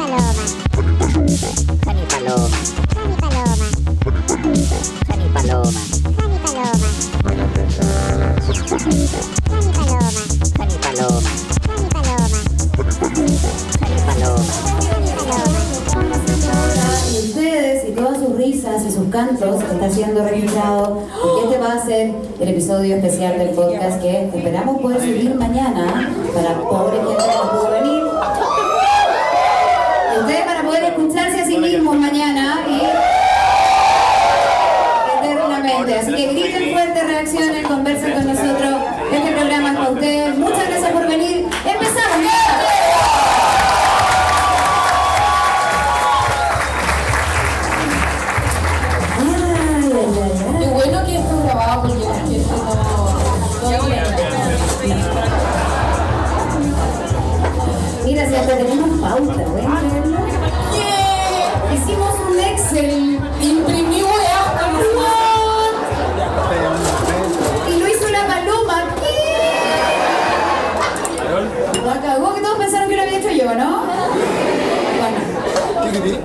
Y ustedes y todas sus risas y sus cantos está siendo registrado. Y este va a ser el episodio especial del podcast que esperamos poder seguir mañana para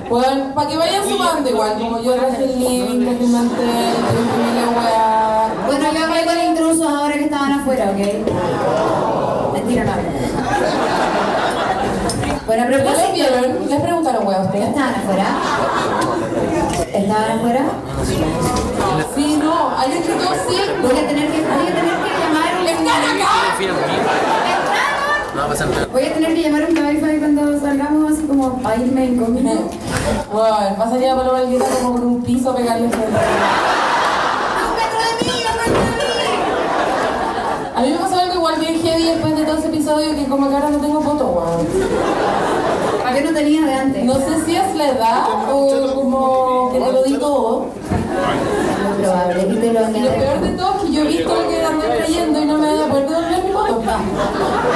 Bueno, para que vayan sumando igual, como yo traje el link, traje el mantel, imprimí la wea. bueno yo hablé con intrusos ahora que estaban afuera, ¿ok? Mentira, no. Bueno, a ¿Les vieron? ¿Les preguntaron wea a ustedes? ¿estaban afuera? ¿Estaban afuera? Sí, no, hay escrito sí. Voy a tener que, voy a tener que llamar. ¡Están acá! No va a pasar nada. Voy a tener que llamar un wifi cuando salgamos así como a irme en comida. Bueno, va a a Paloma Alguera como con un piso a pegarle frente. ¡A un metro de mí! ¡A un metro de mí! A mí me pasó algo igual bien heavy después de todo ese episodio que como que ahora no tengo foto, weón. ¿Para qué no tenía de antes? No sé si es la edad o como que te lo di todo. Muy probable, y te lo Y lo peor de todo es que yo he visto lo que andé creyendo y no me voy a poder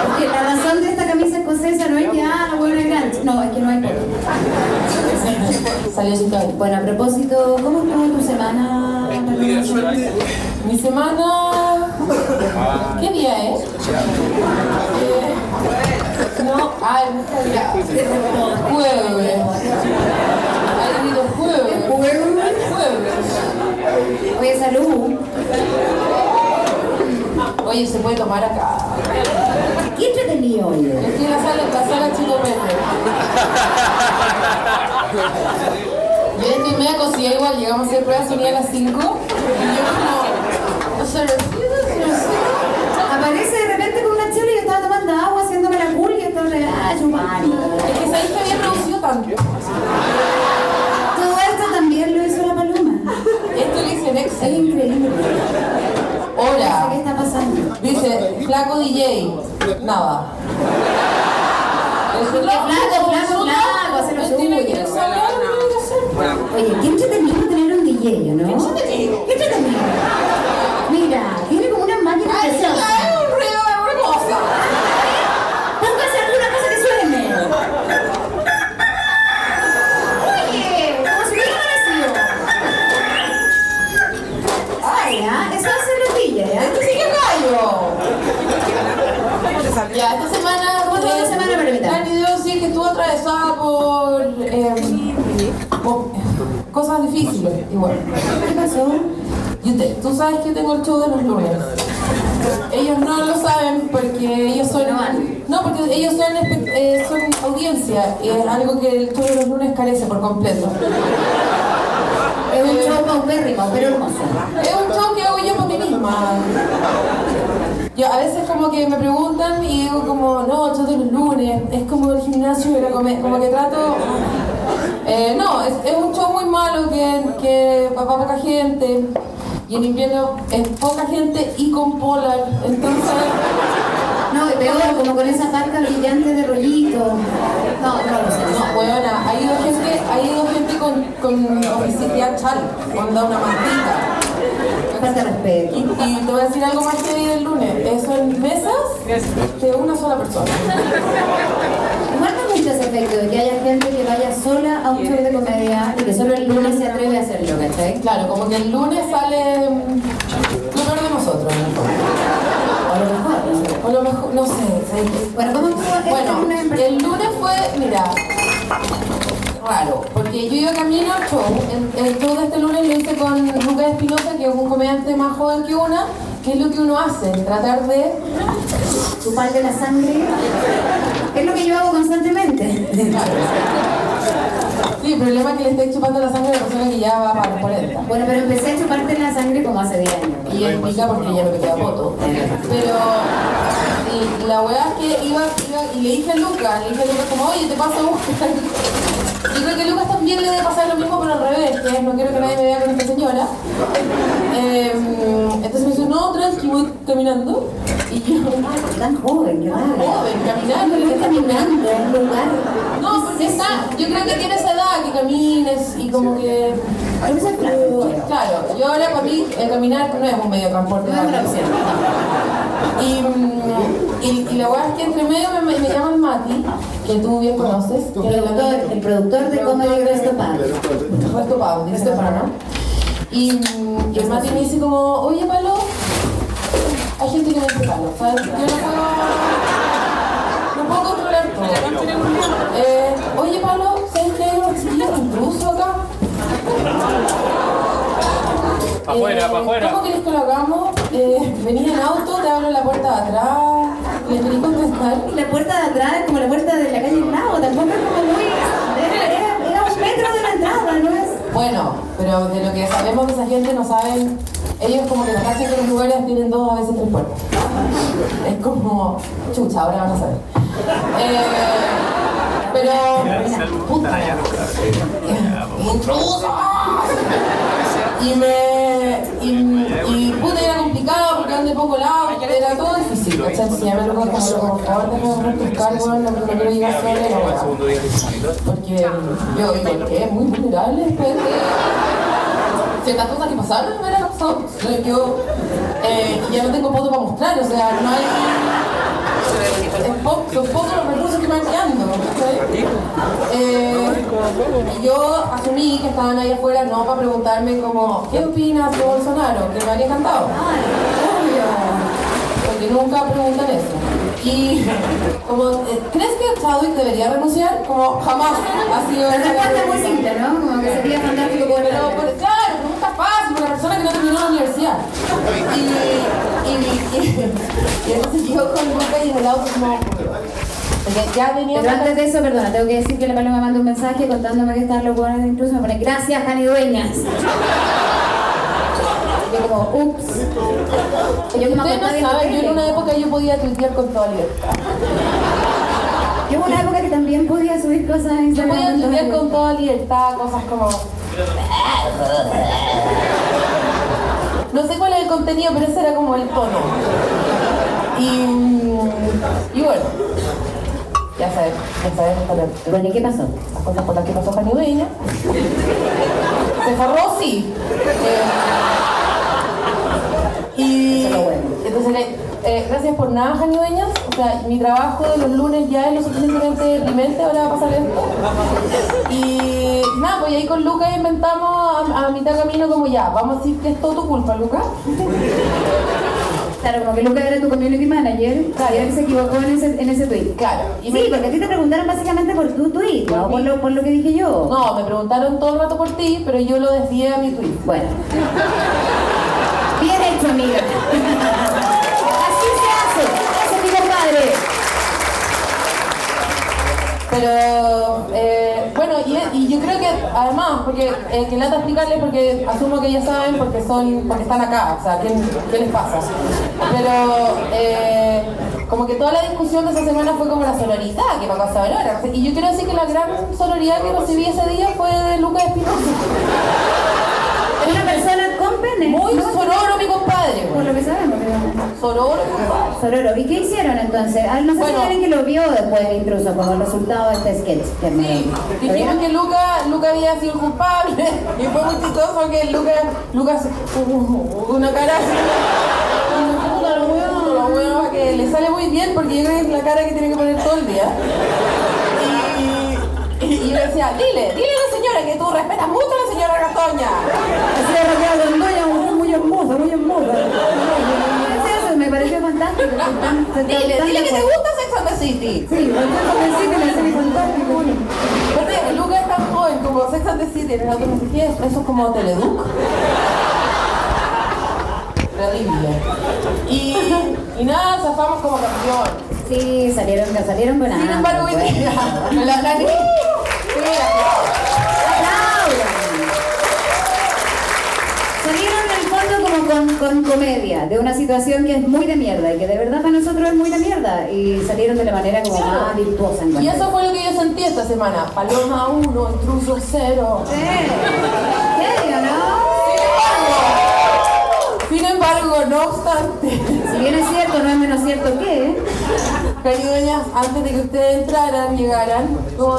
Porque la razón de esta camisa escocesa no es que, ah, lo bueno es grande. No, es que no hay foto. Salió sin cabello. Bueno, a propósito, ¿cómo estuvo tu semana? Mi semana... ¿Qué día es? Eh, No, ay. Jueves. Ay, digo jueves. Jueves. Oye, salud. Oye, se puede tomar acá. Qué entretenido hoy. Estoy en la sala, la sala Chico. Yo estoy media cosida igual, llegamos a hacer pruebas sonido a las 5 y yo como... O sea, Aparece de repente con una chela y yo estaba tomando agua, haciéndome la cool y estaba re, ah, chupando. Es que sabéis que había producido tanto. Todo esto también lo hizo la paloma. Esto lo hice en Es increíble. Sé qué Hola. está pasando. Dice, flaco DJ. Nada. Flaco, flaco, flaco, hace lo Él tiene que suyo. saber lo hacer. Oye, qué entretenido tener un DJ, ¿no? Qué entretenido. Mira, tiene como una máquina Ay, preciosa. es un ruido hermosa. Póngase alguna cosa que suene. Oye, como si hubiera amanecido. Ay, ¿ah? Eso hace los DJs, ¿ah? Esto sí que es gallo. Ya, esta semana. ¿Cómo estuvo tu semana, Palomita? La video sí que estuvo atravesada por, eh, por cosas difíciles, igual. ¿Qué pasó? Y usted, tú sabes que tengo el show de los lunes. Ellos no lo saben porque ellos son. No porque ellos son, eh, son audiencia y es algo que el show de los lunes carece por completo. Es un show paupérrimo, pero hermoso. Es un show que hago yo por mí misma. Yo a veces como que me preguntan y digo como, no, el show de los lunes, es como el gimnasio y la come- como que trato... Eh, no, es, es un show muy malo que, que va para poca gente y en invierno es poca gente y con polar, entonces... No, y peor, como con esa marca brillante de rollito. No, no lo sé. No, weona, ha ido gente, ha ido gente con, con obesidad chal, con da una mantita. Falta respeto. Y, y te voy a decir algo más que vi el lunes. Eso en mesas de una sola persona. Ese efecto de que haya gente que vaya sola a un show de comedia y que solo el lunes se atreve a hacerlo, ¿cachai? Claro, como que el lunes sale lo peor de nosotros, a lo mejor. O lo mejor, no sé. Bueno, ¿cómo estuvo Bueno, el lunes fue, mira, raro, porque yo iba camino al show, el, el show de este lunes lo hice con Lucas Espinosa, que es un comediante más joven que una, que es lo que uno hace, tratar de... Chuparte la sangre. Es lo que yo hago constantemente. Sí, el problema es que le estoy chupando la sangre a la persona que ya va para los 40. Bueno, pero empecé a chuparte la sangre como hace 10 años. Y ella explica porque ya no me queda foto. Pero y la weá es que iba, iba y le dije a Lucas, le dije a Lucas como, oye, te paso a buscar. Yo creo que a Lucas también le debe pasar lo mismo, pero al revés, que es no quiero que nadie me vea con esta señora. Eh, entonces me dice, no, tranqui, voy caminando. Y yo, Tan joven, qué joven, caminando, le Estoy dije, caminando en lugar. no, está, yo creo que tiene esa edad que camines y como que... No flaco. Claro, yo ahora para mí eh, caminar no es un medio de transporte. No rápido. opción. Y, mm, y, y la weá es que entre medio me, me llaman Mati, que tú bien conoces, que El productor, el productor de Comedy Resto Pub. Resto Pau, dice Resto para, ¿no? Y, mm, y el Mati me dice como, oye Palo, hay gente que me dice Palo, ¿sabes? Yo no puedo, no puedo controlar todo. Eh, oye Palo, ¿sabes que hay unos chiquillos intrusos acá? Pa' afuera, pa' afuera. ¿Cómo querés que lo hagamos? Eh, venís en auto, te abro la puerta de atrás, le querés contestar. La puerta de atrás es como la puerta de la calle Lago, tampoco es como muy. Era, era un metro de la entrada, ¿no es? Bueno, pero de lo que sabemos de esa gente no saben, ellos como que la cachan que los lugares tienen dos a veces tres puertas. Es como, chucha, ahora van a saber. Eh, pero, puta, intrusos. Y me, y, y puta, era complicado porque ande poco lado, era todo difícil, ¿cachai? Si me lo como, por favor, déjame refrescar, bueno, no, quiero llegar sola. Porque yo digo, que es muy vulnerable después de ciertas cosas que pasaron, me eran pasado. Yo eh, ya no tengo fotos para mostrar, o sea, no hay. Es po- son pocos los recursos que me van quedando, ¿cachai? Eh, y yo asumí que estaban ahí afuera no para preguntarme como, ¿qué opinas de Bolsonaro? Que me habría encantado. Obvio. Porque nunca preguntan eso. Y como, eh, ¿crees que Chadwick debería renunciar? Como jamás ha sido respuesta es muy pregunta. simple, ¿no? Como que sería fantástico poder Pero, pero, claro, pregunta fácil para una persona que no terminó la universidad. Y, y, y, y entonces yo con Luca y en el auto como... porque ya venía... Pero antes de eso, perdona, tengo que decir que la Paloma mandó un mensaje contándome que están los buenos incluso me pone gracias, Jani Dueñas. Yo como, ups. Yo Ustedes no saben, yo en una época yo podía tuitear con toda libertad. Yo hubo una época que también podía subir cosas en Yo podía tuitear con toda libertad, cosas como... No sé cuál es el contenido, pero ese era como el tono. Y, y bueno, ya sabes, ya sabes el- Bueno, ¿y qué pasó? las cosas por las que pasó. Se forró, sí. Eh, y lo bueno. entonces, le- eh, gracias por nada, Jani Dueñas. O sea, mi trabajo de los lunes ya es lo suficientemente deprimente, ahora va a pasar esto. Y nada, pues ahí con Lucas inventamos a, a mitad camino como ya, vamos a decir que es todo tu culpa, Lucas. Claro, como que Luca era tu community manager, Claro. y él se equivocó en ese, en ese tweet. Claro. Y Sí, porque a ti te preguntaron básicamente por tu tweet, no por lo, por lo que dije yo. No, me preguntaron todo el rato por ti, pero yo lo desvié a mi tweet. Bueno. Bien hecho, amiga. Así se hace. Eso es mi compadre. Pero, eh, bueno, y, yo creo que además, porque eh, que lata explicarles, porque asumo que ya saben, porque son porque están acá, o sea, ¿qué, qué les pasa? Pero, eh, como que toda la discusión de esa semana fue como la sororidad que pasó ahora. Y yo quiero decir que la gran sororidad que recibí ese día fue de Lucas Espinosa. Es una persona Muy ¿no? sororo, mi compadre. Por lo que sabemos. Sororo, compadre. Sororo. ¿Y qué hicieron entonces? Ah, no sé Bueno. si alguien que lo vio después del intruso como resultado de este sketch. que me- Sí, ¿Lo dijimos vieron? que Luca, Luca había sido el culpable y fue muy chistoso que Lucas, Lucas, una cara así, que le sale muy bien porque yo creo que es la cara que tiene que poner todo el día. Y, y, y yo decía, dile, dile la señora que tú respetas mucho a la señora Gastoña. De Raquel Londoña, mujer muy hermosa, muy hermosa. Eso me pareció fantástico. Tan- tan- Dile, tan dile que te gusta Sex and the City. Sí, cuando yo convencí que me hace fantástico. Porque como Sex and the City, en el otro no sé eso es como Teleduc. Terrible. Y, y nada, zafamos como campeón. Sí, salieron, salieron con Sin embargo, hoy día, la. Sí, como con, con comedia, de una situación que es muy de mierda y que de verdad para nosotros es muy de mierda. Y salieron de la manera como Claro. más virtuosa. Y eso fue lo que yo sentí esta semana. Paloma 1, intruso 0. Sí. ¿Serio, no? Sin embargo, no obstante, Si bien es cierto, no es menos cierto que... cariñoñas, antes de que ustedes entraran, llegaran, como,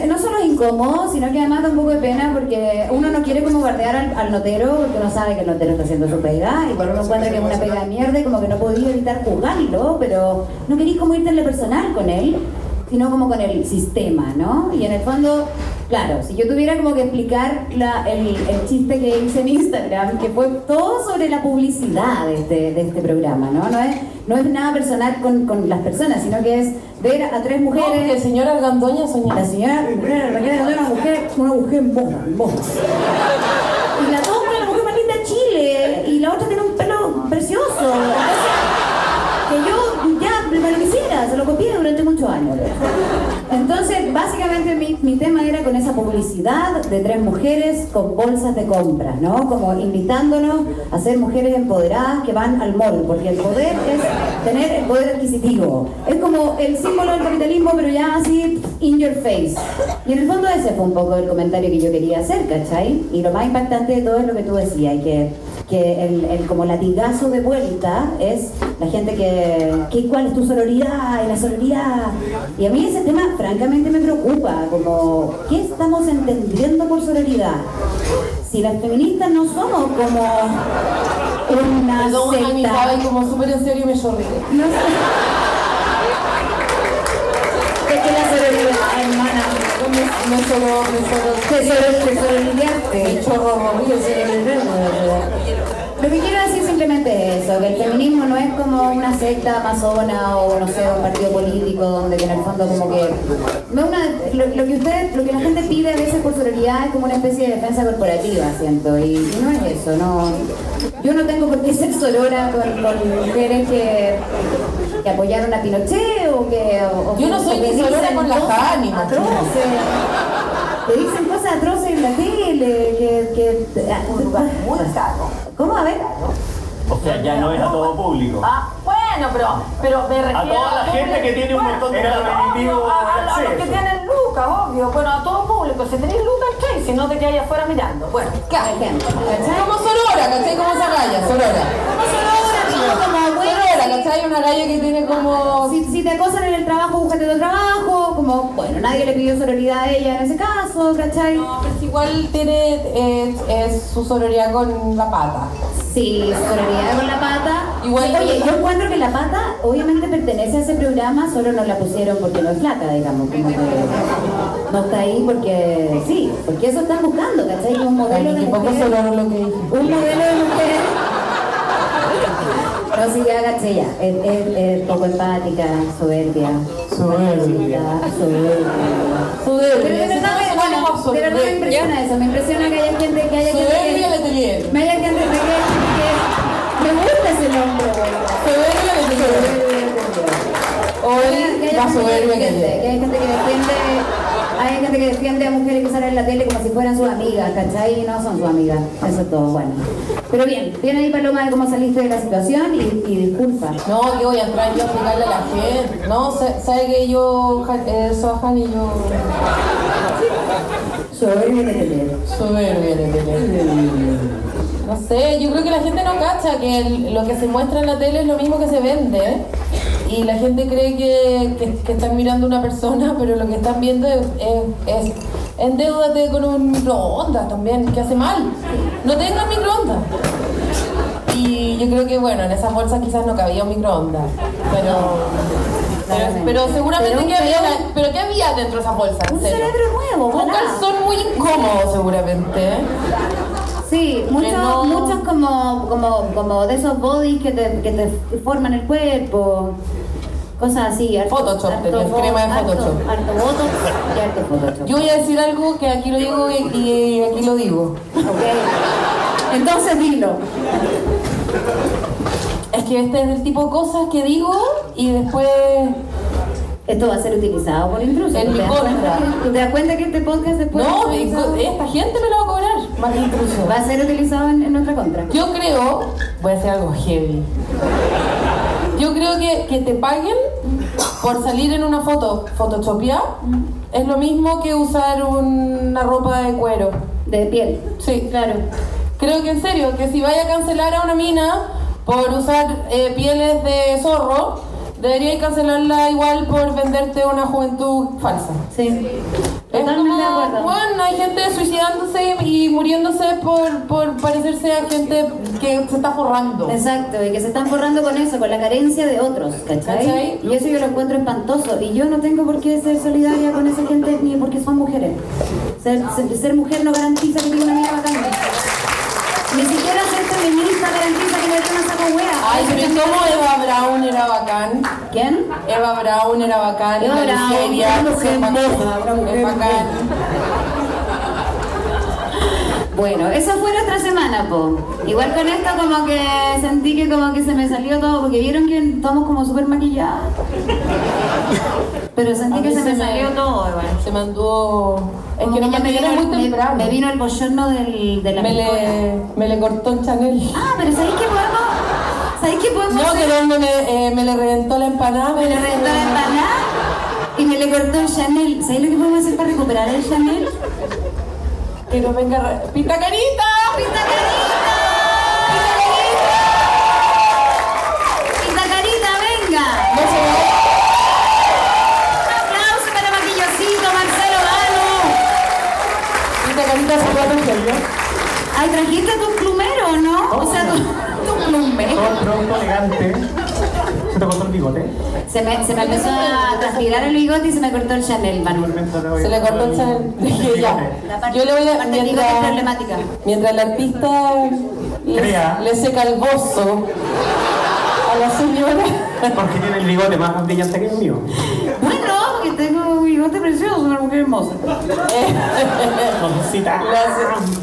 de. No solo es incómodo, sino que además da un poco de pena porque uno no quiere como bardear al, al notero porque uno sabe que el notero está haciendo su pega. Igual uno encuentra que es una pega de mierda y como que no podía evitar juzgarlo, pero no queréis como irte en lo personal con él, sino como con el sistema, ¿no? Y en el fondo. Claro, si yo tuviera como que explicar la- el, el chiste que hice en Instagram, que fue todo sobre la publicidad de este, de este programa, ¿no? No es, no es nada personal con, con las personas, sino que es ver a tres No, mujeres. señora soñaba. La señora mujer, la señora una mujer, una mujer moja, moja. Y la otra la mujer más linda de Chile, y la otra tiene un pelo precioso. Copié durante muchos años. Entonces, básicamente mi, mi tema era con esa publicidad de tres mujeres con bolsas de compras, ¿no? Como invitándonos a ser mujeres empoderadas que van al mall, porque el poder es tener el poder adquisitivo. Es como el símbolo del capitalismo, pero ya así in your face. Y en el fondo ese fue un poco el comentario que yo quería hacer, ¿cachai? Y lo más impactante de todo es lo que tú decías, que, que el, el como latigazo de vuelta es la gente que, que ¿cuál es tu sororidad? Y la sororidad. Y a mí ese tema francamente me preocupa, como, ¿qué estamos entendiendo por sororidad? Si las feministas no somos como una Perdón, secta. como súper en serio me chorré. No sé. Es que la sororidad, hermana. non sono, non sono tesoro, tesoro di arte, io sono, io sono il re Lo que quiero decir simplemente es eso, que el feminismo no es como una secta amazona o no sé, un partido político donde que en el fondo como que no es una, lo, lo que usted, lo que la gente pide a veces por sororidad es como una especie de defensa corporativa, siento, y, y no es eso, no. Yo no tengo por qué ser sorora con, con mujeres que, que apoyaron a Pinochet o que o- o Yo no soy ni dicen con la Jani, atroces. Te dicen cosas atroces en la tele, que... que Muy caro. ¿Cómo? A ver. O sea, ya no es a todo público. Ah, bueno, pero, pero me refiero A toda la gente que tiene un montón de obvio, a, a- a los que tienen lucas, obvio. Bueno, a todo público. Si tenéis lucas, ¿qué? Si no te quedas afuera mirando. Bueno, Por claro. Como Sorora, ¿cachai? Como esa galla, Sorora. Como Sorora, como, ¿cachai? Una galla que tiene como... Si, si te acosan en el trabajo, búscate otro trabajo, como, bueno, nadie le pidió sororidad a ella en ese caso, ¿cachai? No, pero si igual tiene eh, es su sororidad con la pata. Sí, sororidad con la pata. Igual- Sí, Oye, yo encuentro que la pata obviamente pertenece a ese programa, solo no la pusieron porque no es flaca, digamos. Como que no está ahí porque sí, porque eso están buscando, ¿cachai? Un modelo Ay, de mujer. Un modelo de mujer. No, sí, ya. Es, es, es poco empática, soberbia. Soberbia. Soberbia. Soberbia. Pero de verdad, me, de verdad me impresiona eso, me impresiona que haya gente que haya gente Soberbia que... Me haya gente que, que... Me gusta ese nombre. Soberbia. Hoy la soberbia que hay gente que defiende hay gente que defiende a mujeres que salen en la tele como si fueran sus amigas, ¿cachai? No son sus amigas, eso es todo, bueno. Pero bien, bien ahí Paloma de cómo saliste de la situación y, y disculpa. No, que voy a entrar yo a explicarle a la gente. No, sa- sabe que yo, eh, Sohan y yo, Soberbia que te leo. soberbia Letelier. No sé, yo creo que la gente no cacha que el- lo que se muestra en la tele es lo mismo que se vende. Y la gente cree que, que- que están mirando a una persona, pero lo que están viendo es, es, es endeudate con un microondas también, que hace mal. No tengan microondas. Y yo creo que, bueno, en esas bolsas quizás no cabía un microondas. Pero, pero seguramente Pero- que había, pero ¿qué había dentro de esas bolsas? en Un cerebro nuevo, Un calzón muy incómodo seguramente. Sí, muchos, no- muchos como, como, como de esos bodies que te, que te forman el cuerpo. Cosas así. harto- Photoshop, harto tenés bo- crema de harto- Photoshop. Harto botox y harto Photoshop. Yo voy a decir algo que aquí lo digo y, y aquí lo digo. Ok. Entonces dilo. Es que este es el tipo de cosas que digo y después Esto va a ser utilizado por intrusos. En ¿Tú mi te das contra. cuenta? ¿Tú te das cuenta que este podcast después no, esta gente me lo va a cobrar más intruso. va a ser utilizado en, en nuestra contra? Yo creo, voy a hacer algo heavy. Yo creo que que te paguen por salir en una foto photoshopeada es lo mismo que usar una ropa de cuero. De piel. Sí. Claro. Creo que en serio, que si vaya a cancelar a una mina por usar eh, pieles de zorro, debería cancelarla igual por venderte una juventud falsa. Sí. Totalmente como, de acuerdo. bueno, hay gente suicidándose y muriéndose por, por parecerse a gente que se está forrando. Exacto, y que se están forrando con eso, con la carencia de otros, ¿cachai? ¿Cachai? Y eso yo lo encuentro espantoso. Y yo no tengo por qué ser solidaria con esa gente ni porque son mujeres. Ser mujer no garantiza que tenga una vida bacana. Ni siquiera ser feminista garantiza que no te una saco wea. Ay, pero ¿y cómo Eva Brown era bacán? ¿Quién? Eva Brown era bacán, Eva Nigeria, una mujer una mujer bacán. Bueno, eso fue nuestra semana, po. Igual con esto como que sentí que como que se me salió todo, porque vieron que estamos como súper maquilladas. Pero sentí que se me se me- salió todo, igual. Se mandó... Es Como que no ya me vino muy el- me- temprano. Me, vino el bochorno del, de la me, le, me le cortó el Chanel. Ah, pero ¿sabéis qué podemos? ¿Sabéis qué podemos No, hacer? que no, me, le- eh, me le reventó la empanada. Me le reventó la empanada y me le cortó el Chanel. ¿Sabéis lo que podemos hacer para recuperar el Chanel? Que venga... re- ¡Pita carita! ¡Pinta carita! ¡Pinta carita, venga! No se va. Un aplauso para Maquillosito, Marcelo Galo. Pita carita se va a recoger, Ay, trajiste tus plumeros, ¿no? O sea, tu, tu plumero. Todo pronto, elegante. ¿Se te cortó el bigote? Se me, se me empezó a transpirar el bigote y se me cortó el Chanel, Manu. Se le cortó el Chanel. Ya. Yo le voy a... es Mientras, problemática. mientras el artista le seca el bozo a la señora... Porque tiene el bigote más brillante que el mío. Bueno, porque tengo un bigote precioso, una mujer hermosa.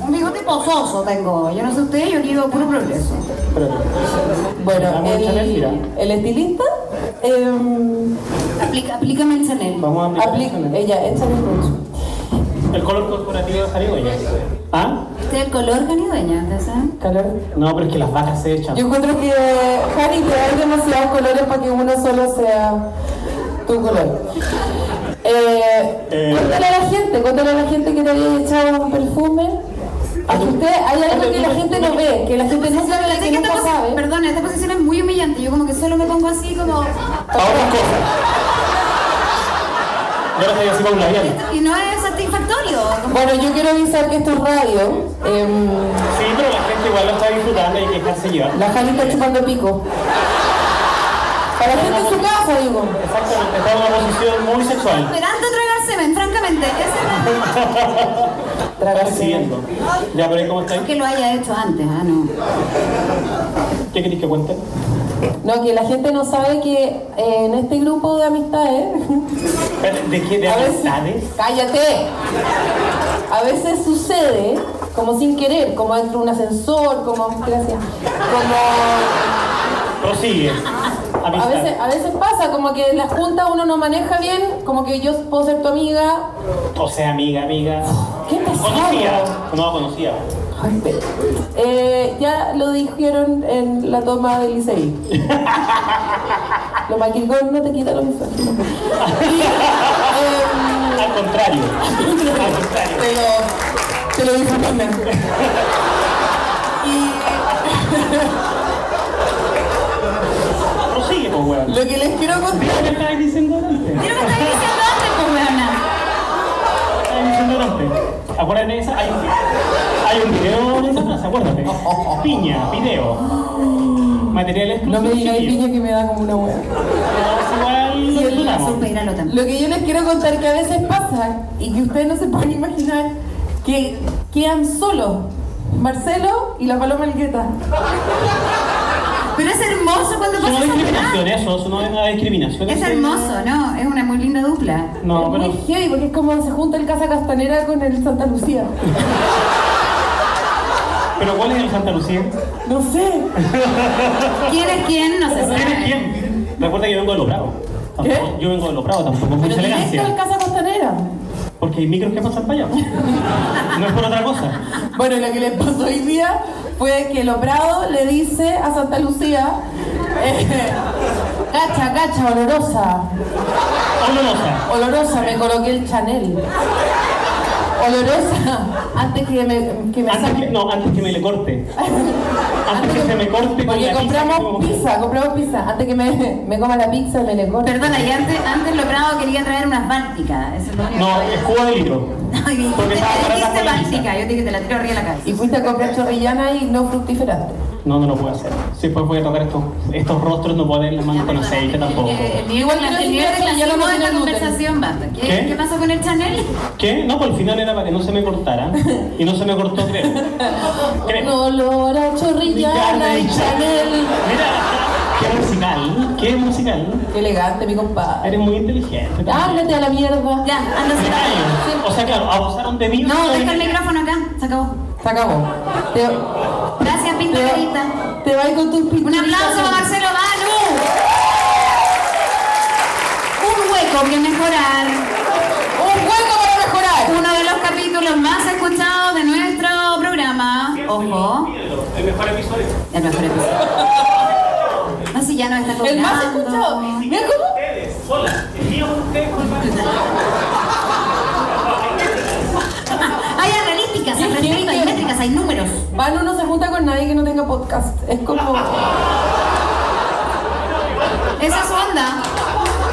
Un bigote pozoso tengo. Yo no sé usted, yo quiero puro progreso. Bueno, Chanel, el, el estilista... em, Aplica, aplícame el Chanel. Vamos a aplicar aplica, Chanel. ella, échale el bolso. El color corporativo de Jarigüeya. ¿Ah? Este es el color canidueña, ¿te saben? Calor. No, pero es que las vacas se echan. Yo encuentro que, Harry, te hay demasiados colores para que uno solo sea tu color. Eh, Eh. Cuéntale a la gente, cuéntale a la gente que te había echado un perfume. Usted, hay algo que la gente no ve, que la gente no sabe, Pero que esta nunca sabe. Perdona, esta posición es muy humillante. Yo como que solo me pongo así como... A otras cosas. Yo ahora estoy así para un labial. Y no es satisfactorio. Bueno, yo quiero avisar que esto es radio. Em, Sí, pero la gente igual lo está disfrutando y que dejarse llevar. la Jani está chupando pico. Para la gente en su casa, digo. Exactamente, está en una posición muy sexual. Esperando tragar semen, francamente. Ese Tragarse. Siguiendo. Ya, pero ¿y ¿cómo no estáis? es que lo haya hecho antes, ah, no. ¿Qué queréis que cuente? No, que la gente no sabe que eh, en este grupo de amistades. ¿De qué? ¿De a veces- amistades? ¡Cállate! A veces sucede, como sin querer, como dentro de un ascensor, como. Gracias. Como. Prosigue. A veces, a veces pasa, como que en la junta uno no maneja bien, como que yo puedo ser tu amiga. O sea, amiga, amiga. ¿Qué pesado? Conocía. No, conocía. Ay, Eh, ya lo dijeron en la toma del ICI. lo maquilgón no te quita lo em, Al contrario. Al contrario. te lo, te lo difumina. Weón. lo que les quiero contar. ¿Qué estabas diciendo antes? Mira lo que estáis diciendo antes, pues, weona. Estabas diciendo antes. Acuérdate de esa. Hay un, hay un video de esa frase, acuérdate. Piña, video. Material No exclusivo. me digáis chiquillo. piña que me da como una también. Lo que yo les quiero contar que a veces pasa y que ustedes no se pueden imaginar que quedan solos Marcelo y la Paloma Elgueta. Pero es hermoso cuando Eso no pasa es discriminación, eso, eso no es una discriminación. Es hermoso, ¿no? Es una muy linda dupla. No, es pero. muy heavy porque es como se junta el Casa Castanera con el Santa Lucía. Pero ¿cuál es el Santa Lucía? No sé. ¿Quién es quién? No se ¿Quién es sabe. quién? Recuerda que yo vengo de Los Bravos. Yo vengo de Los Bravos, tampoco es mucha elegancia. Casa Costanera. Porque hay micros que pasan para allá. No es por otra cosa. Bueno, lo que le pasó hoy día fue que Loprado le dice a Santa Lucía, eh, cacha, cacha, olorosa, Olorosa. olorosa, me coloqué el Chanel. Olorosa, antes que me, que me Antes que, no, antes que me le corte. Antes que se me corte con Porque la compramos pizza. pizza, compramos pizza. Antes que me, me coma la pizza, me le corte. Perdona, y antes, antes Logrado quería traer unas bálticas. Eso es lo único No, es Cuba de litro. Porque estaba dijiste báltica. Yo te dije que te la tiro arriba de la cabeza. Y fuiste a comprar chorrillana y no fructiferaste. No, no lo puedo hacer. Si después voy a tocar estos, estos rostros, no puedo dar las manos con aceite tampoco. El nivel, Igual que el no nivel de gluten. conversación basta. ¿Qué, ¿Qué? ¿Qué pasó con el Chanel? ¿Qué? No, por el final era para que no se me cortara. Y no se me cortó, creo. Creo. Un olor a chorrillana y Chanel. Mira, qué musical, qué musical. Qué elegante, mi compadre. Eres muy inteligente. también. Ándate a la mierda. Ya, anda, Me se acabó. callo. O sea, claro, abusaron de mí. No, deja el micrófono acá. Se acabó. Se acabó. Te, Gracias, Pinta te, Carita. te vas con tus Un aplauso para Marcelo Manu. Un hueco que mejorar. Un hueco para mejorar. Uno de los capítulos más escuchados de nuestro programa. Ojo, El mejor episodio. el mejor episodio. No sé si ya nos está El más cobrando. escuchado. Mira cómo. Ustedes, sola. El mío, ustedes, Hay analíticas, hay Qué respeto, hay números. Manu no se junta con nadie que no tenga podcast. Es como. Esa es su onda.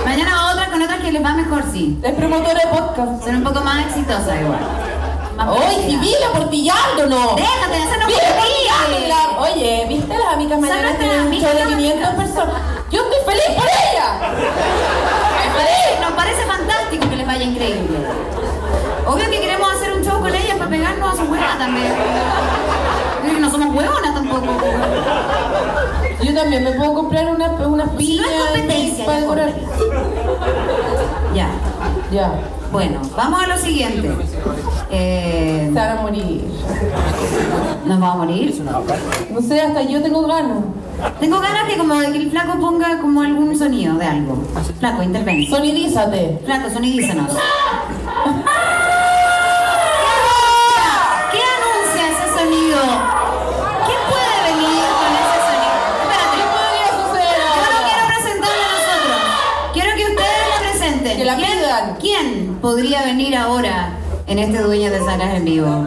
Mañana otra con otras que les va mejor, sí. Es promotora de podcast. Son un poco más exitosas igual. Oye, Vila portillándonos. Déjate de hacernos portillándola. Oye, ¿viste las amigas nuestras tienen un show de 500 amigas. personas? Yo estoy feliz por ella. Feliz. Nos parece fantástico que les vaya increíble. Obvio que queremos ellas para pegarnos a su hueá también. Y no somos hueonas tampoco. Yo también me puedo comprar unas unas Si piñas no es competencia, para ya decorar. Ya. Ya, Bueno, vamos a lo siguiente. Eh, se van a morir. ¿Nos vamos a morir? No sé, hasta yo tengo ganas. Tengo ganas que como de que el flaco ponga como algún sonido de algo. Flaco, interven. Sonidízate. Flaco, sonidízanos. Que la ¿Quién- pidan. ¿Quién podría venir ahora en este Dueño de Salas en vivo?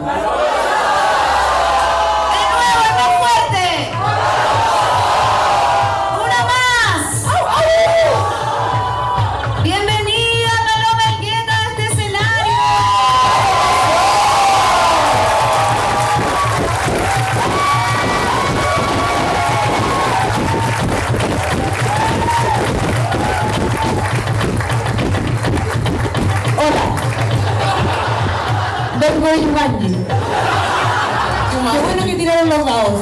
De Yumanji. Qué bueno que tiraron los dados.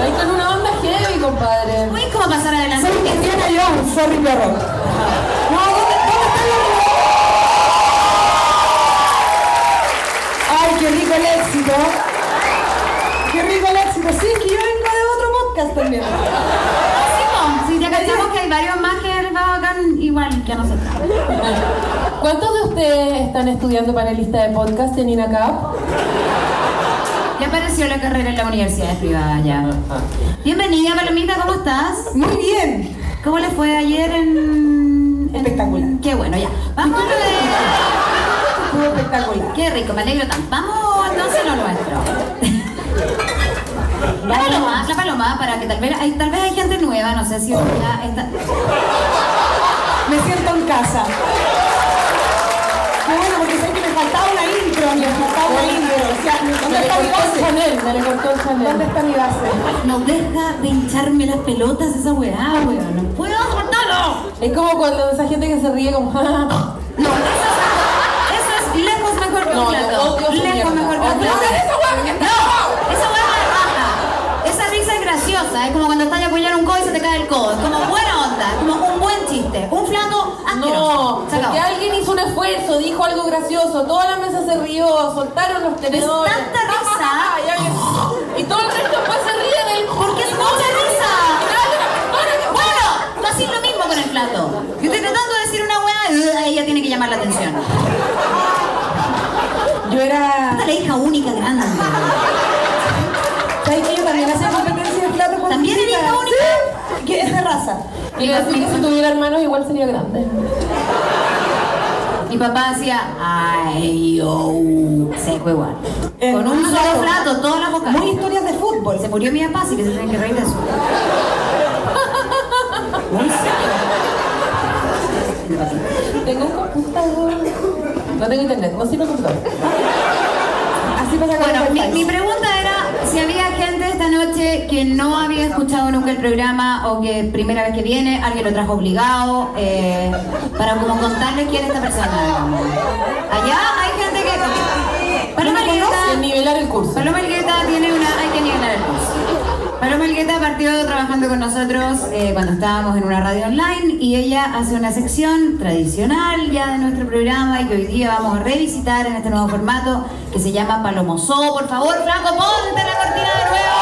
Ahí con una onda heavy, compadre. Uy, ¿cómo pasar adelante? Soy Cristiana sorry perro. No, ¿dónde, dónde está el Ay, qué rico el éxito. Qué rico el éxito. Sí, que yo vengo de otro podcast también. Sí, po, sí, ya cachamos que hay varios más que igual que a nosotros. ¿Cuántos de ustedes están estudiando panelista de podcast en INACAP? Ya apareció la carrera en la universidad privada ya. Bienvenida, Palomita, ¿cómo estás? Muy bien. ¿Cómo le fue ayer en...? en- Espectacular. Qué bueno, ya. Vamos a ver... Estuvo espectacular. Qué rico, me alegro tanto. Vamos entonces a lo nuestro. La paloma, la paloma, para que tal vez hay, tal vez hay gente nueva, no sé si ya está... Me siento en casa. Qué bueno, porque sé que me faltaba una intro, me faltaba una intro. O sea, ¿dónde Me está mi cortó el base? Chanel, me ¿Dónde está mi base? No deja de hincharme las pelotas esa weá, weón. No puedo soportarlo. Es como cuando esa gente que se ríe como... No, eso es, eso es lejos mejor que No, un plato. su lejos mejor que un plato. No, esa hueá es baja. Esa risa es graciosa. Es como cuando estás a apoyar un codo y se te cae el codo. Es como chiste. Un plato asqueroso. No, Se acabó. porque alguien hizo un esfuerzo, dijo algo gracioso, toda la mesa se rió, soltaron los tenedores. tanta risa. y, alguien- y todo el resto después se ríe del... Porque es mucha risa. Bueno, tú haces lo mismo con el plato. Yo estoy tratando de decir una hueá y ella tiene que llamar la atención. Yo era. Esta es la hija única grande. ¿Sabes que yo también hacía competencia de plato con ¿También eres hija única? Sí, que es de raza. Y le decía que si tuviera hermanos igual sería grande. Mi papá hacía ay yo seco igual. Eh, Con un solo plato, todas las bocas. Muy historias de fútbol. Se murió mi papá, así que se tienen que reír de eso. Muy. Tengo un computador. No tengo internet, no sirve el computador. Así pasa con Bueno, mi, mi pregunta si había gente esta noche que no había escuchado nunca el programa o que primera vez que viene, alguien lo trajo obligado, eh, para como contarles quién es esta persona. Allá hay gente que... Paloma Y Elgueta, nivelar el curso. Paloma Elgueta tiene una... Hay que nivelar el curso. Paloma Elgueta partió trabajando con nosotros eh, cuando estábamos en una radio online y ella hace una sección tradicional ya de nuestro programa y que hoy día vamos a revisitar en este nuevo formato que se llama Palomosó. Por favor, Franco, ponte la cortina de nuevo.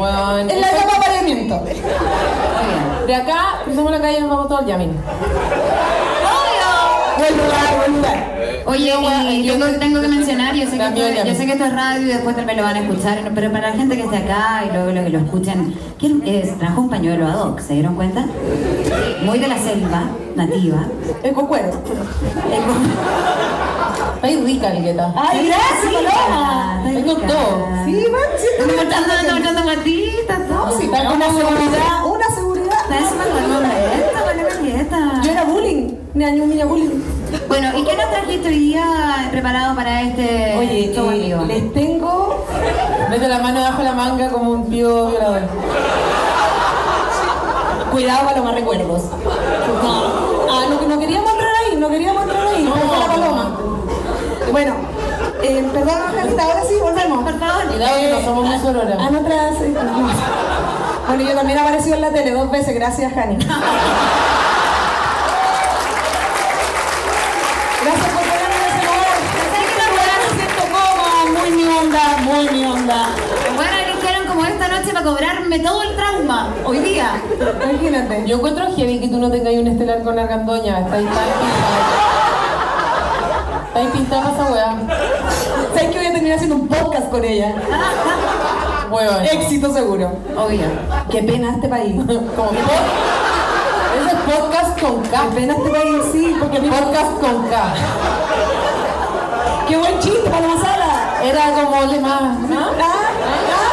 Bueno, En la etapa de apareamiento. Muy bien. de acá cruzamos la calle y nos vamos todos al Yamin. ¡Obvio! Buen lugar, buen lugar. Oye, y yo- tengo, tengo que mencionar, yo sé, que esto, yo sé que esto es radio y después también lo van a escuchar, pero para la gente que esté acá y luego lo que lo escuchen, ¿quién es? Trajo un pañuelo ad hoc, ¿se dieron cuenta? Muy de la selva, nativa. El cocuero. Está ahí rica, Ligueta. Ay, gracias, Paloma. Ahí con todo. Sí, que Estamos mostrando, mostrando patitas, todo. Sí, está una seguridad, una seguridad. Está encima con de esta, con. Yo era bullying, ni año niña bullying. Bueno, ¿y qué nos trajiste hoy día preparado para este Oye, show eh, les tengo Mete la mano debajo de la manga como un pío violador. cuidado para los más recuerdos. No, ah, no, no queríamos entrar ahí, no queríamos entrar ahí, no, fue la paloma. Bueno, eh, perdón, Carlita, ahora sí, volvemos. Por favor. Cuidado que no somos muy sororas. A nuestras. eh, no. Bueno, yo también he aparecido en la tele dos veces, gracias, Jani. Gracias por ponerme en ese lugar. Me siento cómoda, muy mi onda, muy mi onda. Bueno, eligieron como esta noche para cobrarme todo el trauma, hoy día. Imagínate. Yo encuentro heavy que tú no tengas un estelar con argandoña. Está ahí. Está ahí pintada esa weá. ¿Sabes que voy a terminar haciendo un podcast con ella? Hueón. Éxito seguro. Obvio. Qué pena este país. Como Ese es podcast con K. Qué pena este país, sí, porque mi Podcast con K. Qué buen chiste para la sala. Era como le más. Ah, ah, ah.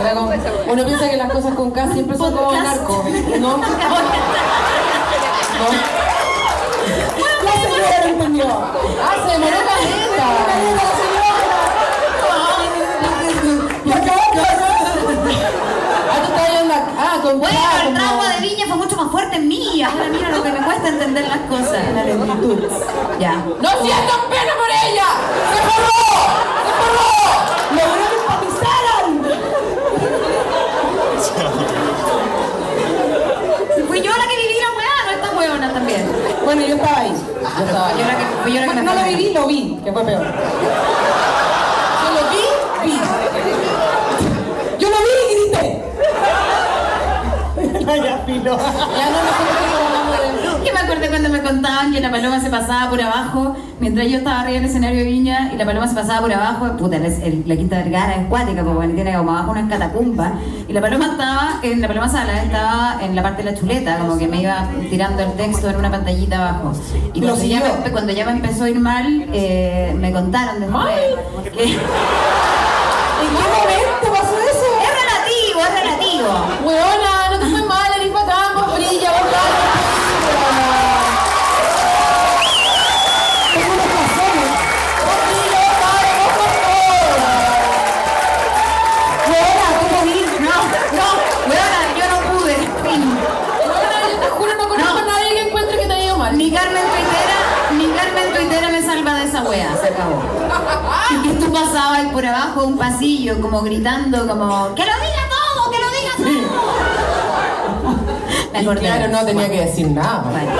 Era como- uno piensa que las cosas con K siempre son como narco. No. No. La entendió. Ah, se demoró caleta. Y acá, Ah, tú en la. Ah, con Bueno, el trauma de Viña fue mucho más fuerte en mí. Ahora mira lo que me cuesta entender las cosas. La lentitud. Ya. ¡No siento pena por ella! ¡Se forró! ¡Se forró! Logró que empatizaran. Fui yo la que viví la weá, no esta weona también. Bueno, yo estaba ahí. Yo estaba Yo la que, fui yo la que Bueno, me no lo viví, lo vi, que fue peor. Yo lo vi, vi. Yo lo vi y grité. filo. Ya no me acuerdo hablando de... Que me acordé cuando me contaban que la paloma se pasaba por abajo mientras yo estaba arriba en el escenario de Viña y la paloma se pasaba por abajo. Puta, el- el- la Quinta Vergara es cuática, porque tiene como abajo unas catacumbas. Y la paloma estaba, en la paloma sala, estaba en la parte de la chuleta, como que me iba tirando el texto en una pantallita abajo. Y cuando ya, me, cuando ya me empezó a ir mal, eh, me contaron después que. Es ¿En qué momento pasó eso? relativo, es relativo. Weona, por abajo un pasillo, como gritando, como, ¡que lo diga todo, que lo diga todo! Me acordé. Claro, no tenía que decir nada. Bueno.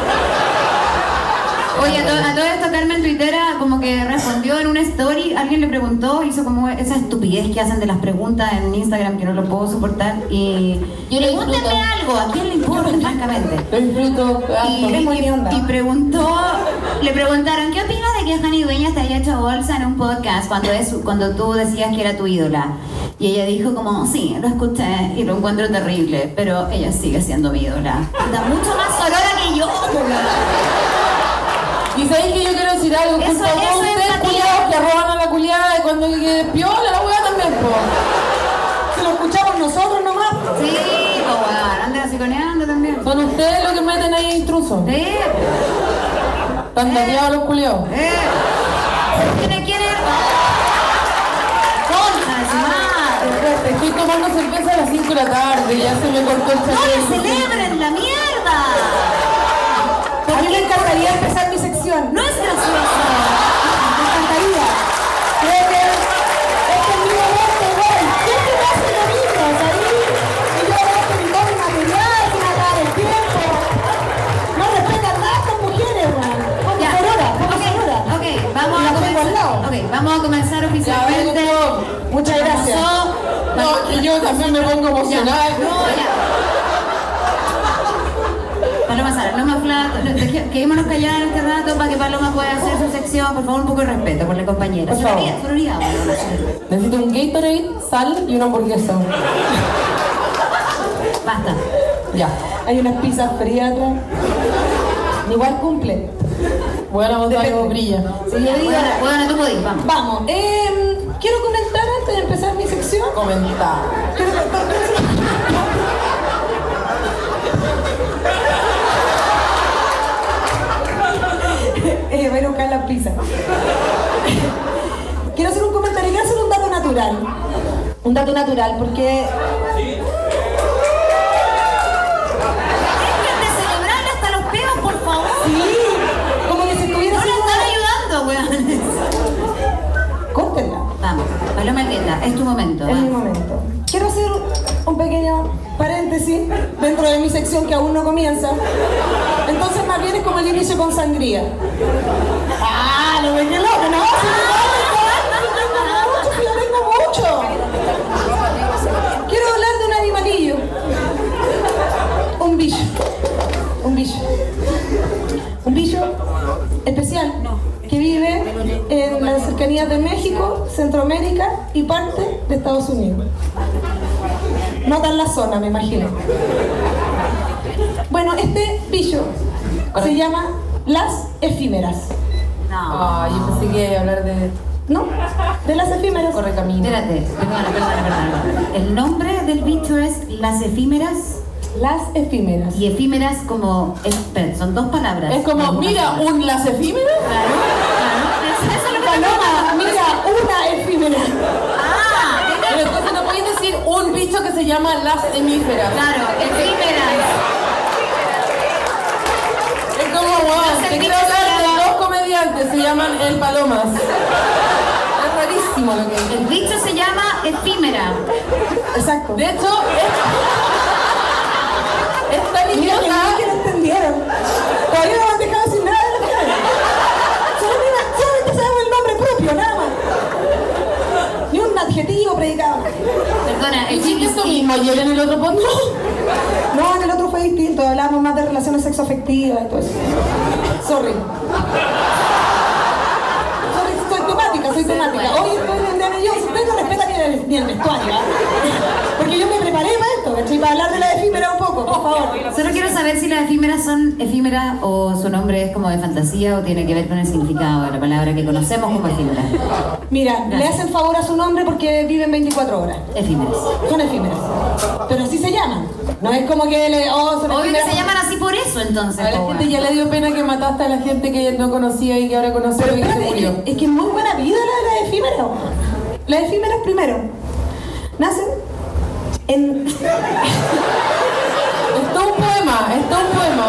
Oye, a, to- a todo esto Carmen Tuitera como que respondió en una story, alguien le preguntó, hizo como esa estupidez que hacen de las preguntas en Instagram que no lo puedo soportar y Yo disfruto. algo, ¿a quién le importa francamente? Lo disfruto. Y, y- y preguntó, le preguntaron, ¿qué opinas que Fanny Dueñas te haya hecho bolsa en un podcast cuando, es, cuando tú decías que era tu ídola? Y ella dijo como, sí, lo escuché y lo encuentro terrible, pero ella sigue siendo mi ídola. Está mucho más sonora que yo. Y sabéis que yo quiero decir algo, Eso- junto a eso es ustedes culiados que arroban a la culiada y cuando que piola la weá también, po. Si lo escuchamos nosotros nomás. Sí, pues bueno, anda siconeando también. Son ustedes los que meten ahí intrusos. Sí, Están dateados los culiados. eh. ¿Quién es? ¿Quién es? Concha madre. Estoy tomando cerveza a las 5 de la tarde, ya se me cortó el ¡No le celebren la mierda! A mí me encantaría empezar mi sección. No vamos a comenzar oficialmente. Muchas gracias. No, que yo también me pongo emocional. No, ya. Paloma Sara, no más deje- Quedémonos callados este rato para que Paloma pueda hacer su sección. Por favor, un poco de respeto por la compañera. Por favor. Necesito un Gatorade, sal y una hamburguesa. Basta. Ya. Hay unas pizzas frías atrás. Igual cumple. Buena voz algo brilla. Digo, bueno, tú podís, vamos. Vamos, em, quiero comentar antes de empezar mi sección. Comentar. Quiero comentar. eh, voy a buscar la pizza. Quiero hacer un comentario, quiero hacer un dato natural. Un dato natural, porque Vamos, Paloma es tu momento. Es mi momento. Quiero hacer un pequeño paréntesis dentro de mi sección que aún no comienza. Entonces, más bien es como el inicio con sangría. ¡Ah! ¡Lo dejé loco! ¡No! ¡Sí, no, tengo mucho! ¡Sí, yo tengo mucho! Quiero hablar de un animalillo. Un bicho. Un bicho. Un bicho especial que vive en las cercanías de México, Centroamérica y parte de Estados Unidos. No tan la zona, me imagino. Bueno, este bicho se llama las efímeras. No. Ay, yo pensé que iba a hablar de ¿No? De las efímeras. corre camino. Espérate, perdona, perdona, perdona. El nombre del bicho es las efímeras Las efímeras. y efímeras como. son dos palabras. Es como, mira, un las efímeras. Claro. Paloma, mira, una efímera. Ah, Pero entonces no podéis decir un bicho que se llama las hemíferas. claro, efímeras. Es como, wow, te quiero hablar de dos comediantes, se llaman El Palomas. Es rarísimo lo que es. El bicho se llama efímera. Exacto. De hecho, es, es tan Mira que idiota. mal que lo entendieron. Todavía no me han dejado sin nada de la cara. Solamente, solamente sabemos el nombre propio, nada más. Adjetivo predicado. Perdona, el ¿Hiciste bicho esto mismo ayer en el otro podcast? No, en el otro fue distinto, hablábamos más de relaciones sexoafectivas y todo eso. Sorry. Sorry, soy temática, soy temática. Hoy estoy en Indiana Jones, ustedes no respetan ni el, ni el vestuario, ¿ah? Porque yo me ¿cachai? Para hablar de la efímera un poco, por favor. Solo quiero saber si las efímeras son efímeras o su nombre es como de fantasía o tiene que ver con el significado de la palabra que conocemos como efímera. Mira, le hacen favor a su nombre porque viven 24 horas. Efímeras. Son efímeras. Pero así se llaman. No es como que le. Oh, son Obvio que efímeras. se llaman así por eso entonces. A la gente ya le dio pena que mataste a la gente que no conocía y que ahora conoció Pero y que se murió. que, es que es muy buena vida la de las efímeras. Las efímeras primero nacen en. Es todo un poema, es todo un poema.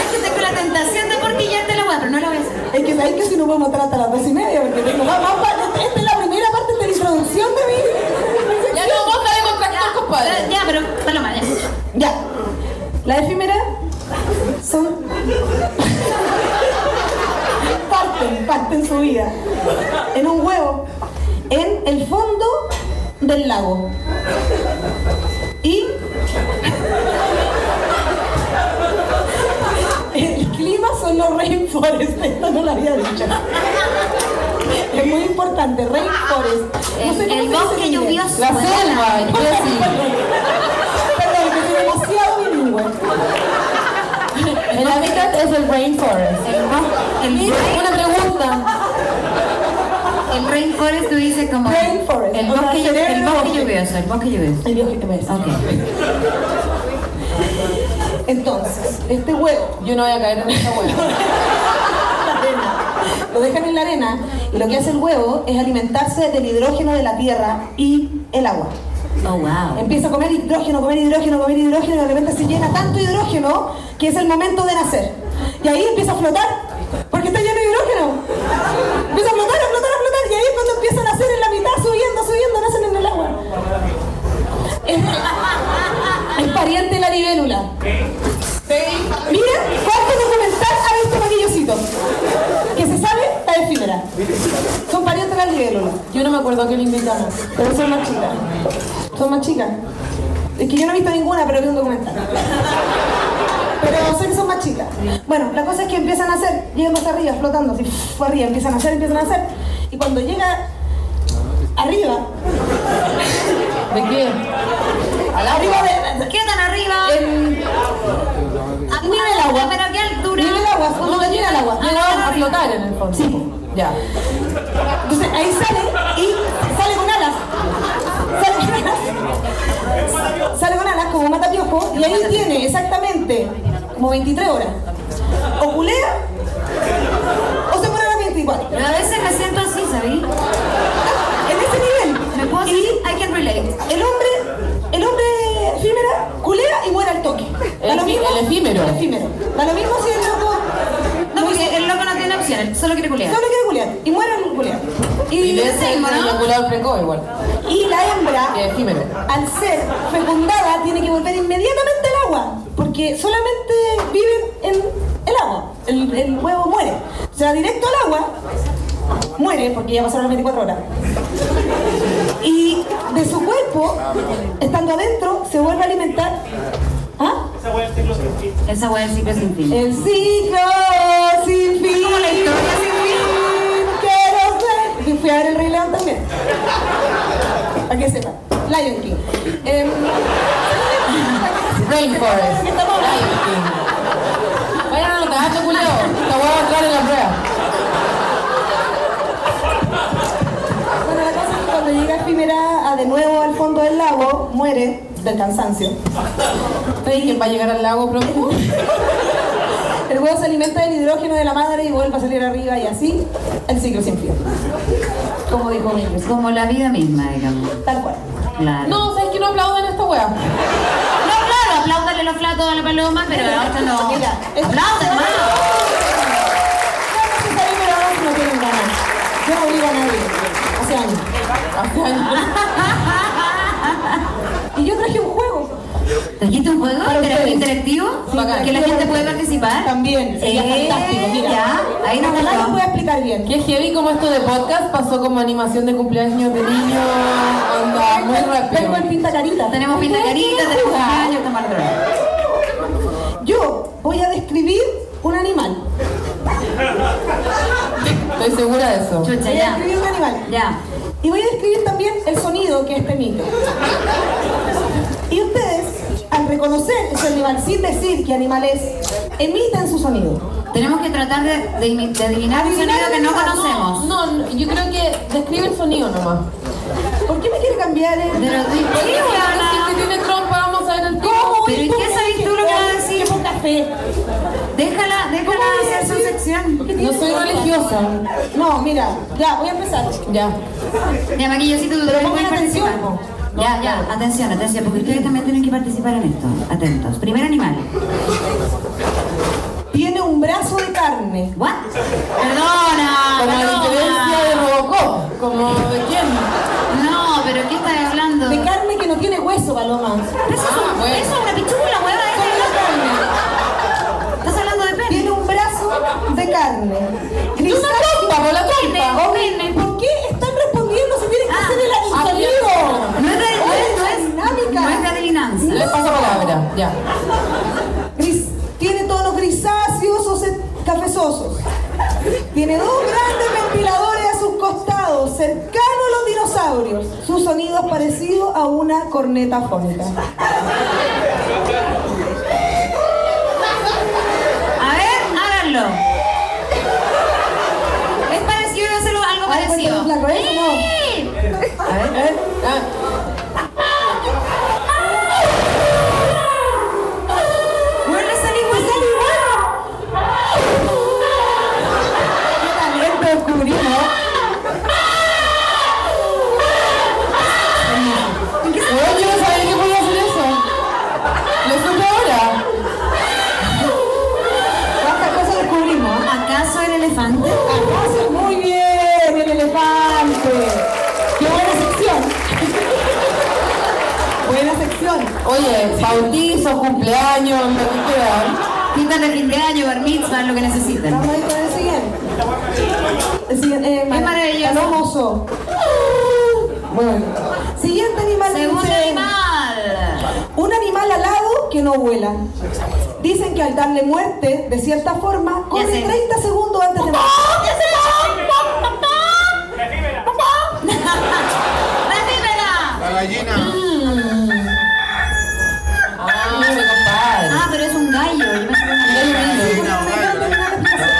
Es que tengo la tentación de porquillarte la weá, pero no la voy a hacer. Es que sabéis que si no podemos estar hasta las dos y media, porque tengo más, más Esta es la primera parte de la introducción de mi. Ya no, vos dale con tractor, compadre. Ya, pero Paloma, ya. Ya. Las efímeras son. parten, parten su vida en un huevo, en el fondo del lago. Y. El clima son los rainforests, esto no lo había dicho. Es muy importante, rainforest. No sé El- bosque lluvioso. La selva, Jessy. Perdón, que soy demasiado bilingüe. El hábitat es el rainforest. El, el, una pregunta. El rainforest tú dices como Rainforest, el o sea, bosque, llu- cerebro el bosque bosque. lluvioso, el bosque lluvioso. El biógeno es. Ok. Entonces, este huevo Yo no voy a caer en la arena, lo dejan en la arena y lo que hace el huevo es alimentarse del hidrógeno de la tierra y el agua. Oh, wow. Empieza a comer hidrógeno, comer hidrógeno, comer hidrógeno y de repente se llena tanto hidrógeno que es el momento de nacer. Y ahí empieza a flotar porque está lleno de hidrógeno. Empieza a flotar, a flotar, a flotar ahí cuando empieza a nacer en la mitad, subiendo, subiendo, nacen en el agua. Es, pariente de la libélula. Mira cuánto documental ha visto Maquillosito. Que se sabe la efímera. Son parientes de la libélula. Yo no me acuerdo a qué le invitamos. Pero son más chicas. Son más chicas. Es que yo no he visto ninguna, pero vi un documental. Pero sé que son más chicas. Bueno, la cosa es que empiezan a hacer, llegan más arriba, flotando, así, fue arriba, empiezan a hacer, empiezan a hacer. Y cuando llega arriba, ¿De qué? arriba de. ¿Qué tan arriba? En, nivel del agua. ¿Pero qué altura? Nivel del agua, cuando llega el agua. A flotar en el fondo. Sí. Ya. Entonces ahí sale y sale con alas. Sale con alas. Sale con alas como mata piojo y ahí tiene exactamente como 23 horas. O culea o se muere a las 24. Pero a veces me siento así, ¿sabí? En ese nivel. Me puedo Y I can relate. el hombre, el hombre efímera culea y muere al toque. El lo mismo- el efímero. El efímero. Da lo mismo si el loco No, porque el loco no tiene opciones, solo quiere culiar. solo quiere culear y muere al culear. Y Y, de ese mismo, ¿no? eyaculador precoz igual. y la hembra efímero. al ser fecundada tiene que volver inmediatamente porque solamente viven en el agua. El, el huevo muere. O sea, directo al agua, muere porque ya pasaron las 24 horas. Y de su cuerpo, estando adentro, se vuelve a alimentar. ¿Ah? Esa hueá es ciclo sin fin. Esa weá del ciclo sin fin. El ciclo sin fin. como la historia sin fin. Quiero ser. Y fui a ver el Rey León también. Para que sepan. Lion King. Em, Rainforest. Lion King. Vayan a culeo. Hueá va a entrar en la prueba. Bueno, la cosa es que cuando llega Efímera a de nuevo al fondo del lago, muere del cansancio. ¿Ustedes quién va a llegar al lago pronto? El huevo se alimenta del hidrógeno de la madre y vuelve a salir arriba y así el ciclo sin fin. Como dijo mi Es como la vida misma, digamos. Tal cual. Claro. No, ¿sabes que no aplauden esta hueá? Los flatos a la paloma, pero a esto no. Mira, Aplaudan, hermano. No necesario, pero ahora no tienen ganas. No obligo a nadie. Hace años. Hace años. Y yo traje un juego. Trajiste un juego Para intera- ustedes. interactivo bacán. que la gente puede participar. También, sería Eh, fantástico, mira. Ya, ahí nos Ojalá lo gustó. pueda explicar bien. Qué heavy como esto de podcast pasó como animación de cumpleaños de niños. Anda, muy rápido. en pinta carita. Tenemos pinta carita, tenemos cumpleaños, estamos. Yo voy a describir un animal. Estoy segura de eso. Chucha, Voy a ya. describir un animal. Ya. Y voy a describir también el sonido que este emite. Y ustedes, al reconocer ese animal sin decir qué animal es, emiten su sonido. Tenemos que tratar de, de de adivinar un sonido que no conocemos. No, no, yo creo que describe el sonido nomás. ¿Por qué me quiere cambiar el.? Pero, Si que tiene trompa, vamos a ver el. ¿Cómo? Pero ¿y ¿Cómo qué es sabes tú lo que va a decir? ¡Qué fe! Déjala, déjala hacer su sección. No soy religiosa. No, mira, ya, voy a empezar. Ya. Ya, Maquillosito, tú Pero pongan atención. Ya, ya, atención, atención, porque ustedes también tienen que participar en esto. Atentos. Primer animal. Tiene un brazo de carne. ¿What? Perdona, Como la diferencia de Robocop. Como de quién. No, pero ¿qué estás hablando? De carne que no tiene hueso, Paloma. Eso es, un- bueno. eso es una pichula, hueva. Carne. Estás hablando de pene. Tiene un brazo de carne. Grisáceo. trompa, con la trompa. Oye, ¿Por no es de adivinanza. Le paso palabra. Ya. Gris- tiene tonos grisáceos o se- cafezosos. Tiene dos grandes ventiladores a sus costados, cercanos a los dinosaurios. Su sonido es parecido a una corneta fónica. A ver, háganlo. Es parecido, algo Ay, parecido. ¿eso no? Dicen que al darle muerte, de cierta forma, corre sé. 30 segundos antes de morir. La gallina. Ah, mi compadre. Ah, pero es un gallo. Yo era un gallo. Gallina, Me encanta gallo. la explicación.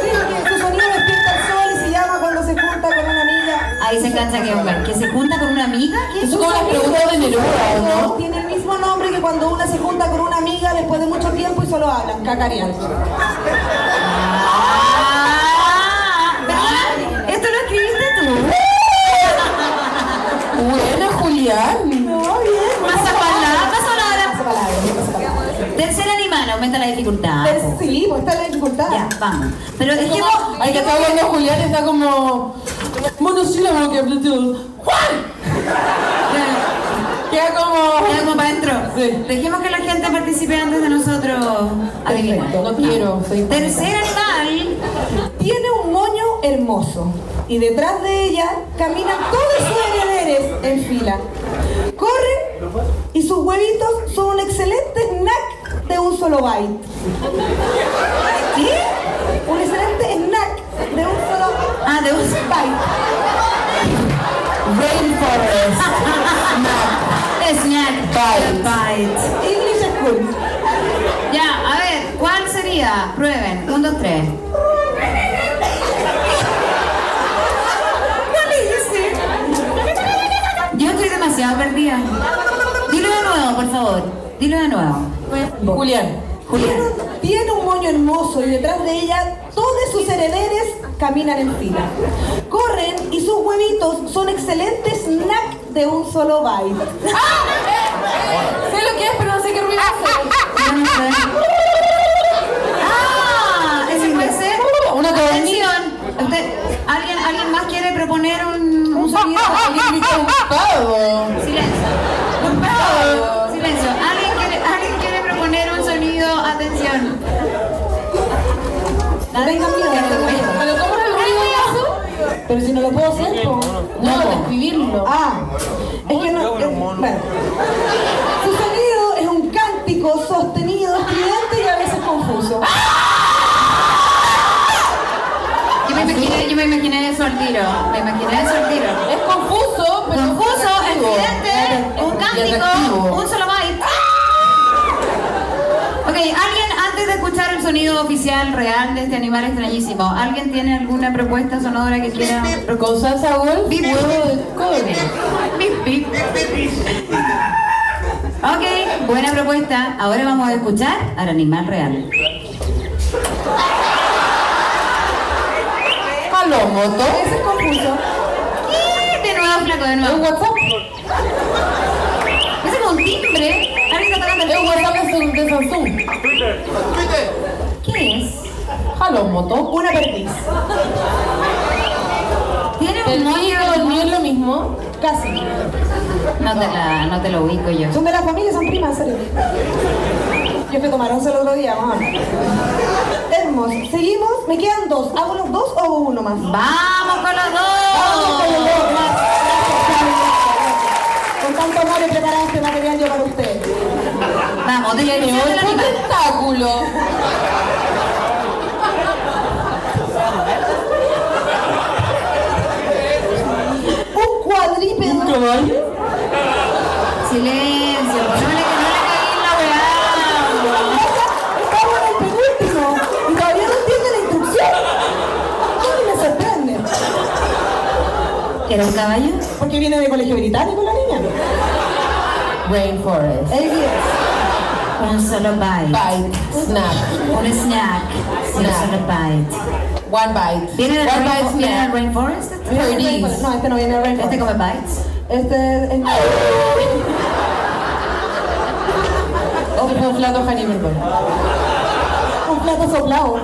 Sí, porque su sonido despierta el sol y se llama cuando se junta con una amiga. Ahí se cansa que. ¿Que se junta con una amiga? ¿Qué es Eso como las preguntas de Neruda, ¿o no? Tiene cuando una se junta con una amiga después de mucho tiempo y solo hablan, cacareando. Ah, ¿verdad? ¿Esto lo escribiste tú? Buena, Julián. No, bien. Tercer animal, aumenta la dificultad. Pero Sí, pues está la dificultad. Ya, vamos. Pero dejemos. Ay, que está hablando Julián, está como. Monosílabo que habló todo. ¡Juan! Queda como. Ya como para adentro. Sí. Dejemos que la gente participe antes de nosotros adivinar. No quiero, soy Tercer animal. Tiene un moño hermoso y detrás de ella caminan todos sus herederes en fila. Corre y sus huevitos son un excelente snack de un solo bite. ¿Qué? Un excelente snack de un solo Ah, de un bite. Rainforest. snack. Bite. Bite. English School. Ya, a ver, ¿cuál sería? Prueben. Un, dos, tres. ¿Cuál es ese? Yo estoy demasiado perdida. Dilo de nuevo, por favor. Dilo de nuevo. Julián. Julián. Tiene un moño hermoso y detrás de ella todos sus herederes caminan en fila. Corren y sus huevitos son excelentes snack de un solo bite. Sé lo que es, pero no sé qué ruido hace. Yo no sé. Ah, ese puede ser. Una. Usted, ¿alguien, ¿Alguien más quiere proponer un, un sonido? Ah, es que no. bueno. Su sonido es un cántico sostenido, estridente y a veces confuso. Yo me imaginé, yo me imaginé eso al tiro. Me imaginé eso al tiro. Es confuso, pero Confuso, es estridente, un cántico, un solo byte. Ok, alguien, antes de escuchar el sonido oficial real de este animal extrañísimo, ¿alguien tiene alguna propuesta sonora que quiera? Con salsa golf, huevo de cobre. Ok, buena propuesta. Ahora vamos a escuchar al animal real. Aló, moto. Ese es confuso. Y de nuevo, flaco, de Es nuevo. WhatsApp. Ese es un timbre. Alguien está tocando el Es timbre. WhatsApp de de Samsung. ¿Qué es? Aló, moto. Una perdiz. ¿Tiene un El moño? mío, el mío es lo mismo. Casi. No te, la, no te lo ubico yo. Son de la familia, son primas, serio. Yo fui a tomar once el otro día, ver. Hermoso. Seguimos. Me quedan dos. ¿Hago los dos o hago uno más? ¡Vamos con los Vamos con los dos! dos. Gracias. Con tanto amor he preparado este material yo para usted. Vamos, otro animal. tentáculo. Un cuadrípedo. caballo? Silencio, no le, no le caí en la weá. Estamos en el penúltimo y todavía no entiende la instrucción. Ay, me sorprende. ¿Era un caballo? Porque viene de colegio británico la niña. Rainforest. Ahí es. Un bite. Bite. Snack. Un Snack. solo bite. One bite. ¿Viene del, One bite ¿viene del rainforest? Perdiz. No, este no viene de ¿Este Rainforest. come bites? Este es... Este fue un plato Hannibal. Un plato soplado.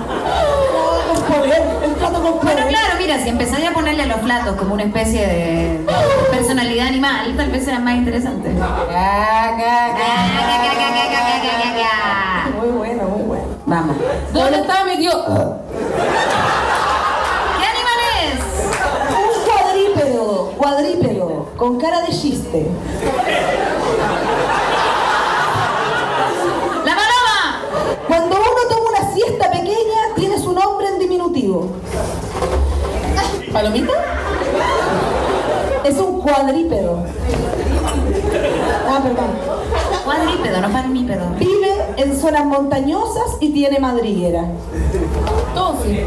Poder. El plato con Bueno, claro, mira, si empezáis a ponerle a los platos como una especie de personalidad animal, tal vez será más interesante. Muy bueno, muy bueno. Vamos. ¿Dónde estaba metido? ¿Qué animal es? Un cuadrípedo, cuadrípedo, con cara de chiste. ¡La paloma! Cuando uno toma una siesta pequeña, tiene su nombre en diminutivo. ¿Palomita? Es un cuadrípedo. Ah, perdón. Cuadrípedo, no palmípedo. Vive en zonas montañosas y tiene madriguera. Sí.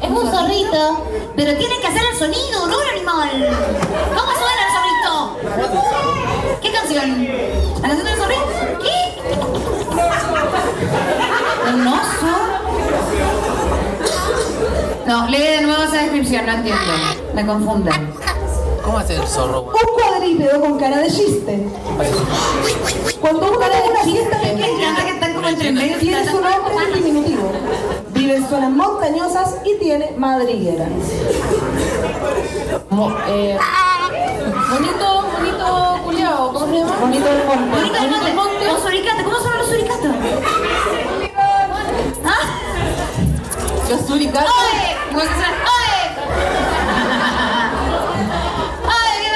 Es un zorrito. Pero tiene que hacer el sonido, no el animal. ¿Cómo suena el zorrito? ¿Qué canción? ¿La canción del zorrito? ¿Qué? ¿Un oso? No, lee de nuevo esa descripción, no entiendo. Me confunde. ¿Cómo hace el zorro? Un cuadrípedo con cara de chiste. Cuando uno toma una siesta Me pequeña, que están como entre medio. tiene su nombre en diminutivo. Vive en zonas montañosas y tiene madriguera. Mo- eh, bonito, bonito culiao. ¿Cómo se llama? Bonito el monte. Bonito el monte. Los suricatos, ¿cómo son los suricatos? Los suricatos. ¡Oye! ¡Oye! ¡Oye, qué!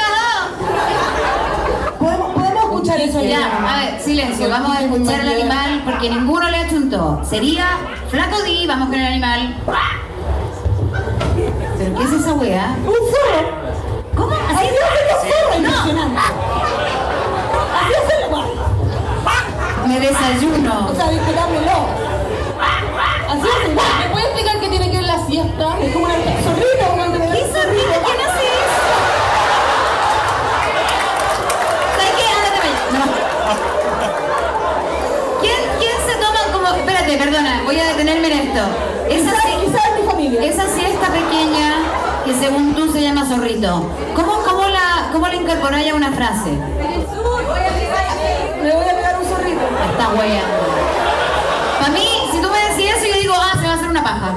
¿Podemos, podemos escuchar eso Ya, a ver, silencio, vamos a escuchar al animal porque ninguno le ha chuntado. Sería Flaco Di, vamos con el animal. ¿Pero qué es esa weá? Un zorro. ¿Cómo? Así los zorros, No. impresionante. Así los zorros. Me desayuno. O sea, discutámelo. Así hacen. ¿Me puede explicar qué tiene que ver la siesta? Es como una zorrita, como el de ¿Qué zorrito? ¿Quién hace eso? ¿Sabes qué? Ándate. No. ¿Quién, ¿Quién se toma como... Espérate, perdona, voy a detenerme en esto. Esa, Quizás, es mi familia. esa siesta pequeña que según tú se llama zorrito, ¿cómo, cómo, la, cómo la incorporáis a una frase? Le voy a pegar un zorrito. Está weyando. Para mí, paja.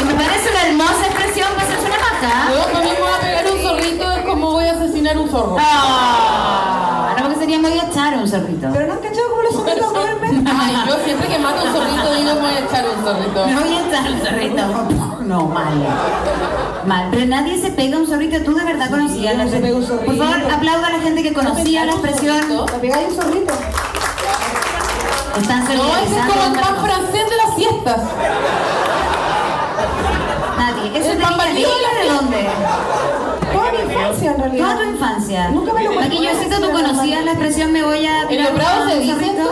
Y me parece una hermosa expresión para hacerse una paja. Yo lo mismo a pegar un zorrito es como voy a asesinar un zorro. Ah, no, porque sería muy echar un zorrito. Pero no han cachado cómo los zorritos comen Ay, yo siempre que mato un zorrito digo me voy a echar un zorrito. Me voy a echar un zorrito. No, mal. Mal. Pero nadie se pega un zorrito. Tú de verdad conocías la no se pega un zorrito. Por favor, aplauda a la gente que conocía la expresión. ¿Te pegáis un zorrito? Están No, ese es como el pan francés de las siestas. Nadie. Eso El te pan batido de dónde. Toda mi infancia, en realidad. Toda tu infancia. Nunca me lo Aquí yo que tú conocías la expresión me voy a ¿En los Bravos se dice zorrito. esto?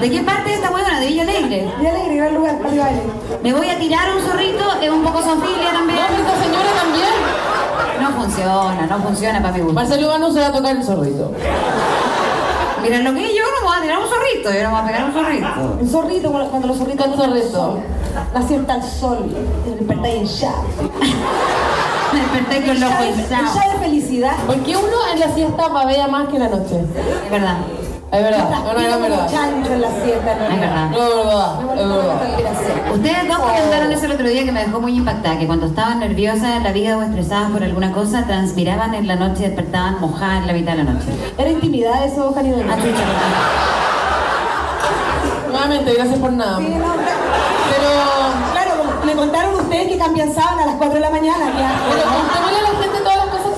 ¿De qué parte de esta huevona? De Villa Alegre. Día alegre, gran lugar, para baile. Me voy a tirar un zorrito, es un poco sofilia también. No, esta señora también. No funciona, no funciona para mi gusto. Marcelo Ivano se va a tocar el zorrito. Mira lo que voy a tirar un zorrito, me voy a pegar un zorrito. Un zorrito, cuando los zorritos ¿Qué zorrito? La siesta al sol, y despertáis en ya. Me desperté con los ojos Ya hinchados. de felicidad. Porque uno en la siesta babea más que en la noche. Es verdad, Es verdad, no, no, no, es verdad. chancho en la siesta. es verdad. No, es verdad, es verdad. Ustedes dos comentaron eso el otro día que me dejó muy impactada, que cuando estaban nerviosas en la vida o estresadas por alguna cosa, transpiraban en la noche y despertaban mojadas en la mitad de la noche. Era intimidad eso, Caribe. Ah, chucha, Nuevamente, gracias por nada. Sí, no, Pero, Claro, me contaron ustedes que cambian sábana a las 4 de la mañana. qué asco, pero ¿no? contémosle a la gente todas las cosas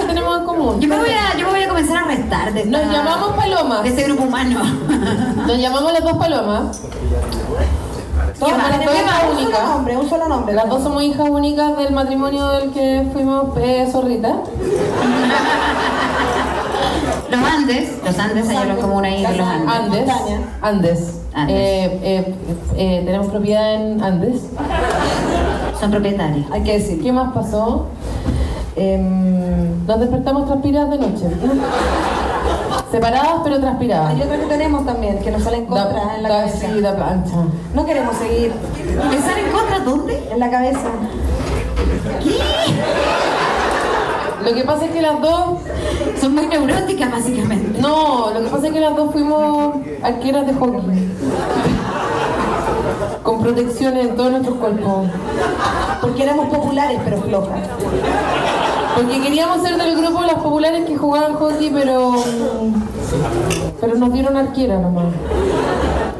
Yo me voy a, yo me voy a comenzar a restar de esta- Nos llamamos palomas. de este grupo humano. Nos llamamos las dos palomas. ¿Qué Somos las dos ¿Qué hijas más? Un solo únicas. nombre, un solo nombre. Las dos somos hijas únicas del matrimonio del que fuimos eh, zorrita. Los Andes, los Andes hay una comuna ahí de los Andes. Andes. Andes. Andes. Eh, eh, eh, tenemos propiedad en Andes. Son propietarios. Hay que decir. ¿Qué más pasó? Em, nos despertamos transpiradas de noche. Separadas pero transpiradas. Hay otra que tenemos también, que nos sale en contra Da- en la da- cabeza. sí, da plancha. No queremos seguir ¿Le salen contra dónde? en la cabeza. Lo que pasa es que las dos. Son muy neuróticas básicamente. No, lo que pasa es que las dos fuimos arqueras de hockey. Con protecciones en todo nuestro cuerpo. Porque éramos populares pero flojas. Porque queríamos ser del grupo de las populares que jugaban hockey, pero. Pero nos dieron arquera nomás.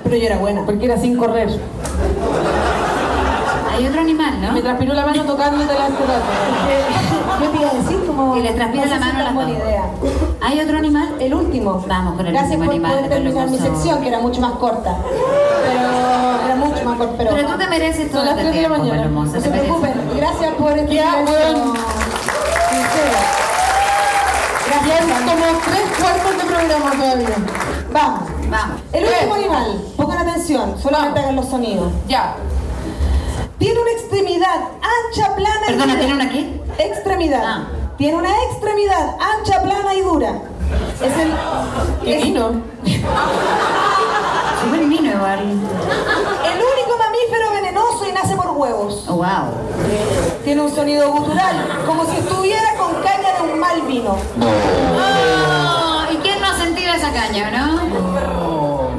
Pero yo era buena. Porque era sin correr. Hay otro animal, ¿no? Me transpiró la mano tocándote la escalera. ¿Qué te iba a decir? Como, Que le transpira la mano a las buena idea. ¿Hay otro animal? El último. Vamos con el Gracias último por animal, que lo terminar mi sección, que era mucho más corta. Pero Pero, Pero tú te mereces todo las este de la mañana. No se preocupen. Gracias por este Ya. Ya Gracias. hay como tres cuartos de programa todavía. Vamos. Vamos. El último animal. Pongan atención. Solamente hagan los sonidos. Ya. Tiene una extremidad ancha, plana y Perdona, dura. ¿tiene una qué? Extremidad. Ah. Tiene una extremidad ancha, plana y dura. Es el. ¿Qué es vino? Súper igual. el único huevos. Oh, wow. Tiene un sonido gutural, como si estuviera con caña de un mal vino. Oh, ¿Y quién no ha sentido esa caña, no?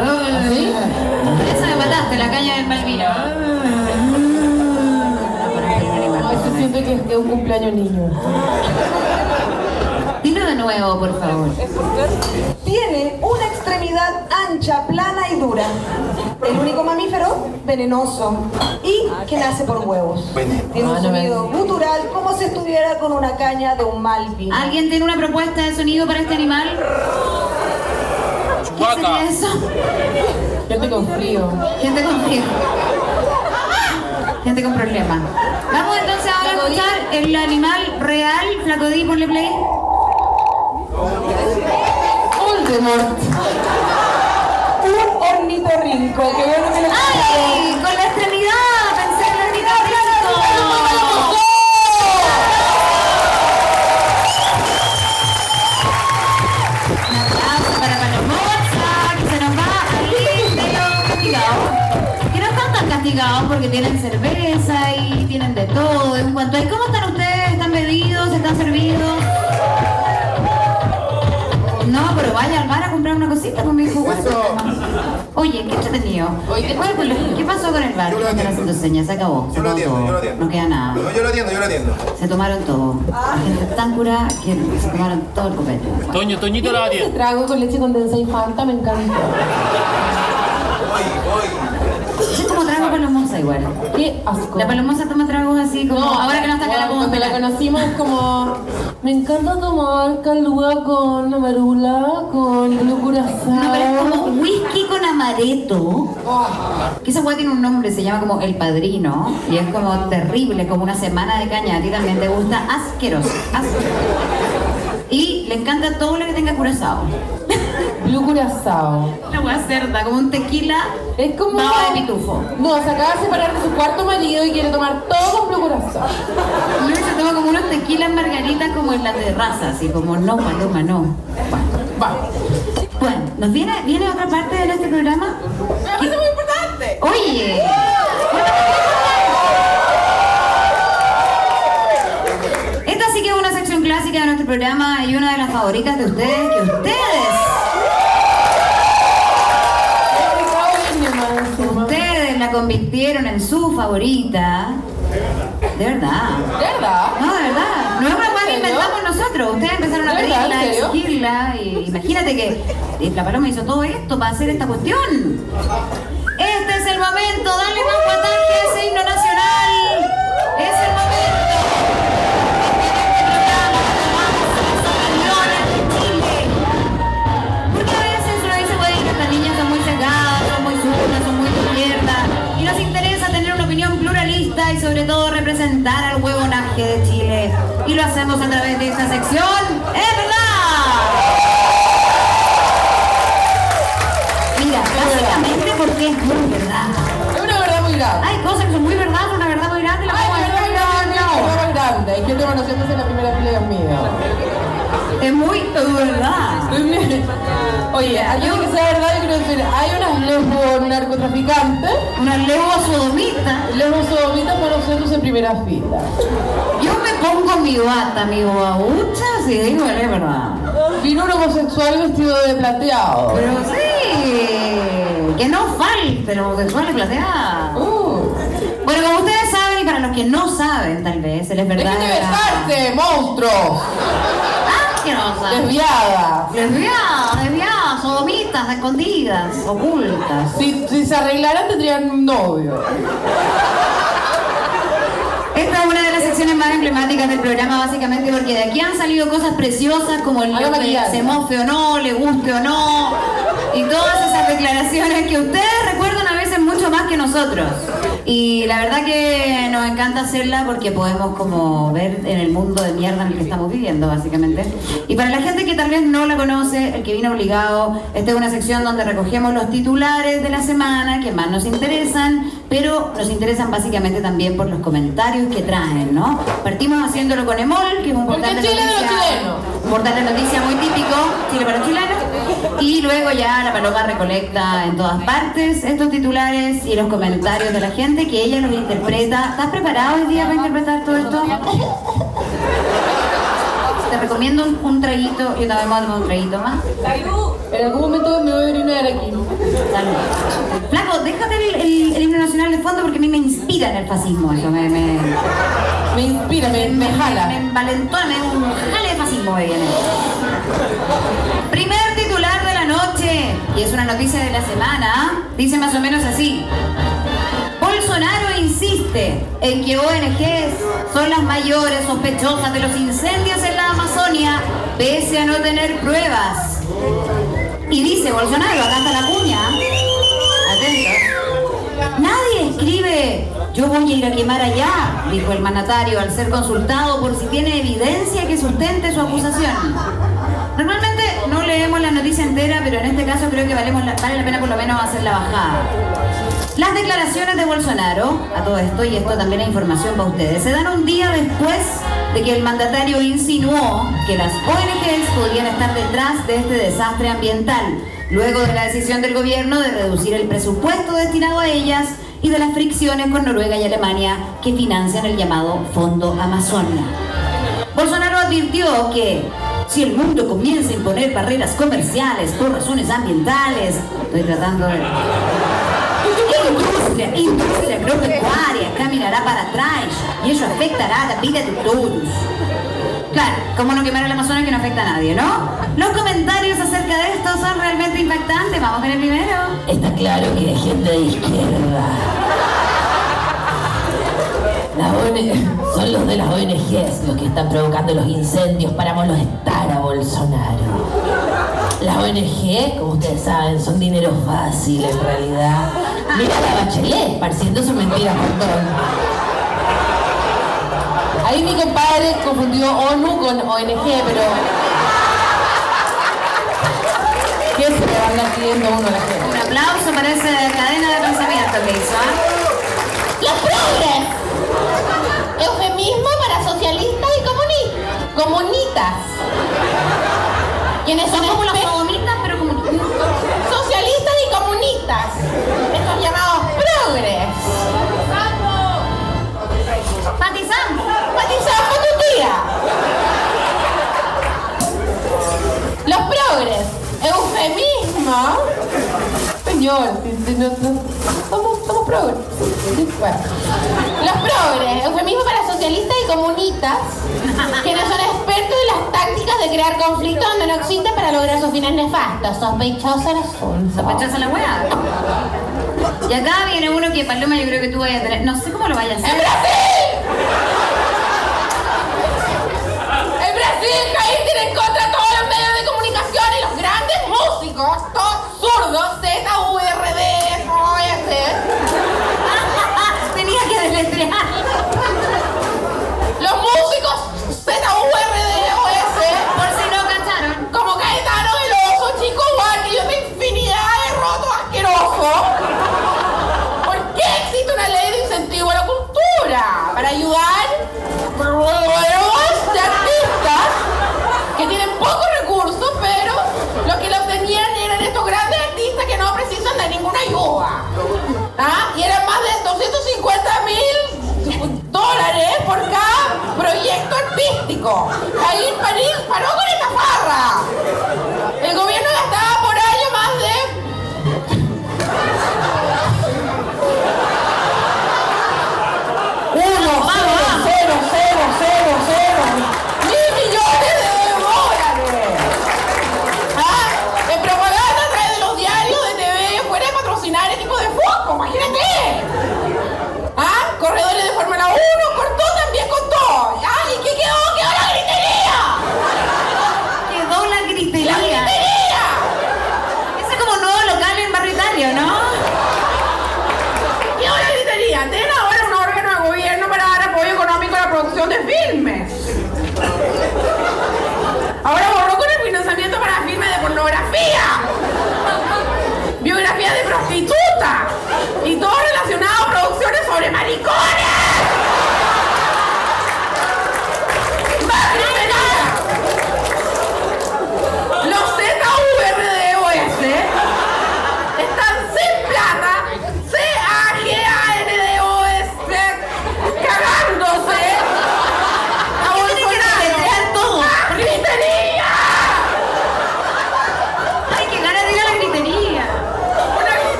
¿Así? Esa me mataste, la caña del Malvino. Ay, se siente que es un cumpleaños niño. Dilo de nuevo, por favor. Tiene una extremidad ancha, plana y dura. El único mamífero venenoso y que nace por huevos. Tiene un Ah, sonido gutural, como si estuviera con una caña de un mal vino. ¿Alguien tiene una propuesta de sonido para este animal? ¿Qué sería eso? Gente con frío. Gente con frío. Gente con problemas. Vamos entonces ahora a escuchar el animal real. Flacodí, ponle play. Voldemort. Un ornitorrinco, que bueno que lo ¡Ay! Con la extremidad. Pensé en el ornitorrinco. Un aplauso para Palomosa, que se nos va a ir de los castigados. Que no están tan castigados porque tienen cerveza y tienen de todo. En cuanto a ¿cómo están ustedes? ¿Están bebidos? ¿Están servidos? Oye, qué entretenido. Oye, ¿Cuál fue lo- ¿Qué pasó con el bar? Yo lo ¿Qué están atiendo. haciendo señas? Se acabó. Se Yo lo atiendo, todo. yo lo atiendo. No queda nada. No, yo lo atiendo, yo lo atiendo. Se tomaron todo. La gente es tan curada que se tomaron todo el copete. Toño, Toñito la Ese tiene. trago con leche condensada y Fanta me encanta. Como trago palomosa igual. Qué asco. La palomosa toma tragos así como ahora que no está acá la cuando podemos la conocimos como me encanta tomar calúa con amarula, con curazao. No, pero es como whisky con amaretto. Que esa weá tiene un nombre, se llama como El Padrino. Y es como terrible, como una semana de caña. A ti también te gusta asqueroso. asqueroso. Y le encanta todo lo que tenga curazao. Blue curazao. La weá cerda, como un tequila. Es como. Baba de pitufo. No, se acaba de separar de su cuarto marido y quiere tomar todo con blue curazao. No, se toma como unos tequilas margaritas como en la terraza, así como no, paloma, no. Bueno, bueno, ¿nos viene, viene otra parte de este programa? Me parece muy importante. Oye, esta sí que es una sección clásica de nuestro programa y una de las favoritas de ustedes, que ustedes, convirtieron en su favorita. De verdad. ¿De verdad? No, de verdad. No es una que inventamos nosotros. Ustedes empezaron a pedirla, exigirla. Y imagínate que eh, la Paloma hizo todo esto para hacer esta cuestión. Este es el momento. Dale más guataje a ese himno representar al huevonaje de Chile. Y lo hacemos a través de esta sección. ¡Es verdad! Mira, básicamente porque es muy verdad. Es una verdad muy grande. Hay cosas que son muy verdad, una verdad muy grande. La Ay, vamos a grande, verdad muy grande. Hay gente conociéndose en la primera fila, Dios mío. Es muy verdad. Oye, antes de que sea verdad, yo quiero decir, hay unas lesbos narcotraficantes, Una lengua sodomita. lesbos sodomitas conociéndose en primera fila. Yo me pongo mi bata, mi babucha, si digo es verdad. Vino un homosexual vestido de plateado. Pero sí, que no falte el homosexual de plateada. Uh, Bueno, como ustedes saben, y para los que no saben, tal vez, él es verdad. ¡Dejen de besarte, monstruos! Asquerosa. Desviada. Desviadas, desviadas, sodomitas, escondidas, ocultas. Si, si se arreglaran tendrían un novio. Esta es una de las secciones más emblemáticas del programa, básicamente porque de aquí han salido cosas preciosas como el que se mofe o no, le guste o no, y todas esas declaraciones que ustedes recuerdan a veces mucho más que nosotros. Y la verdad que nos encanta hacerla porque podemos como ver en el mundo de mierda en el que estamos viviendo, básicamente. Y para la gente que tal vez no la conoce, el que vino obligado, esta es una sección donde recogemos los titulares de la semana que más nos interesan, pero nos interesan básicamente también por los comentarios que traen, ¿no? Partimos haciéndolo con Emol, que es un portal de noticias- portal de noticias muy típico, Chile para chilenos. Y luego ya la paloma recolecta en todas partes estos titulares y los comentarios de la gente que ella los interpreta. ¿Estás preparado hoy día para interpretar todo esto? Te recomiendo un, un traguito y una vez más un traguito más. En algún momento me voy a orinar aquí. Salud. Flaco, déjate el, el- el himno nacional de fondo porque a mí me inspira en el fascismo. Eso me, me, Me inspira, me, me me jala. envalentona, me un jale de fascismo me viene. Primer es una noticia de la semana, dice más o menos así. Bolsonaro insiste en que ONGs son las mayores sospechosas de los incendios en la Amazonia, pese a no tener pruebas. Y dice Bolsonaro, acá está la cuña. Atentos. Nadie escribe, yo voy a ir a quemar allá, dijo el mandatario al ser consultado por si tiene evidencia que sustente su acusación. Normalmente no leemos la noticia entera, pero en este caso creo que valemos la- vale la pena por lo menos hacer la bajada. Las declaraciones de Bolsonaro, a todo esto, y esto también es información para ustedes, se dan un día después de que el mandatario insinuó que las ONGs podrían estar detrás de este desastre ambiental, luego de la decisión del gobierno de reducir el presupuesto destinado a ellas y de las fricciones con Noruega y Alemania que financian el llamado Fondo Amazonia. Bolsonaro advirtió que si el mundo comienza a imponer barreras comerciales por razones ambientales, estoy tratando de... Claro, como no quemar el Amazonas que no afecta a nadie, ¿no? Los comentarios acerca de esto son realmente impactantes. Vamos con el primero. Está claro que es gente de izquierda. Son los de las ONGs los que están provocando los incendios para molestar a Bolsonaro. Las ONG, como ustedes saben, son dinero fácil en realidad. Mira a la bachelet, esparciendo sus mentiras por todo. Ahí mi compadre confundió ONU con ONG, pero. ¿Qué se le va a andar pidiendo uno a la gente? Un aplauso para esa cadena de pensamiento que hizo, ¿ah? Los progres. Eufemismo para socialistas y comuni- comunitas. ¿Quiénes son como los espe- comunistas, pero como... socialistas y comunistas? Estos llamados progres. Señor, no- no- somos, somos progres. Bueno. Los progres, eufemismo para socialistas y comunistas, quienes son expertos en las tácticas de crear conflictos donde no existen para lograr sus fines nefastos. Sospechoso el asunto. Sospechosa la weá. Y acá viene uno que Paloma yo creo que tú vayas a tener. No sé cómo lo vayas a ¡En hacer. Brasil! En Brasil, tiene en contra todos los medios de comunicación y los grandes músicos, todos zurdos, Z, U, R, D, F, artístico. Ahí París paró con esta farra.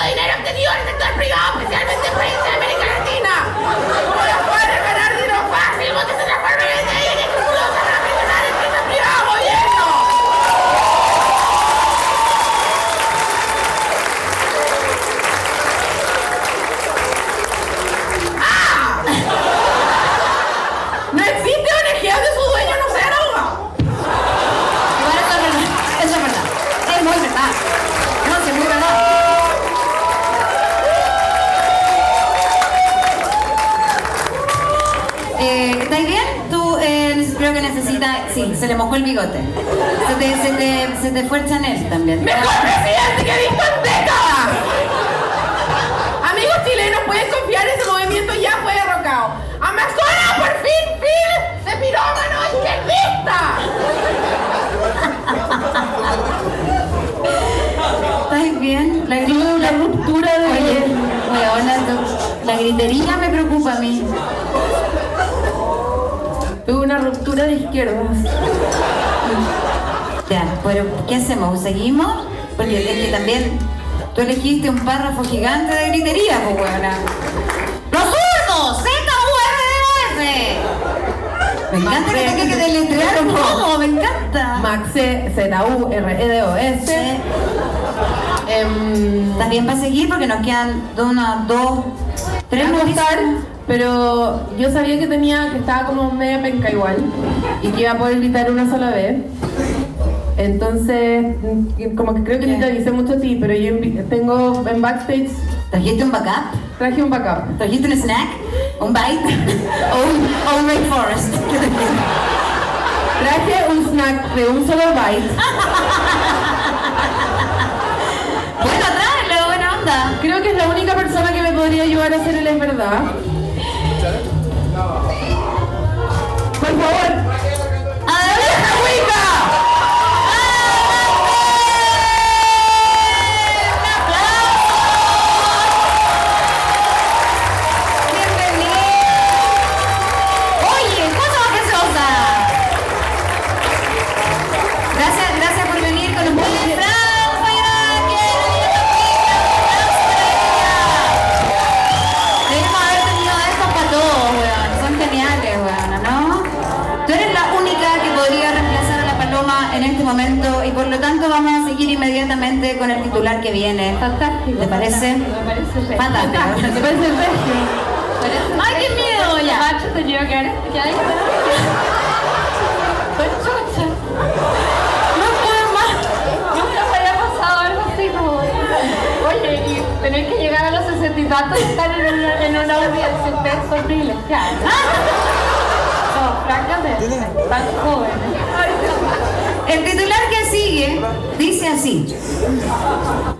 De dinero obtenido en el sector privado, especialmente en América Latina. Como las pueden ganar dinero fácil, porque se transforman en inescrupulosas para presionar empresas privadas, gobierno. No existe ONG donde su dueño no sea abogado. Igual eso es verdad. Eso es verdad. Es muy verdad. No, sí, es muy verdad. Eh, ¿Estáis bien? Tú eh, creo que necesitas... Sí, se le mojó el bigote. Se te, se te, se te fue el Chanel también. ¡Mejor presidente que he visto en décadas! Amigos chilenos, pueden confiar ese movimiento ya fue derrocado. ¡Amazonas, por fin, fin! ¡De pirómano izquierdista! ¿Estáis bien? La, la ruptura de... Oye, weona, la gritería me preocupa a mí. Una ruptura de izquierdas. Ya, pero ¿qué hacemos? ¿Seguimos? Porque es que también tú elegiste un párrafo gigante de gritería, pues buena. ¡Los zurdos! ¡Z-U-R-D-O-S! Me encanta que tenga que deletrear todo, me encanta. Maxe, Z-U-R-E-D-O-S. Em, También para seguir porque nos quedan do- una, dos, tres gustar, pero yo sabía que tenía, que estaba como media penca igual y que iba a poder gritar una sola vez. Entonces, mm, como que creo que ni te avisé mucho a ti, pero yo tengo en backstage, ¿Trajiste un backup? traje un backup. ¿Trajiste un snack? ¿Un bite? ¿O un, rainforest? Traje un snack de un solo bite. Bueno, tráelo, buena onda. Creo que es la única persona que me podría ayudar a hacer el es verdad. Por con el titular que viene. fantástico. ¿Te parece? Me parece re- Fantástico. Me parece regio. ¡Ay, qué miedo ya! Macho te lleva que ahora que hay. No puedo más. Nunca me había pasado algo así como. Oye, y tener que llegar a los sesenta y tantos y estar en una, en una audiencia, ustedes son privilegiados. No, francamente, tan jóvenes. El titular que sigue dice así.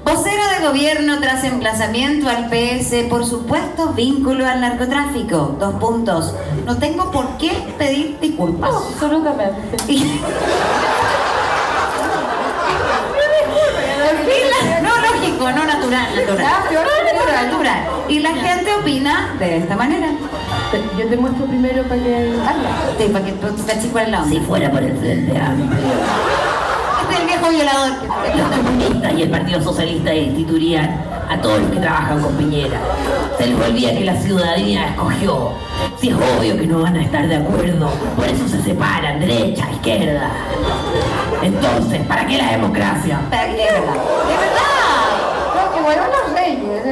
Vocero de gobierno tras emplazamiento al PS por supuesto vínculo al narcotráfico. Dos puntos. No tengo por qué pedir disculpas. Absolutamente. Y- No lógico, no natural, natural. No natural. Y la gente opina de esta manera. Yo te muestro primero para que. Sí, para que tú cachis cuál es la onda. Si fuera por el Frente Amplio, Este es el viejo violador. los comunistas y el Partido Socialista destituirían a todos los que trabajan con Piñera. Se les olvida que la ciudadanía escogió. Si es obvio que no van a estar de acuerdo, por eso se separan derecha, izquierda. Entonces, ¿para qué la democracia? Para que- Es verdad. Es verdad. No, que vuelvan los reyes,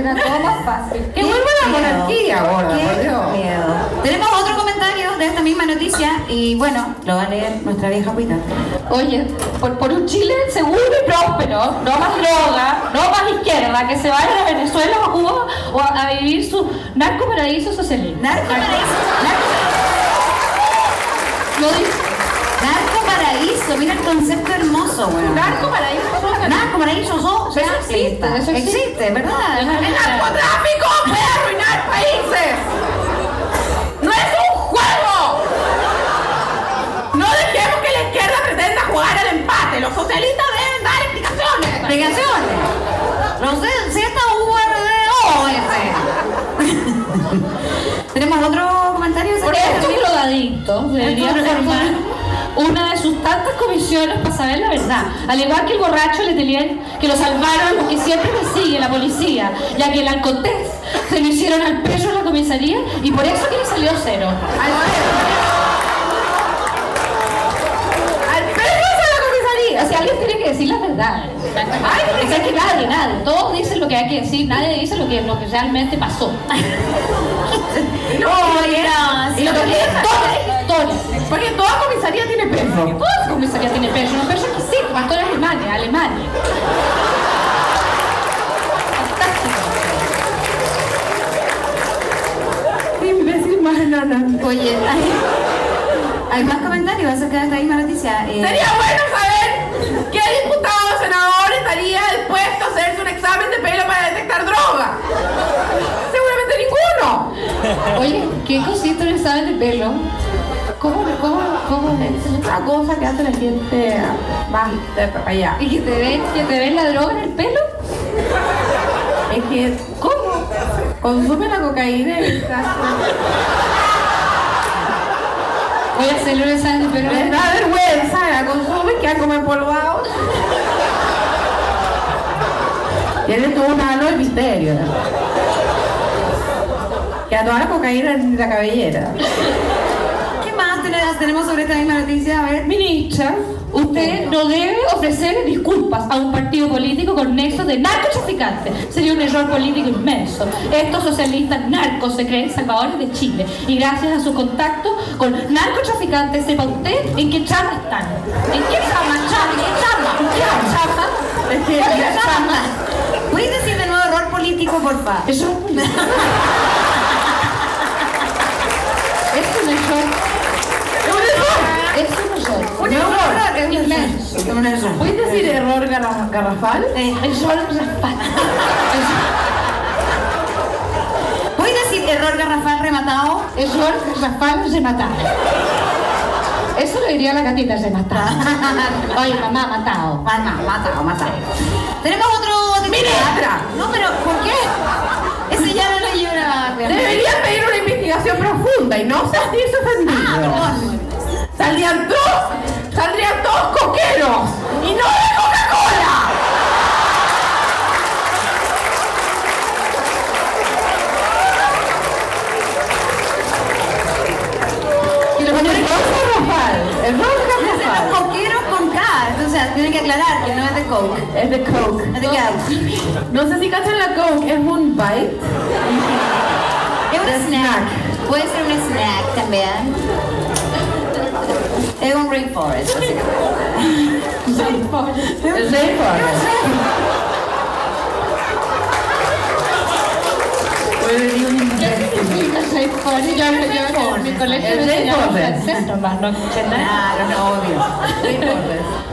era todo más fácil. Que vuelva la miedo. monarquía ahora, Qué por Dios. miedo. Tenemos otro comentario de esta misma noticia y bueno, lo va a leer nuestra vieja Cuita. Oye, por, por un Chile seguro y próspero, no más droga, no más izquierda, que se vayan a Venezuela o a Cuba o a, a vivir su narcoparaíso socialista. Narcoparaíso. Narco- Lo dice. Narcoparaíso. Mira el concepto hermoso, weón. Narcoparaíso socialista. Narcoparaíso so- Eso existe, eso existe. Existe, ¿verdad? ¡El narcotráfico puede arruinar comisiones para saber la verdad. Al igual que el borracho Letelier, que lo salvaron los que siempre persigue la policía, ya que el Alcotés se lo hicieron al peso en la comisaría y por eso que le salió cero. ¡Al perro de la comisaría! O sea, alguien tiene que decir la verdad. Ay, es que nadie, nadie. Todos dicen lo que hay que decir, nadie dice lo que, lo que realmente pasó. No, Y lo que es toda la historia. Porque toda comisaría tiene peso. Toda comisaría tiene peso, no peso que sí, pastor Alemania, Alemania. Fantástico. Imbécil más enana. Oye, hay, hay más comentarios acerca de esta misma noticia. Eh, Sería bueno saber qué hacerse un examen de pelo para detectar droga. Seguramente ninguno. Oye, ¿qué consiste el examen de pelo? ¿Cómo, cómo, cómo Es una cosa que hace la gente más de para allá. ¿Y que te ven, que te ven la droga en el pelo? Es que, ¿Cómo? consume la cocaína mientras... Voy a hacerlo un examen, pero... Les da vergüenza, la consumen, quedan como empolvados. Tiene todo un halo de misterio. ¿no? Queda toda la cocaína en la cabellera. ¿Qué más tenemos, sobre esta misma noticia? A ver. Ministra, usted no debe ofrecer disculpas a un partido político con nexos de narcotraficantes. Sería un error político inmenso. Estos socialistas narcos se creen salvadores de Chile. Y gracias a su contacto con narcotraficantes, sepa usted en qué chama están. ¿En qué chama? Chama, ¿qué chama? ¿Qué chama? Es que ¿Cuál ya es chama? ¿Puedes decir de nuevo error político, porfa? Eso es un error. Es un error. Es un error. Un error, es un error. Inmenso. Es un error. ¿Puedes decir error garra- garrafal? Error garrafal. ¿Puedes decir error garrafal rematado? Error garrafal rematado. Eso lo diría la gatita rematada. Oye, mamá, matado. Mata, matado, matado. Tenemos otro... No, pero ¿por qué? Ese ya lo leyó la... Deberían pedir una investigación profunda y no sentirse ofendidos. Ah, perdón. Saldrían todos, saldrían todos coqueros y no de Coca-Cola. Y lo ponen con garrafal, el ron Dicen garrafal. los coqueros entonces tienen que aclarar que no es de Coke. Es de Coke. Es de Coke. No sé si cachan la Coke, es un bite. Es un snack. snack. Puede ser un snack también. Es un rainforest, básicamente. El Rainforest. Puede venir un Yo, en mi colegio nomás, no escuché nada. Claro, no, obvio.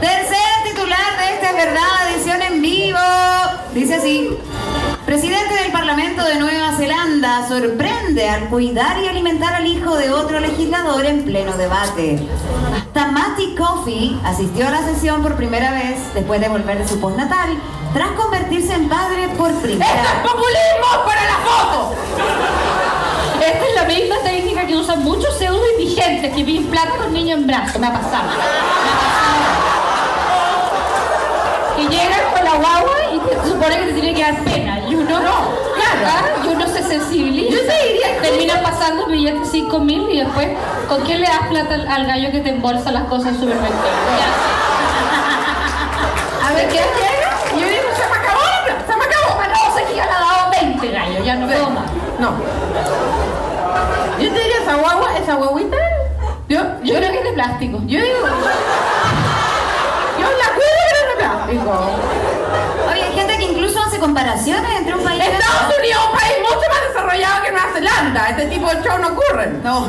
Tercer titular de esta es verdad, edición en vivo. Dice así. Presidente del Parlamento de Nueva Zelanda sorprende al cuidar y alimentar al hijo de otro legislador en pleno debate. Tamati Coffey asistió a la sesión por primera vez después de volver de su postnatal, tras convertirse en padre por primera ¡Esto vez. es populismo para la foto! Esta es la misma técnica que usan muchos pseudo indigentes que piden plata con niños en brazos. Me ha pasado. Me ha pasado. Que llegan con la guagua y te- se supone que te tiene que dar pena. Y uno no. Claro. Y uno se sensibiliza. Yo te diría que- Termina pasando billetes 5 mil y después, ¿con quién le das plata al, al gallo que te embolsa las cosas en el supermercado? A ver, ¿qué llega? Y yo digo, se me acabó la plata, se me acabó. Ya. No, que ya le ha dado 20 gallos, ya no puedo más. No. Esa guagua, esa guaguita. Yo, Yo creo que es de plástico. yo digo. Yo la cuido pero es de plástico. Oye, hay gente que incluso hace comparaciones entre un país y. Estados Unidos es un país mucho más desarrollado que Nueva Zelanda. Este tipo de show no ocurren. No.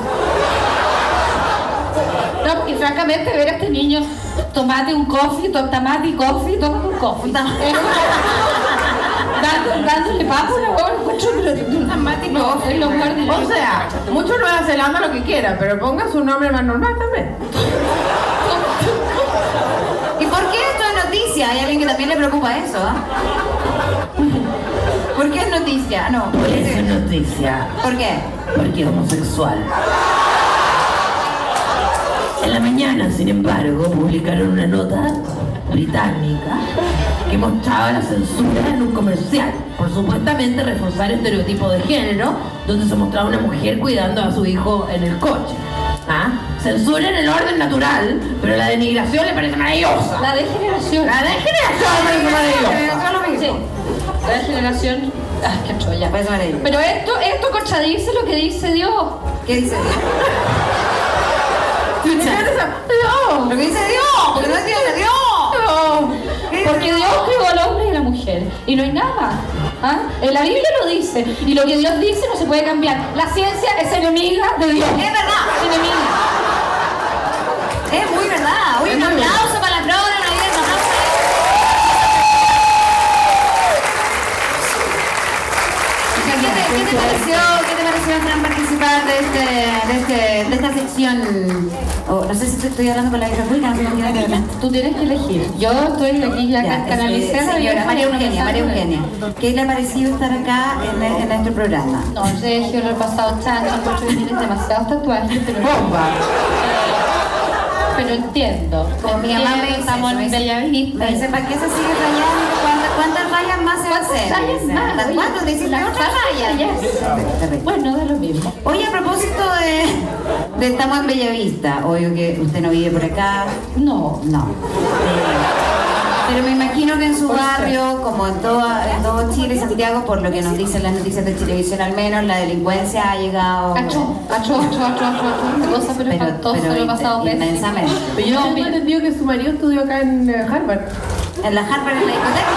No, porque francamente ver a este niño tomate un coffee, to- tomate y coffee, tómate un coffee. Un tam- Es como- Dando- dándole papo a la hueá, encuentro pero tomate y coffee. Es lo de O sea, mucho Nueva Zelanda lo que quiera, pero ponga su nombre más normal también. ¿Y por qué esto es noticia? Hay alguien que también le preocupa eso, ¿ah? ¿Por qué es noticia? No. Por eso es noticia, ¿Por qué? porque es homosexual. En la mañana, sin embargo, publicaron una nota británica que mostraba la censura en un comercial por supuestamente reforzar estereotipos de género, donde se mostraba una mujer cuidando a su hijo en el coche. ¿Ah? Censura en el orden natural, pero la denigración le parece maravillosa. La degeneración. La degeneración le parece maravillosa. Sí. La degeneración. Ah, qué cholla. Maravilloso. Pero esto, esto contradice lo que dice Dios. ¿Qué dice Dios? No, Lo que dice Dios, porque no es Dios, es Dios. No. ¿Qué dice Porque Dios creó al hombre y a la mujer. Y no hay nada. ¿Ah? En la Biblia lo dice. Y lo que Dios dice no se puede cambiar. La ciencia es enemiga de Dios. Es verdad. Es enemiga. Es muy verdad. Oye, un aplauso para la flora, Navidad, un aplauso. ¿Qué te, pareció, qué te pareció, Fran, participar de, este, de, este, de esta sección? aplicación, o no sé si estoy hablando con la vieja pública, no sé con quién. Tú tienes que elegir. Yo estoy aquí ya, Ya, la señora María Eugenia, María Eugenia, ¿qué le ha parecido estar acá en, en nuestro programa? No, Sergio, lo he pasado chancho, que tienes demasiados tatuajes, pero... ¡Bomba! Pero entiendo. Como mi mamá me dice, Estamos en Bellavista. me dice, ¿para qué se sigue rayando? ¿Cuántas, rayas más se va a ¿Cuántas hacer? rayas Dice, más? ¿Hasta Oye, cuándo? Dice, las otra raya. Bueno, da lo mismo. Oye, a propósito de, de estamos en Bellavista, obvio que usted no vive por acá. No. No. Eh, pero me imagino que en su barrio, como en, toda, en todo Chile Santiago, por lo que nos dicen las noticias de televisión al menos, la delincuencia ha llegado... Cacho, cacho, cacho, cacho, cacho. Cosa pero, Pero- lo pasado. Pero yo No, tengo entendido que su marido estudió acá en eh, Harvard. En la Harvard, en la discoteca.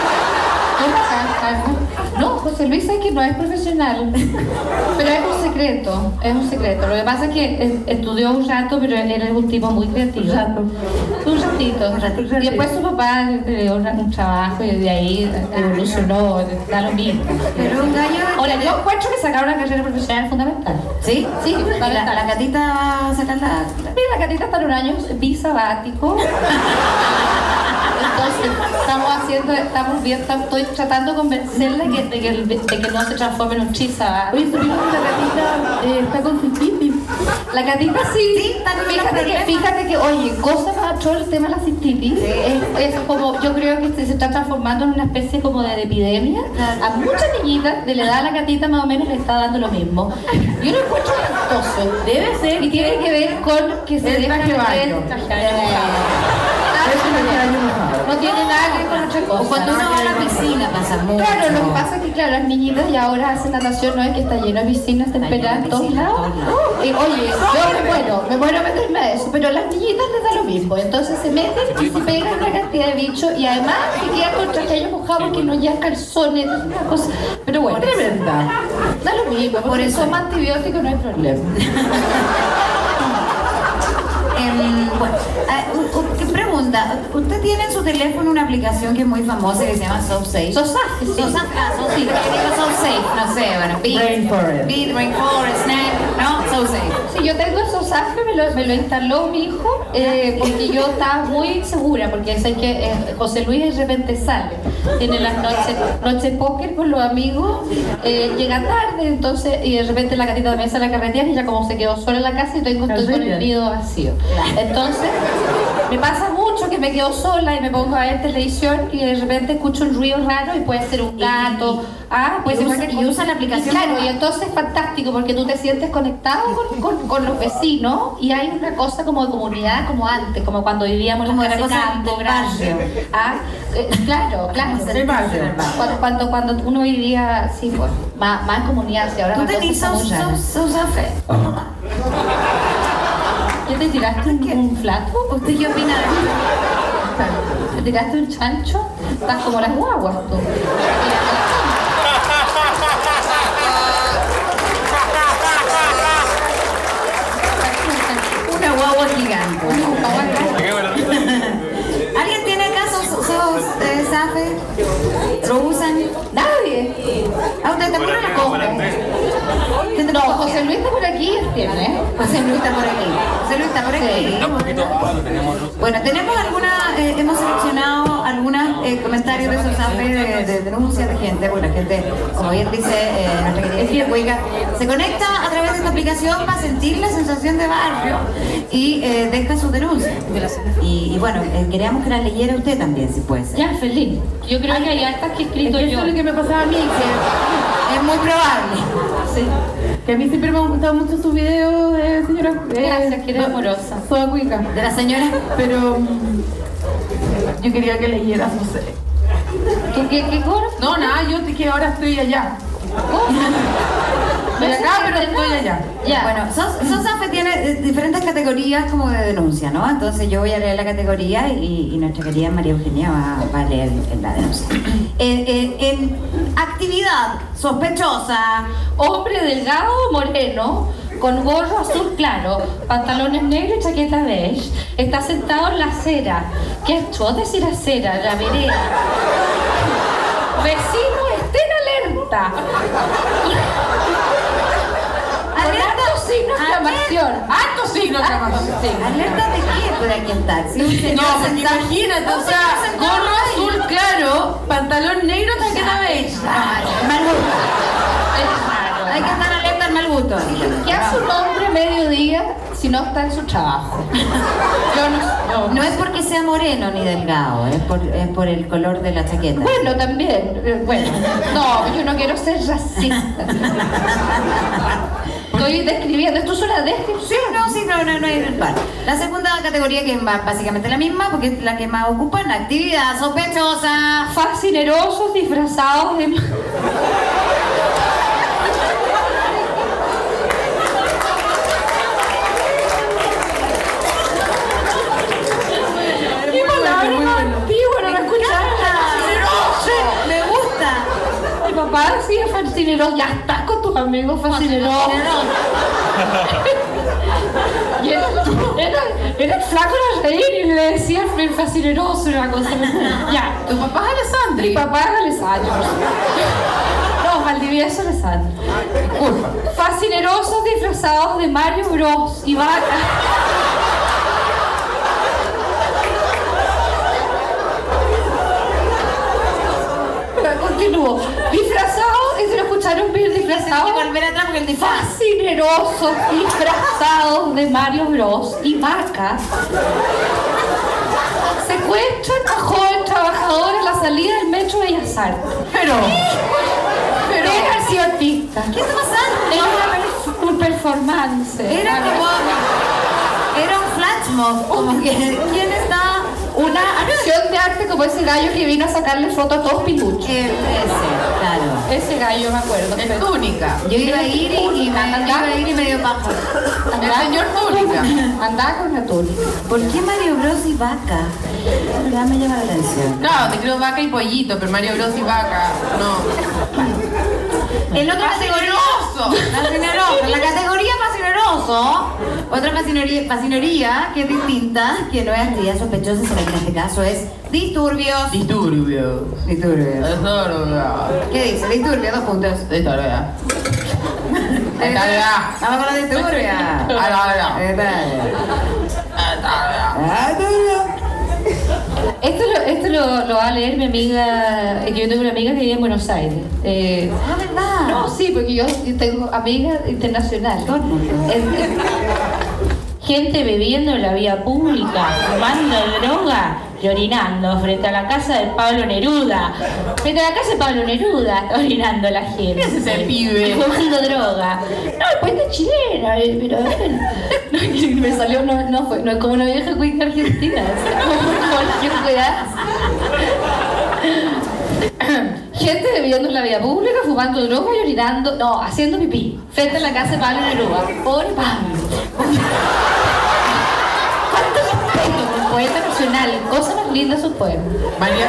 No, José Luis es que no es profesional. Pero es un secreto, es un secreto. Lo que pasa es que estudió un rato, pero él es un tipo muy creativo. Un rato. Un ratito. Y después su papá le dio un, trabajo y de ahí evolucionó, da lo mismo. Pero un gallo... Ahora, yo encuentro que sacar una carrera profesional es fundamental. ¿Sí? Sí, ¿Y la, la catita va a sacar la... Mira, la Catita está en un año bisabático. Entonces, estamos haciendo, estamos viendo, estamos- estoy tratando de convencerle que, de, que, de que no se transforme en un chisabático. Oye, supimos que la gatita eh, está con cistitis. La gatita sí. Sí, está con unos fíjate, que, fíjate que, oye, cosa más atroz el tema de la cistitis. Es, es como, yo creo que se, se está transformando en una especie como de, epidemia. A muchas niñitas de la edad de la gatita más o menos le está dando lo mismo. Yo lo encuentro espantoso. Debe ser Y tiene que ver con que se deja baño. traje baño No tiene nada que ver con otra cosa. O cuando uno va a la piscina pasa mucho. Claro, lo que pasa es que claro, las niñitas ya ahora hacen natación, no es que está lleno de piscinas temperadas en todos lados. Y oye, yo me muero, me muero a meterme a eso, pero a las niñitas les da lo mismo. Entonces se meten y se pegan una cantidad de bichos y además se quedan con traje mojado porque no llevan calzones, es una cosa. Pero bueno, Tremenda. da lo mismo, por eso somos antibióticos, no hay problema. pregunta? Usted tiene en su teléfono una aplicación que es muy famosa que se llama SoSafe. Sosaje, sí. SoSafe, ah, yo digo SoSafe, no sé, bueno, Beat, Rainforest. Beat, Rainforest, Snap, ¿no? SoSafe. Sí, yo tengo esos Safre, me lo, me lo instaló mi hijo, eh, porque yo estaba muy segura, porque sé que eh, José Luis de repente sale, tiene las noches, noche póker con los amigos, eh, llega tarde, entonces, y de repente la gatita también sale a carretear y ya como se quedó sola en la casa y tengo estoy con el nido vacío. Entonces, me pasa mucho que me quedo sola y me pongo a ver televisión y de repente escucho un ruido raro y puede ser un gato, ah, puede y ser usa- y cosa. usa la aplicación Y claro, y entonces es fantástico porque tú te sientes conectado con, con- con los vecinos y hay una cosa como de comunidad como antes, como cuando vivíamos en Como las campo barrio. Ah, eh, claro, claro. Cuando, cuando, cuando uno vivía así, pues, más, más en comunidad, si ahora ¿Tú la cosa tenés está muy te tiraste un, un flato? ¿Usted qué opina de eso? ¿Te tiraste un chancho? Estás como las guaguas tú. Una guagua gigante. ¿Alguien tiene acá sos, eh, Safe? ¿Lo usan? Nadie. Ah, usted Para la para coge. atrás. ¿Usted No, José Luis está por aquí, él tiene. José Luis está por aquí. José Luis está por aquí. Da un poquito. Lo tenemos. Bueno, tenemos alguna, eh, hemos seleccionado algunos eh, comentarios de Sosafe de, de denuncias de gente, porque la gente, como bien dice eh, nuestra querida Cuica, se conecta a través de esta aplicación para sentir la sensación de barrio y eh, deja sus denuncias. Y, y bueno, eh, queríamos que la leyera usted también, si puede ser. Ya, feliz. Yo creo que hay hartas que he Es escrito que yo. eso es lo que me pasaba a mí, que, Es muy probable. Sí. que a mí siempre me han gustado mucho sus videos, eh, señora. eh, Gracias, que amorosa. Soy cuica. De la señora. Pero mm, yo quería que leyeras, no sé. ¿Tú qué, qué coro? No, nada, yo que ahora estoy allá. Acá, pero estoy allá. Ya. Bueno, Sos- Sosafe tiene diferentes categorías como de denuncia, ¿no? Entonces yo voy a leer la categoría y, y nuestra querida María Eugenia va, va a leer la denuncia. Eh, eh, en actividad sospechosa, Hombre delgado moreno, con gorro azul claro, pantalones negros y chaqueta beige. Está sentado en la acera. ¿Qué achó decir acera? La vereda. Vecinos, estén alerta. Alerta. Con harto signo de exclamación. Alto signo de exclamación. ¿Alerta de qué puede aquí un señor No, porque imagínate, o sea, gorro azul claro, pantalón negro, taqueta beige. Mal gusto. Hay que estar alerta al mal gusto. ¿Qué hace un hombre mediodía si no está en su trabajo? No, no. No es porque sea moreno ni delgado, es por, es por el color de la chaqueta. Bueno, también. eh, Bueno, no, yo no quiero ser racista. Estoy describiendo, esto es una descripción. no, sí, no, no, no hay. Vale. La segunda categoría que es básicamente la misma, porque es la que más ocupan, actividad sospechosa. Fascinerosos disfrazados de. ¡Qué palabra más antigua! No la escuchaba. Me gusta. Mi papá decía fascineroso. Ya estás con tus amigos fascinerosos. Y era, era, era el flaco de reír y le decía y una cosa. Ya. Tu papá es Alessandri. Mi papá es Alessandro. No, Valdivieso Alessandro. Disculpa. Fascinerosos disfrazados de Mario Bros y vaca. Disfrazados, Hay que Disfrazados. volver atrás porque el disfraz. Fascinerosos disfrazados de Mario Bros y vaca. Secuestran a joven trabajador en la salida del metro Bellas Artes. Pero, Pero era así artista. ¿Qué está pasando? Era un performance. Era como. Era un flash mob. Como que. ¿Quién está? Una acción de arte como ese gallo que vino a sacarle foto a todos piluchos. Ese, claro. Ese gallo me acuerdo. es túnica. Yo iba a ir y, y me, yo iba a ir y me dio paja. El señor túnica. Andaba con la túnica. ¿Por qué Mario Bros y vaca? Ya me llama la atención. Claro, te creo vaca y pollito, pero Mario Bros y vaca, no. El otro ¡Fascineroso! Fascineroso. La categoría fascineroso. Otra fascinería, fascinería que es distinta, que no es actividad sospechosa, sino que en este caso es disturbios. Disturbio. Disturbios. Disturbio. ¿Qué dice? Disturbios, dos puntos. Disturbio. Disturbio. Vamos con los disturbios. Esto, lo, esto lo, lo va a leer mi amiga, que yo tengo una amiga que vive en Buenos Aires. Eh, Ah, ¿verdad? no, sí, porque yo tengo amigas internacionales. Gente bebiendo en la vía pública, fumando droga y orinando frente a la casa de Pablo Neruda. Frente a la casa de Pablo Neruda, orinando la gente. ¿Qué es ese pibe? Y fumando droga. No, el puente chilena, eh, pero no, y me salió, no, no fue, no es como una vieja cuica argentina. Gente bebiendo en la vía pública, fumando droga y orinando, no, haciendo pipí, frente a la casa de Pablo Neruda. Pobre Pablo. Poeta nacional? Cosa más linda su poema. María.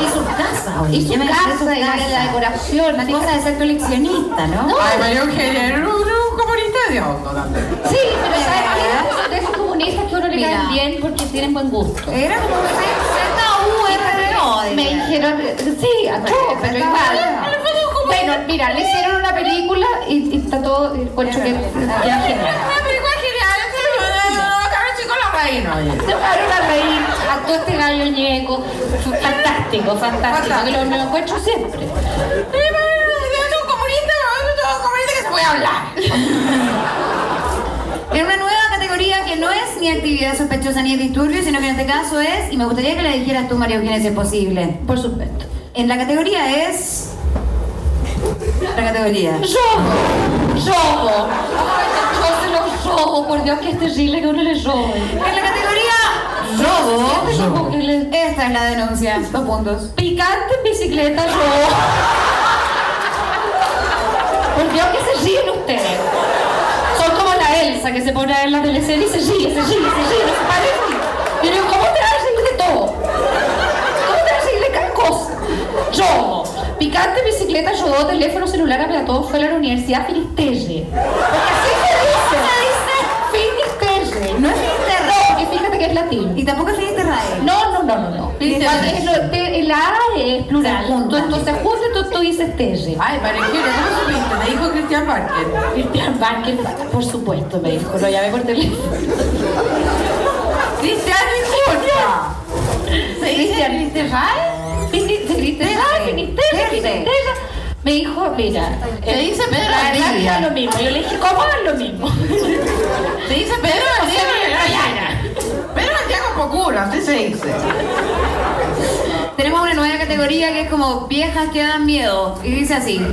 Y su casa, oye. Y su casa, y la, la decoración. Una cosa de ser coleccionista, ¿no? No. Ay, María Eugenia, era un, un comunista de hondo también. Sí, pero ¿sabes? De esos comunistas que uno le Mira. caen bien porque tienen buen gusto. Era como Z-U-R-D-O. Me dijeron, sí, a todos, pero igual. Bueno, mira, le hicieron una película y, y está todo, encuentro que reina. Se fueron a reír, actuó este gallo ñeco, fantástico, fantástico, que lo, lo encuentro siempre. Un comunista, un comunista que se puede hablar. En una nueva categoría que no es ni actividad sospechosa ni disturbio, sino que en este caso es, y me gustaría que la dijeras tú, María Eugenia, si es posible. Por supuesto. En la categoría es. La categoría. Yo los robo, por Dios que es terrible que uno le robe. En la categoría robo. Siempre como que le- Esta es la denuncia. Dos puntos. Picante en bicicleta, robo. Por Dios que se ríen ustedes. Son como la Elsa que se pone a ver la teleserie y se ríe, se ríe, se ríe, no se. Yo digo, ¿cómo te vas a reír de todo? ¿Cómo te vas a reír de cada cosa? Robo. Picante bicicleta, robó teléfono celular a todos fue a la Universidad Finisterre. Porque así se Y tampoco es Feliz Israel. No, no, no, no, no. Dice es lo- te- la A es plural. Se. Tú, entonces juntas, tú, tú dices Terry. Ay, Marijera, ¿cómo supiste? Te dijo Cristian Barker. Cristian Barker, por supuesto, me dijo, lo llamé por teléfono. Cristian, disculpa. ¿Se dice. Cristian Fini- Finisterra, Finisterra, Finisterra. Me dijo, mira, Se eh, dice Pedro Valdivia. que lo mismo. Yo le dije, ¿cómo es lo mismo? Se dice Pedro Valdivia. Así se dice. Tenemos una nueva categoría que es como viejas que dan miedo. Y dice así.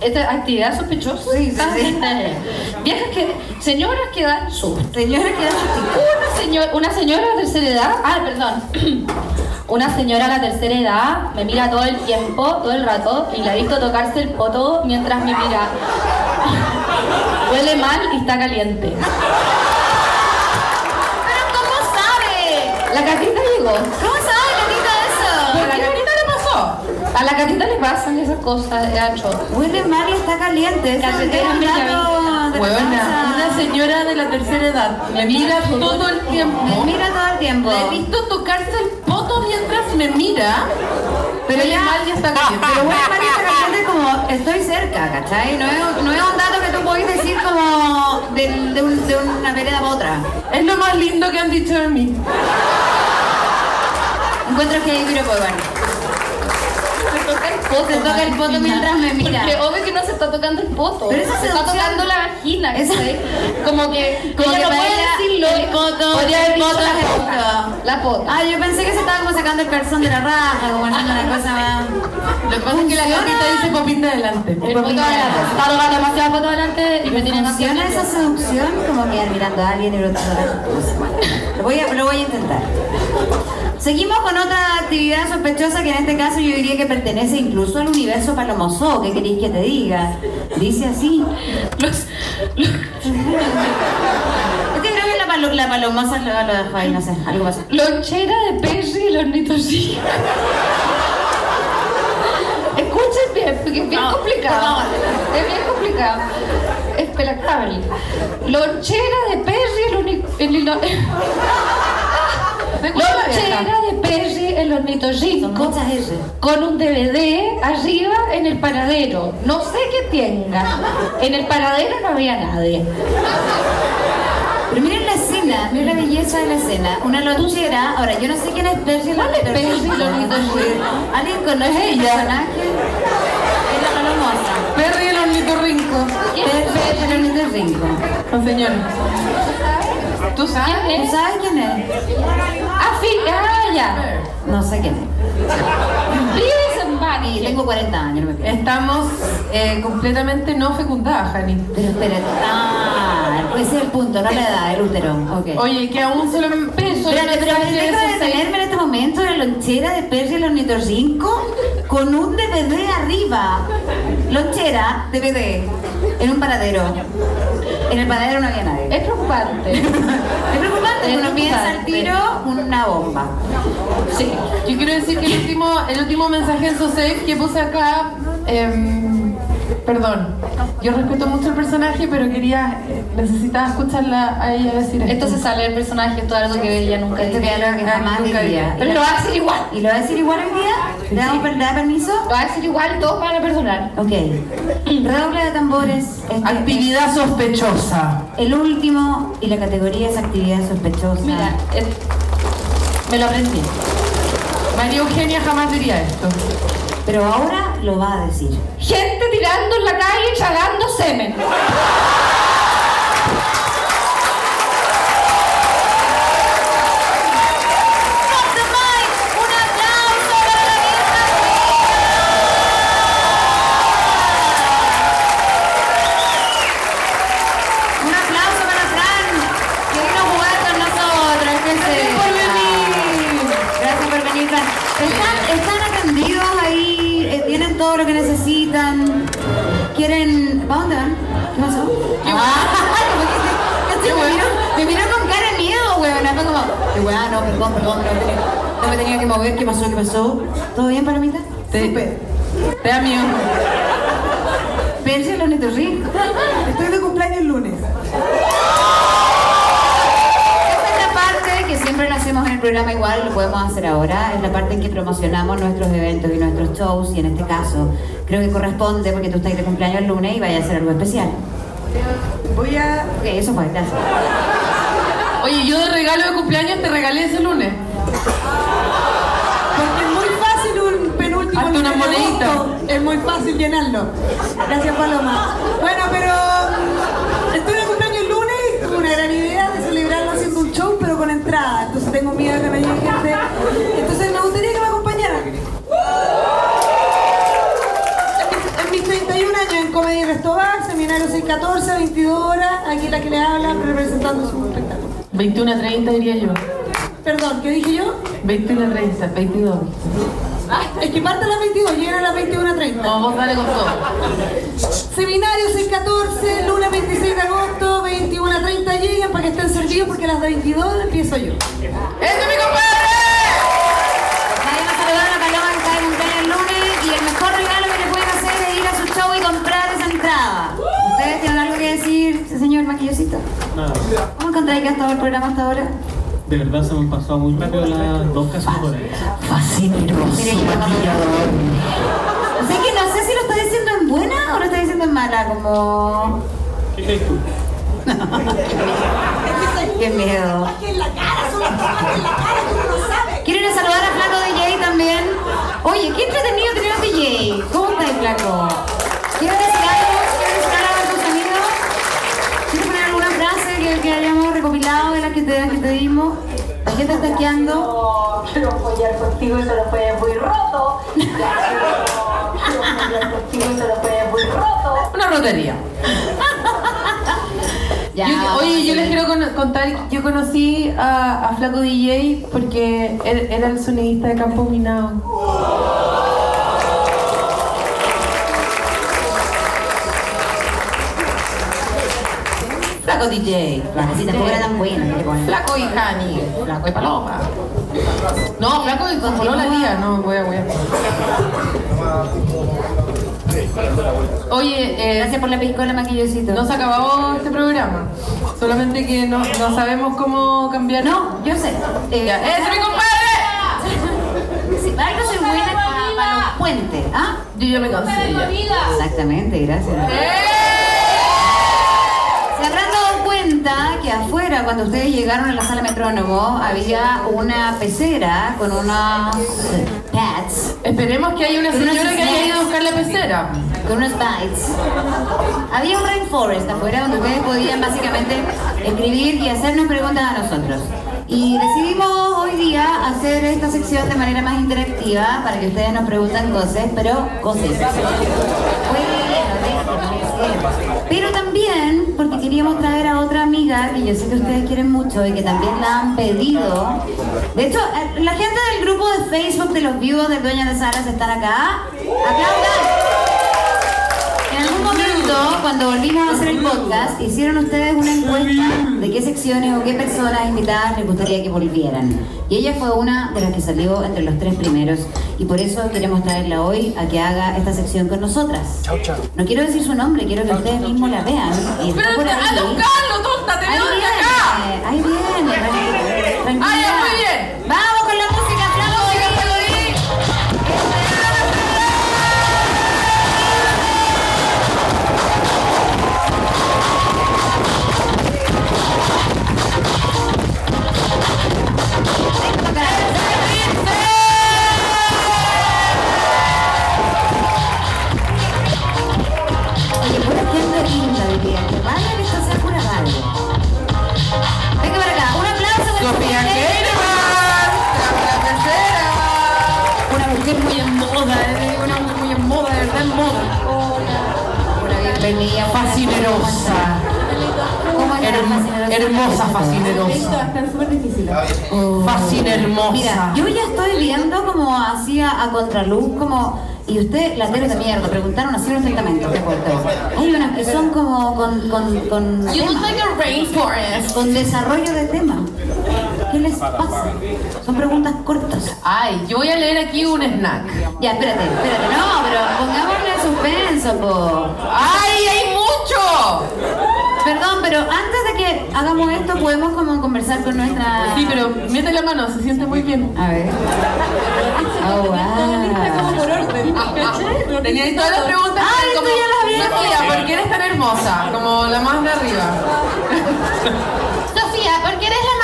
Esta actividad sospechosa. Sí, sí, sí. Viejas que, señoras que dan susto. Señora que dan susto. Una, señor, una señora de tercera edad, ah, perdón, una señora de la tercera edad me mira todo el tiempo, todo el rato, y la he visto tocarse el poto mientras me mira. Huele mal y está caliente. La catita llegó. ¿Cómo sabe, Gatita, eso? ¿Por qué ahorita le pasó? A la catita le pasan esas cosas, Gacho. Huele mal y está caliente. Eso es un panza. una señora de la tercera edad me mira todo el tiempo. Me mira todo el tiempo. Le he visto tocarse el poto mientras me mira, pero ya está caliente. Pero mal y está caliente como estoy cerca, ¿cachai? No es, no es un dato que tú podés decir como de, de, un- de una vereda para otra. Es lo más lindo que han dicho de mí. Encuentro que hay pero pues bueno. Poto. Se toca el poto mientras me mira. Porque obvio que no se está tocando el poto. Pero esa se está tocando la vagina. Esa-. Como que, Como que no puede decirlo. el poto- Podría el poto la pota. La. Ah, yo pensé que se estaba como sacando el calzón de la raja, como haciendo una cosa más. Lo que pasa es que la gatita dice de adelante. El poto adelante. Está tocando demasiado poto adelante y me tiene ¿Funciona esa seducción? Como quedar mirando a alguien y voy a, lo voy a intentar. Seguimos con otra actividad sospechosa que en este caso yo diría que pertenece incluso al universo palomosó. ¿Qué queréis que te diga? Dice así. Los- los- Este creo que la, palo- la palomosa lo, lo dejó ahí, no sé, algo pasó. Lonchera de Perry y los ornitología. Escuchen bien, porque es bien No, complicado. Es bien complicado. Es pelactable. Lonchera de Perry uni- el hilo- Lonchera de Perry el ornitorrinco con un DVD arriba en el paradero. No sé qué tenga. En el paradero no había nadie. Pero miren la escena, miren la belleza de la escena. Una lonchera, ahora yo no sé quién es Percy ¿Cuál es Percy. Lonchera? ¿Alguien conoce el personaje? Es la palomosa. Perry el ornitorrinco. Percy el ornitorrinco. No, señor. ¿Tú sabes? ¿Quién ¿Tú es? sabes quién es? Ah, sí, ah, ya. No sé quién es. Vives en Bari. Y tengo 40 años, no me pierdo. Estamos eh, completamente no fecundadas, Jani. Pero espérate. Ah, ese es el punto, no la edad, el útero. Ok. Oye, que aún solo me peso. Espérate, pero deja de detenerme en este momento la lonchera de Perry el ornitorrinco con un DVD arriba. Lonchera, DVD, en un paradero. En el paradero no había nadie. Es preocupante. Es preocupante, Es uno piensa al tiro una bomba. Sí, yo quiero decir que el último, el último mensaje en SoSafe que puse acá, em, perdón, yo respeto mucho el personaje, pero quería, eh, necesitaba escucharla a ella decir esto. Esto se sale del personaje, esto es algo que ella nunca Esto es algo que jamás nunca diría. Pero lo va a hacer igual. ¿Y lo va a decir igual hoy día? ¿Le damos permiso? Lo va a decir igual, todos van a perdonar. Ok. Redoble de tambores. Este Actividad sospechosa. El último y la categoría es actividad sospechosa. Mira, eh, me lo aprendí. María Eugenia jamás diría esto. Pero ahora lo va a decir. Gente tirando en la calle tragando semen. Perdón, perdón, no me, tenía, no me tenía que mover. ¿Qué pasó? ¿Qué pasó? ¿Todo bien, Palomita? Te, te da miedo. Percy el ornitorrinco. Estoy de cumpleaños el lunes. Esta es la parte que siempre siempre lo hacemos en el programa igual, lo podemos hacer ahora. Es la parte en que promocionamos nuestros eventos y nuestros shows. Y en este caso, creo que corresponde porque tú estás de cumpleaños el lunes y vayas a hacer algo especial. Voy a. Ok, eso fue, gracias. Oye, yo de regalo de cumpleaños te regalé ese lunes. Porque es muy fácil un penúltimo una monedita. agosto. Es muy fácil llenarlo. Gracias, Paloma. Bueno, pero. mm, Estoy de cumpleaños el lunes y tuve una gran idea de celebrarlo haciendo un show, pero con entrada. Entonces tengo miedo de que no llegue gente. Entonces me gustaría que me acompañaran. En mis 31 años en Comedy Restobar, Seminario 614, 22 horas, aquí la que le hablan representando su espectáculo. 21 a 30 diría yo. Perdón, ¿qué dije yo? 21 a 30, 22. Es que parte a las 22, llegan a las 21.30. No, vos dale con todo. Seminario 614, lunes 26 de agosto, 21.30 lleguen para que estén servidos porque a las 22 empiezo yo. ¡Ese es mi compadre! Vayan a saludar a la Paloma que está de cumpleaños el lunes y el mejor regalo que le pueden hacer es ir a su show y comprar esa entrada. ¿Ustedes tienen algo que decir, señor maquillosito? Nada. ¿Cómo encontráis que ha estado el programa hasta ahora? De verdad se me han pasado muy rápido las dos casi. Fascineroso Mire que maquillador. O sea que no sé si lo está diciendo en buena o lo está diciendo en mala, como... ¿Qué crees tú? Qué miedo. en la cara, son las tomas en la cara, tú no lo sabes. Quiero ir a saludar a Flaco DJ también. Oye, qué entretenido tener un DJ. ¿Cómo estás, Flaco? ¿Quieres decir algo? ¿Quieres decir algo a tus amigos? ¿Quieres poner alguna frase que, que hayamos que te, dimos? ¿A qué te estás quedando? Quiero follar contigo y se lo fue muy roto. Quiero follar contigo y se lo fue muy roto. Una rotería. Ya, Yo- oye, yo les quiero con- contar, yo conocí a, a Flaco DJ porque él era el sonidista de Campo Minado. Flaco DJ. Vale, si tampoco era tan bueno. ¿qué ponen? Flaco y Jani. Flaco y Paloma. No, Flaco y con la tía. No, voy a, voy a. Oye, eh, Gracias por la piscola, maquillosito. no se acabó este programa. Solamente que no, no sabemos cómo cambiar. No, yo sé. Eh, Ya, ¡Ese es mi compadre! Sí, algo soy buena para, para los puentes, ¿ah? Yo ya me cansé. ya. Exactamente, gracias. Se cuenta que afuera, cuando ustedes llegaron a la sala metrónomo, había una pecera con unos pads, Esperemos que haya una señora se que haya ido a buscar la pecera. con unos bites. Había un rainforest afuera donde ustedes podían básicamente escribir y hacernos preguntas a nosotros. Y decidimos hoy día hacer esta sección de manera más interactiva para que ustedes nos pregunten cosas, pero cosas. Pero también porque queríamos traer a otra amiga que yo sé que ustedes quieren mucho y que también la han pedido. De hecho, eh, la gente del grupo de Facebook de los vivos de Dueña de Salas están acá. ¡Aplaudan! Cuando volvimos a hacer el podcast, hicieron ustedes una encuesta de qué secciones o qué personas invitadas les gustaría que volvieran. Y ella fue una de las que salió entre los tres primeros. Y por eso queremos traerla hoy a que haga esta sección con nosotras. No quiero decir su nombre, quiero que ustedes mismos la vean. Y está por ahí. anda a buscarlo, tonta, te Ahí Fascinerosa. ¿Cómo estás, Herm- hermosa, fascinerosa. Están súper difíciles. Fascina hermosa. Mira, yo ya estoy viendo como hacía a contraluz, como. Y usted, la tele de mierda, preguntaron así los testamentos, te cuento. Hay unas que son como con. con. con. You look tema, like a rainforest. con desarrollo de tema. ¿Qué les pasa? Son preguntas cortas. Ay, yo voy a leer aquí un snack. Ya, espérate, espérate. No, pero pongámosle suspenso, po. ¡Ay, hay mucho! Perdón, pero antes de que hagamos esto, podemos como conversar con nuestra... Sí, pero mete la mano, se siente muy bien. A ver. Oh, wow. Tenía ahí todas las preguntas. Ah, esto como, ya las había Sofía, ¿por qué eres tan hermosa? Como la más de arriba. Sofía, porque eres la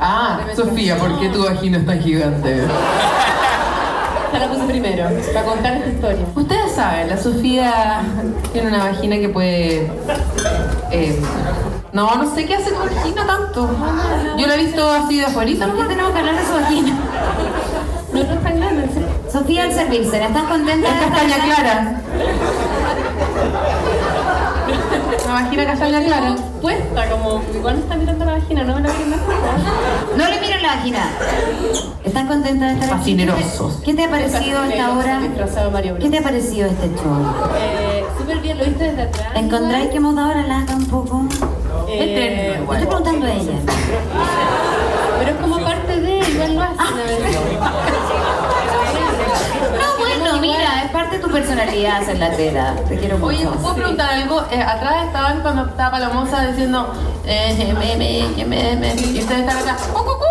Ah, Sofía, ¿por qué tu vagina es tan gigante? Se la puse primero, para contar esta historia. Ustedes saben, la Sofía tiene una vagina que puede. eh, no, no sé qué hace con vagina tanto. Yo la he visto así de afuera. ¿Por qué tenemos que hablar de su vagina? No, no es tan grande. Sofía, al servirse, ¿estás contenta? Es castaña clara. La vagina castaña clara. Puesta, como igual me está mirando la vagina, no me la miren No le miren la vagina. ¿Están contentas de estar aquí? Fascinerosos. ¿Qué te ha parecido Mario Bros. ¿Qué te ha parecido este show? Eh, Súper bien, lo viste desde atrás. ¿Encontráis que hemos dado la lata un poco? Eh, Yo estoy preguntando a ella. pero es como parte parte de tu personalidad ser latera. Te quiero mucho. Oye, ¿puedo preguntar algo? Eh, atrás estaban cuando estaba Palomosa diciendo eh, me, me, me, me, y ustedes están acá. "Cu, cu, cu,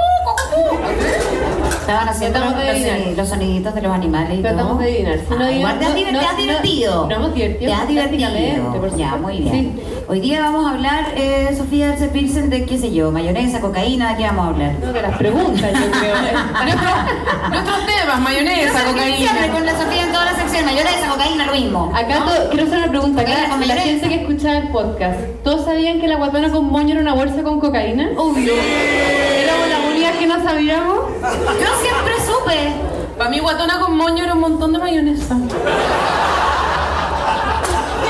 cu, cu". Estaban haciendo los, los- los soniditos de los animales y todo. Tratamos de adivinar. No igual te has, no- te has no- divertido. nos hemos divertido Te has divertido. Ya, muy bien. Sí. Hoy día vamos a hablar, eh, Sofía Arce Pilsen, de qué sé yo, mayonesa, cocaína, ¿de qué vamos a hablar? No, de las preguntas, yo creo. Nuestro- Nuestros temas, mayonesa, Siempre cocaína. con la Sofía en toda la sección, mayonesa, cocaína, lo mismo. Acá quiero hacer una pregunta. Acá, con la gente que escuchaba el podcast, ¿todos sabían que la guatona con moño era una bolsa con cocaína? Uy, Sabíamos. yo siempre supe. Para mí, guatona con moño era un montón de mayonesa.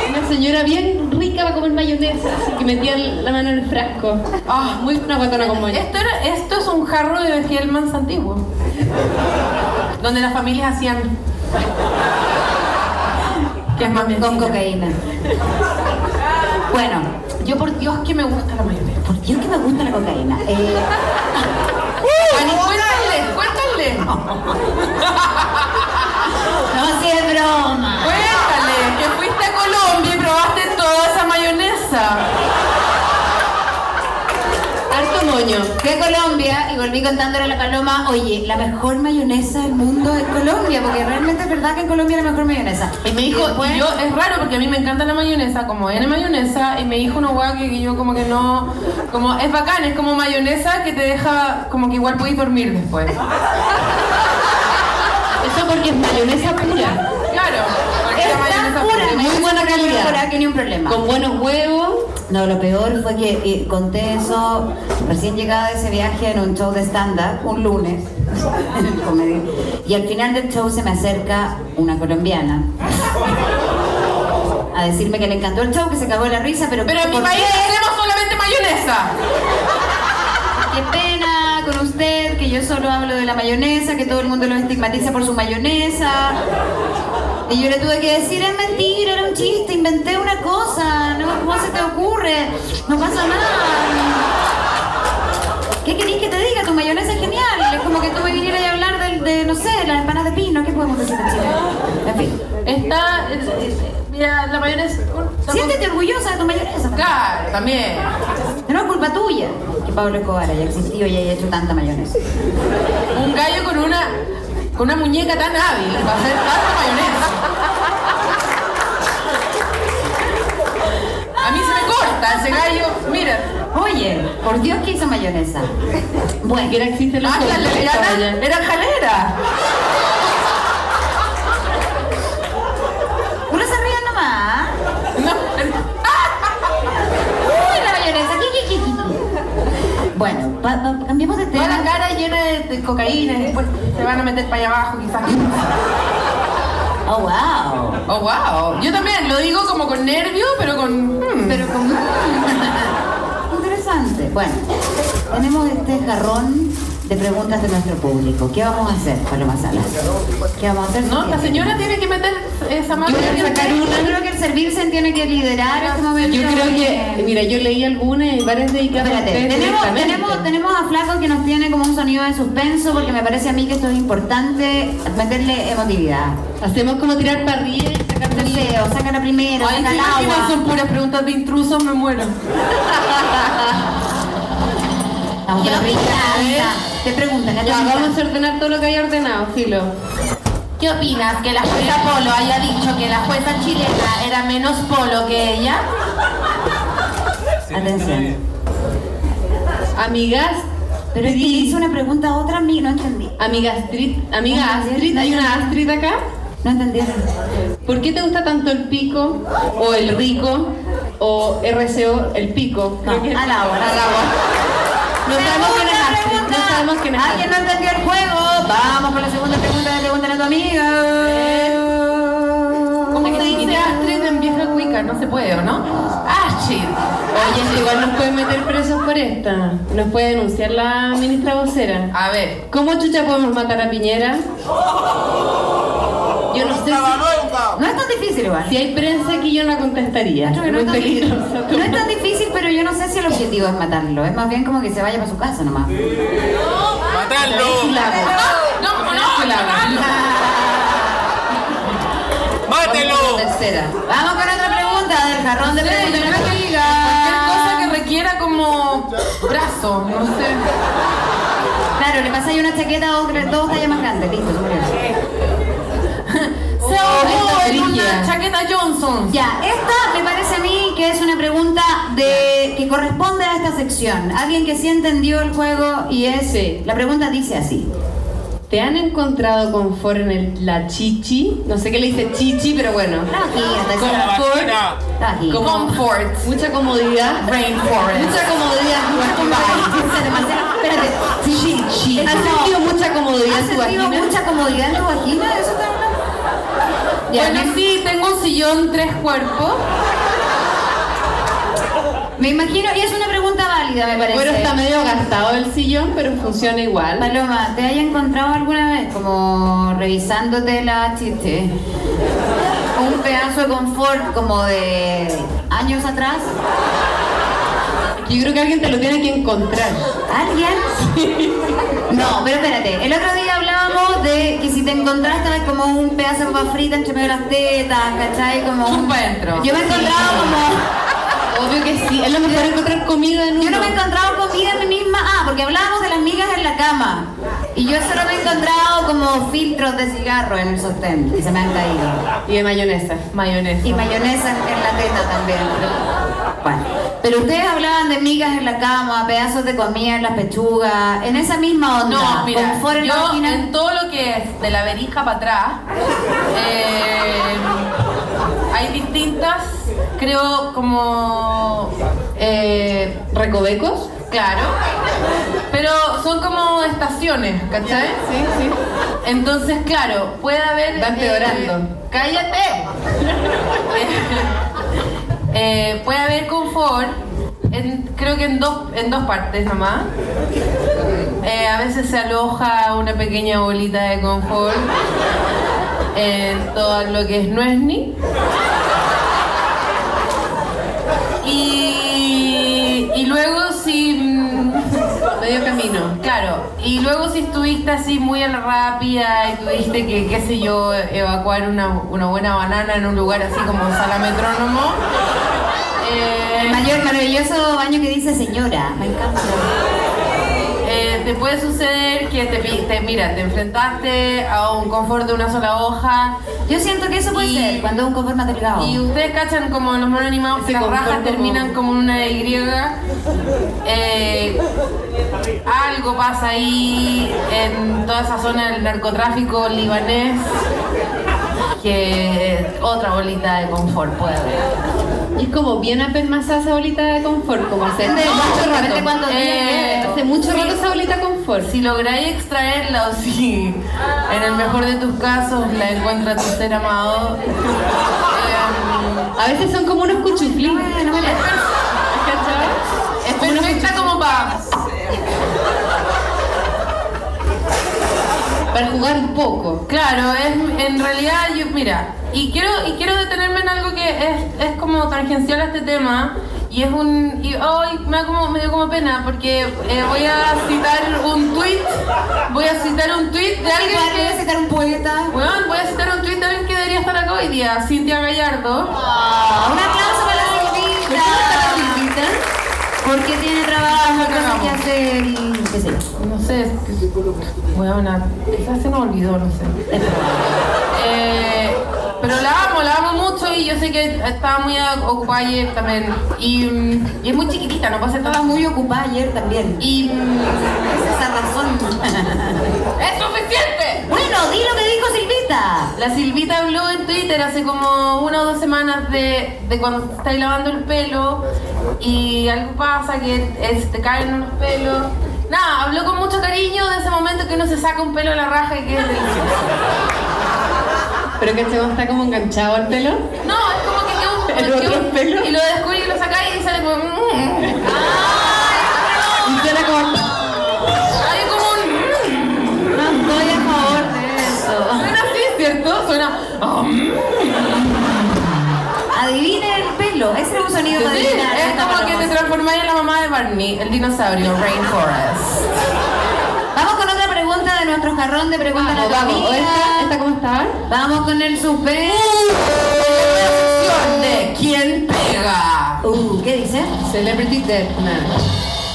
Una señora bien rica para comer mayonesa, así que metía la mano en el frasco. Ah, muy una guatona con moño. Esto, era, esto es un jarro de Hellmann's antiguo. Donde las familias hacían. Que es más. Con cocaína. Bueno, Yo, por Dios, que me gusta la mayonesa. por Dios que me gusta la cocaína. Eh, Ani, cuéntale, cuéntale. no, si es broma. Cuéntale que fuiste a Colombia y probaste toda esa mayonesa. Moño. Fui a Colombia y volví contándole a la paloma, oye, la mejor mayonesa del mundo es Colombia, porque realmente es verdad que en Colombia es la mejor mayonesa. Y me dijo, después- y yo, es raro porque a mí me encanta la mayonesa, como N mayonesa, y me dijo una hueá que, que yo como que no, como es bacán, es como mayonesa que te deja, como que igual podéis dormir después. Eso porque es mayonesa pura. Claro, porque Es la mayonesa pura, es muy buena calidad. pura que ni un problema. Con buenos huevos. No, lo peor fue que eh, conté eso recién llegada de ese viaje en un show de stand-up, un lunes, en el comedy. Y al final del show se me acerca una colombiana a decirme que le encantó el show, que se cagó la risa, pero, Pero en mi ¿por país hacemos solamente mayonesa. Qué pena con usted, que yo solo hablo de la mayonesa, que todo el mundo lo estigmatiza por su mayonesa. Y yo le tuve que decir, es mentira, era un chiste, inventé una cosa, ¿no? ¿cómo se te ocurre? No pasa nada. ¿Qué querés que te diga? Tu mayonesa es genial. Es como que tú me vinieras a hablar del- de, no sé, las empanadas de pino, ¿qué podemos decir en Chile? En fin. Está, mira, la mayonesa... Siéntete orgullosa de tu mayonesa. Claro, también. No es culpa tuya que Pablo Escobar haya existido y haya hecho tanta mayonesa. Un gallo con una, con una muñeca tan hábil para hacer tanta mayonesa. A mí se me corta ese gallo, mira. Oye, por Dios que hizo mayonesa. Bueno, Que existen los Ah, la era Bueno, pa- pa- cambiemos de toda la tema. cara llena de, de cocaína y después se van a meter para allá abajo quizás. Oh, wow. Oh, wow. Yo también lo digo como con nervio, pero con... hmm. Pero como... Interesante. Bueno, tenemos este jarrón de preguntas de nuestro público. ¿Qué vamos a hacer, Paloma Salas? ¿Qué vamos a hacer? No, la señora tiene que meter esa mano. Yo creo, que, sacar una. yo creo que el servirse tiene que liderar este momento. Yo creo que, mira, yo leí algunas y varias dedicadas a Espérate, tenemos, tenemos, tenemos a Flaco que nos tiene como un sonido de suspenso porque me parece a mí que esto es importante meterle emotividad. Hacemos como tirar parrilla y sacar No sé, o saca la primera, Ay, saca ¿te el agua. son puras preguntas de intrusos, me muero. Vamos primera. Te preguntan, ¿qué te Ya, vamos a ordenar todo lo que hay ordenado, Filo. ¿Qué opinas? ¿Que la jueza Polo haya dicho que la jueza chilena era menos Polo que ella? Atención. Amigas, Pero es que le hizo una pregunta a otra amiga, no entendí. amiga Astrid, amiga No, Astrid, ¿hay una Astrid acá? No entendí. ¿Por qué te gusta tanto el pico o el rico o RCO, el pico? No, Creo que- al agua, al agua. No sabemos quién es Astrid, no sabemos quién es ¿Alguien no entendió el juego? Vamos con la segunda pregunta de Pregúntale a tu amiga. ¿Cómo se dice Astrid en vieja cuica? No se puede, ¿o no? Astrid. Oye, igual nos pueden meter presos por esta. Nos puede denunciar la ministra vocera. A ver. ¿Cómo chucha podemos matar a Piñera? Yo no sé si, No es tan difícil igual. si hay prensa aquí yo no contestaría. No Muy es tan peligroso. No es tan difícil, pero yo no sé si el objetivo es matarlo. Es más bien como que se vaya para su casa nomás. ¡Matarlo! No, no, no. ¡Mátelo! Tercera. Vamos con otra pregunta del jarrón de Sí, que amiga. Cualquier cosa que requiera como brazo, no sé. Claro, le pasáis una chaqueta a otra, dos tallas más grandes. Listo, se en brígida. una chaqueta Johnson. Ya, esta me parece a mí que es una pregunta de que corresponde a esta sección. Alguien que sí entendió el juego y es. Sí. La pregunta dice así. ¿Te han encontrado confort en el, la chichi? No sé qué le dice chichi, pero bueno. Como- Comfort. Mucha comodidad. Rainforest. Mucha comodidad. Espérate, Marcela, espérate. Chichi. ¿Has No. sentido mucha comodidad ¿Has en tu sentido vagina? mucha comodidad en tu vagina? ¿Eso está? Ya, Bueno, me- sí, tengo un sillón, tres cuerpos. Me imagino, y es una pregunta válida, me parece. Bueno, está medio gastado el sillón, pero funciona igual. Paloma, ¿te haya encontrado alguna vez como revisándote la chiste? Un pedazo de confort como de años atrás. Yo creo que alguien te lo tiene que encontrar. ¿Alguien? No, pero espérate. El otro día de que si te encontraste como un pedazo de papa frita entre medio de las tetas, ¿cachai? Como un... Adentro. Yo me he encontrado como... Obvio que sí. Es lo mejor encontrar comida en uno. Yo no me he encontrado comida porque hablábamos de las migas en la cama. Y yo solo me he encontrado como filtros de cigarro en el sostén que se me han caído. Y de mayonesa. Mayonesa. Y mayonesa en la teta también. Bueno, pero ustedes hablaban de migas en la cama, pedazos de comida en las pechugas, en esa misma onda. No, mira, confort en la yo en todo lo que es de la verija para atrás, eh, hay distintas, creo, como, Eh, ¿Recovecos? Claro, pero son como estaciones, ¿cachai? Sí, sí. Entonces, claro, puede haber... Empeorando. eh, ¡Cállate! Eh, puede haber confort, en- creo que en dos, en dos partes nomás. Eh, a veces se aloja una pequeña bolita de confort en todo lo que es Nuesni. Y, Claro, y luego si estuviste así muy a la rápida y tuviste que, qué sé yo, evacuar una, una buena banana en un lugar así como sala metrónomo, eh, El mayor maravilloso baño que dice señora. Me encanta. Te puede suceder que te, te- mira, te enfrentaste a un confort de una sola hoja Yo siento que eso puede Y- ser cuando es un confort delgado. y ustedes cachan como los monos animados que las rajas terminan como una Y. Eh, algo pasa ahí en toda esa zona del narcotráfico libanés que otra bolita de confort puede haber. Es como bien apelmazada esa bolita de confort, como hace Depende de mucho rato. Eh. Hace mucho rato esa bolita confort. Si lográis extraerla o si en el mejor de tus casos la encuentra tu ser amado, eh, A veces son como unos cuchuflín. ¿Cachai? es perfecta como para... Para jugar un poco. Claro, es, en realidad, yo, mira, y quiero, y quiero detenerme en algo que es, es como tangencial a este tema, y es un. Y hoy me, da como, me dio como pena, porque eh, voy a citar un tweet, voy a citar un tweet de alguien Voy a que. citar un poeta. Bueno, voy a citar un tweet de alguien que debería estar acá hoy día, Cintia Gallardo. Ah, un aplauso para la Silvita. Porque tiene trabajo, cosas que hacer y qué. No sé. Bueno, quizás se me olvidó, no sé. Eh, pero la amo, la amo mucho y yo sé que estaba muy ocupada ayer también. Y, mm, y es muy chiquitita, no pasa Estaba nada. muy ocupada ayer también. Y mm, Es esa razón. ¡Es suficiente! bueno, di lo que dijo Silvita. La Silvita habló en Twitter hace como una o dos semanas de, de cuando estáis lavando el pelo y algo pasa que es- te caen unos pelos. Nada, habló con mucho cariño de ese momento que uno se saca un pelo de la raja y que es delicioso. Pero que este está como enganchado al pelo. No, es como que queda un ¿El otro un- pelo? Y lo descubre y lo sacáis y sale como. mm. Y suena como. Hay como un. mm. No estoy a favor de eso. Suena así, ¿cierto? Suena. Ese es un sonido para Sí, adivinar. es como que te transformáis en la mamá de Barney, el dinosaurio, Rainforest. Vamos con otra pregunta de nuestro jarrón de preguntas Vamos, a la vamos. ¿O amiga. esta, ¿Esta cómo está? Vamos con el suspense. de quién pega. Uh, ¿qué dice? Celebrity Deathmatch.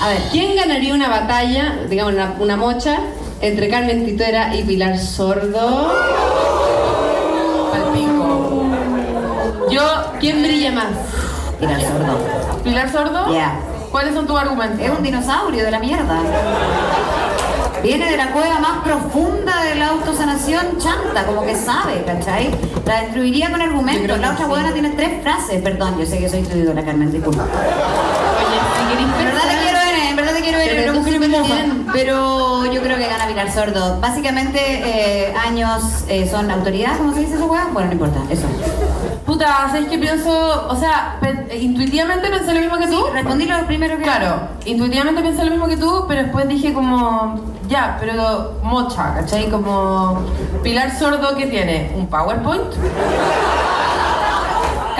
A ver. ¿Quién ganaría una batalla, digamos una, una mocha, entre Carmen Tituera y Pilar Sordo? Yo, ¿Quién brilla más? Pilar Sordo. Pilar Sordo. Ya. ¿Cuáles son tus argumentos? Es un dinosaurio de la mierda. Viene de la cueva más profunda de la autosanación chanta, como que sabe, ¿cachai? La destruiría con argumentos. La otra sí. buena tiene tres frases. Perdón, yo sé que soy instruidora, Carmen, disculpa. Oye, si queréis En quiero ver, en tú mujer bien. Pero yo creo que gana Pilar Sordo. Básicamente, eh, años eh, son autoridad, ¿cómo se dice eso, weá? Bueno, no importa, eso. Puta, ¿sabes qué pienso? O sea, pen- intuitivamente pensé lo mismo que tú. Respondí lo primero que. Claro, intuitivamente pensé lo mismo que tú, pero después dije como, ya, pero mocha, ¿cachai? Como Pilar Sordo que tiene un PowerPoint.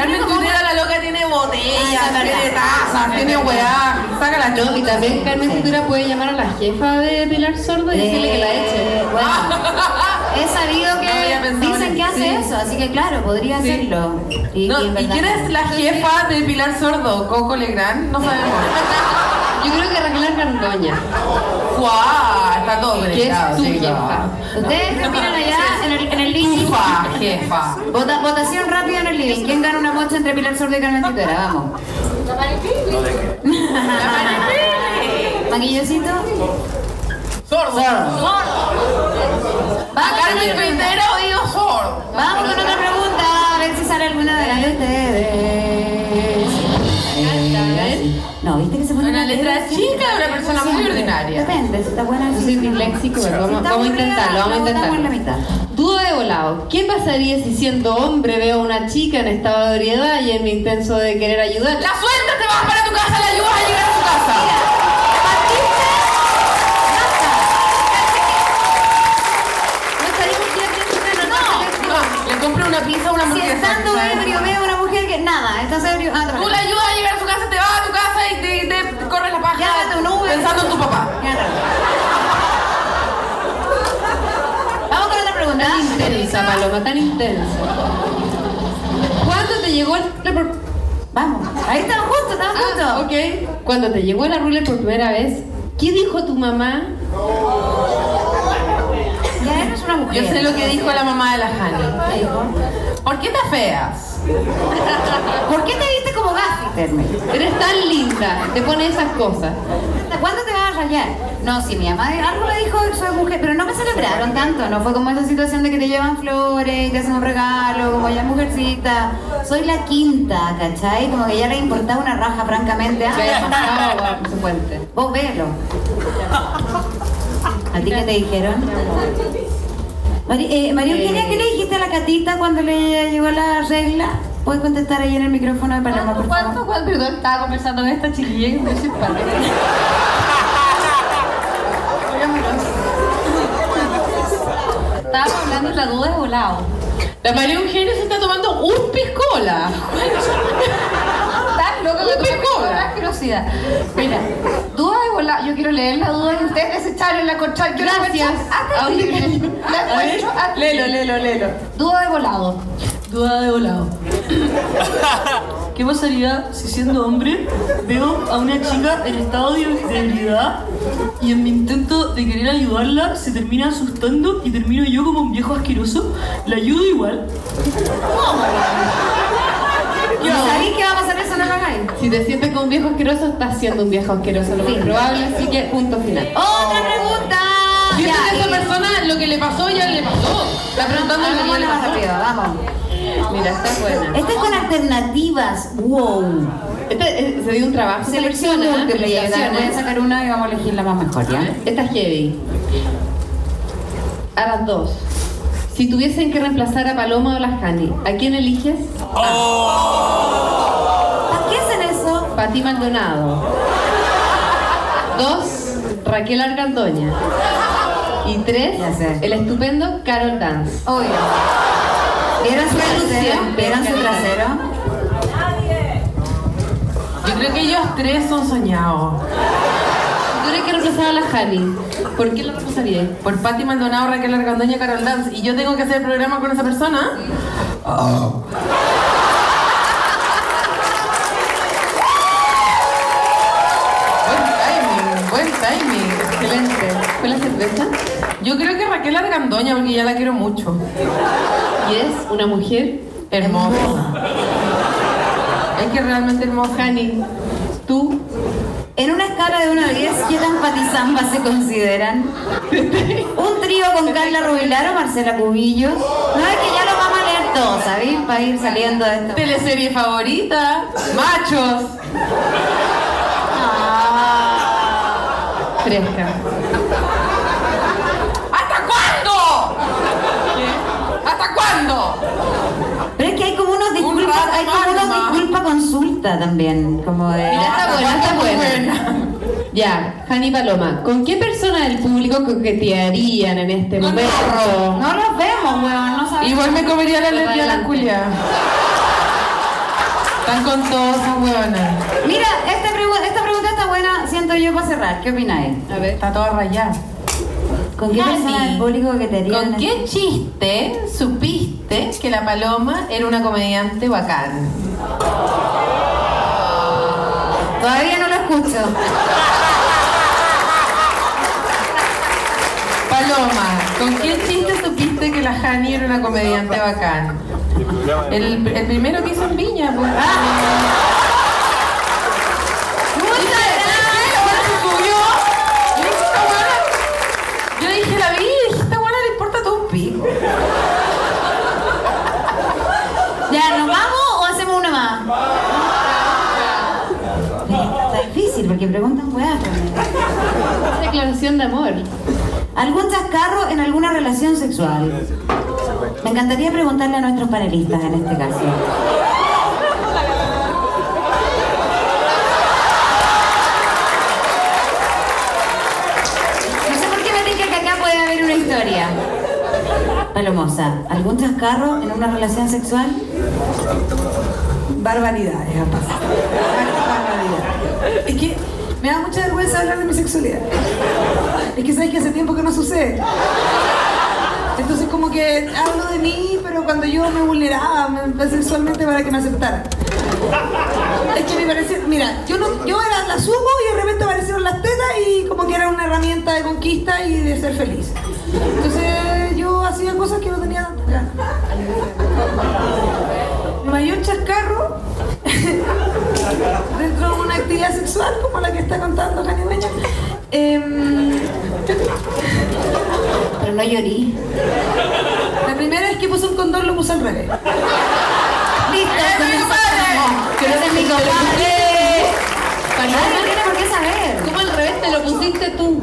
Carmen Tutera la loca tiene botellas, es tiene tazas, tiene weá, saca la No, y también Carmen. Tituera puede llamar a la jefa de Pilar Sordo y decirle que la eche. Eh, bueno, he sabido que dicen en que hace eso, así que claro, podría hacerlo. Y, No, y en ¿Y verdad quién es la jefa de Pilar Sordo? ¿Coco Legrand? No sabemos. Yo creo que Raquel Argandoña. ¡Guau! Está todo Que es tu jefa. Ustedes qué opinan allá en el, en el living. Jefa, jefa. Vota- votación rápida en el living. ¿Quién gana una mocha entre Pilar Sordo y Carmen Tituera? Vamos. Maquillocito. Sordo. Vamos, Carmen Tutera oído sordo. Vamos con otra pregunta, a ver si sale alguna de las de ustedes. No, viste que se pone Una letra chica de una persona muy Siempre. ordinaria. Depende, si está buena. Yo si soy disléxico, pero Si vamos, vamos a intentarlo, vamos a en la intentarlo. mitad. Duda de volado. ¿Qué pasaría si siendo hombre veo a una chica en estado de ebriedad y en mi intenso de querer ayudar? La sueltas, te vas para tu casa, la ayudas a llegar a su casa. Compré una pizza a una Si hamburguesa. estando ebrio veo a una mujer que nada, estás ebrio. Ah, Tú la ayudas a llegar a su casa, te vas a tu casa y te, te corres la paja Llámate un Uber. pensando en tu papá. Ya está. Vamos con otra pregunta. Tan intensa, Paloma, tan intensa. ¿Cuándo te llegó el... Vamos, ahí estamos juntos, estamos juntos. Ah, ok. Cuando te llegó la rule por primera vez, ¿qué dijo tu mamá? Ya eres una mujer. Yo sé lo que dijo la mamá de la Hani. ¿Qué dijo? ¿Por qué te feas? ¿Por qué te viste como Gaffiterme? Eres tan linda, te pone esas cosas. ¿Cuándo te vas a rayar? No, sí, mi mamá algo le dijo, soy mujer, pero no me celebraron tanto, no fue como esa situación de que te llevan flores y te hacen un regalo, como ya mujercita. Soy la quinta, ¿cachai? Como que ya le importaba una raja, francamente. Ah, pasado. Vos velo. ¿A ti qué te dijeron? Eh, María Eugenia, ¿qué le dijiste a la catita cuando le llegó la regla? ¿Puedes contestar ahí en el micrófono de Paloma, por ¿Cuánto, favor? cuánto? Perdón, estaba conversando con esta chiquilla que es muy simpática. menos la duda de volado. La María Eugenia se está tomando un piscola. Loca la asquerosidad. Mira, duda de volado. Yo quiero leer la duda que ustedes desecharon en la concha. Gracias. A ver, léelo, léelo, léelo. Duda de volado. Duda de volado. ¿Qué pasaría si siendo hombre veo a una chica en estado de ebriedad y en mi intento de querer ayudarla se termina asustando y termino yo como un viejo asqueroso? ¿La ayudo igual? ¿Sabéis que va a pasar eso? No lo hagáis. Si te sientes como un viejo asqueroso, estás siendo un viejo asqueroso, lo más probable, así que punto final. ¡Otra pregunta! Que a esa persona lo que le pasó ya le pasó. Está preguntando lo que le pasó. rápido, vamos. Mira, está buena. Esta es con alternativas. Wow. Este, eh, se dio un trabajo. Selección selecciona, múltiple. ya, Voy a sacar una y vamos a elegir la más mejor, ¿ya? Esta es heavy. A las dos. Si tuviesen que reemplazar a Paloma o a la Jani, ¿a quién eliges? ¿Para qué hacen eso? Pati Maldonado. Dos, Raquel Argandoña. Y tres, el estupendo Carol Dance. Obvio. ¿Vieron su trasero? ¿Vieron su trasero? Yo creo que ellos tres son soñados. Si tuvieras que reemplazar a la Jani, ¿por qué la reemplazarías? Por Patti Maldonado, Raquel Argandoña, Carol Dance. Y yo tengo que hacer el programa con esa persona. Buen timing, buen timing. Excelente. ¿Fue la cerveza? Yo creo que Raquel Argandoña, porque ya la quiero mucho. Y es una mujer Hermosa. Es que realmente hermosa. Jani, tú En una escala de 1 a 10, ¿qué tan patizambas se consideran? ¿Un trío con Carla Rubilar o Marcela Cubillos? No es que ya lo vamos a leer todo, ¿sabéis? Para ir saliendo de esto. Teleserie favorita. Machos. fresca. ¿Hasta cuándo? ¿Hasta cuándo? Pero es que hay como unos disculpas, hay como nomás. disculpa consulta también, como de... Mira, está buena, está buena. Ya, Jani Paloma, ¿con qué persona del público coquetearían en este Con momento? No los vemos, weón, no sabemos. Igual me comería la lesbiana culia. Están con todas esas. Mira, esta, pregu- esta pregunta está buena, siento yo para cerrar. ¿Qué opináis? A ver. Está toda rayada. ¿Con qué Jani, persona del público que te harían? ¿Con qué chiste supiste que la paloma era una comediante bacán? Todavía no lo escucho. Paloma, ¿con qué chiste supiste que la Hani era una comediante bacán? El, el primero que hizo en Viña, pues dije, esta buena- Yo dije, la vi y dije, esta buena le importa todo un pico. ¿Ya nos vamos o hacemos una más? Está difícil porque preguntan weá. Declaración de amor. ¿Algún chascarro en alguna relación sexual? Me encantaría preguntarle a nuestros panelistas en este caso. No sé por qué me dije que acá puede haber una historia. Palomosa, ¿algún chascarro en una relación sexual? Barbaridades ha pasado. Barbaridades. Es que me da mucha vergüenza hablar de mi sexualidad. Es que sabes que hace tiempo que no sucede. Entonces como que hablo de mí, pero cuando yo me vulneraba me- sexualmente para que me aceptaran. Es que me pareció, mira, yo no, yo era la sumo y de repente aparecieron las tetas y como que era una herramienta de conquista y de ser feliz. Entonces yo hacía cosas que no tenía tantas ganas. Mayor chascarro dentro de una actividad sexual como la que está contando Jani Dueña. Em, Pero no llorí. la primera es que puse un condón, lo puse al revés. Listo, estamos. Pero ese es mi compadre. Nadie tiene por qué saber. ¿Cómo al revés te lo pusiste tú?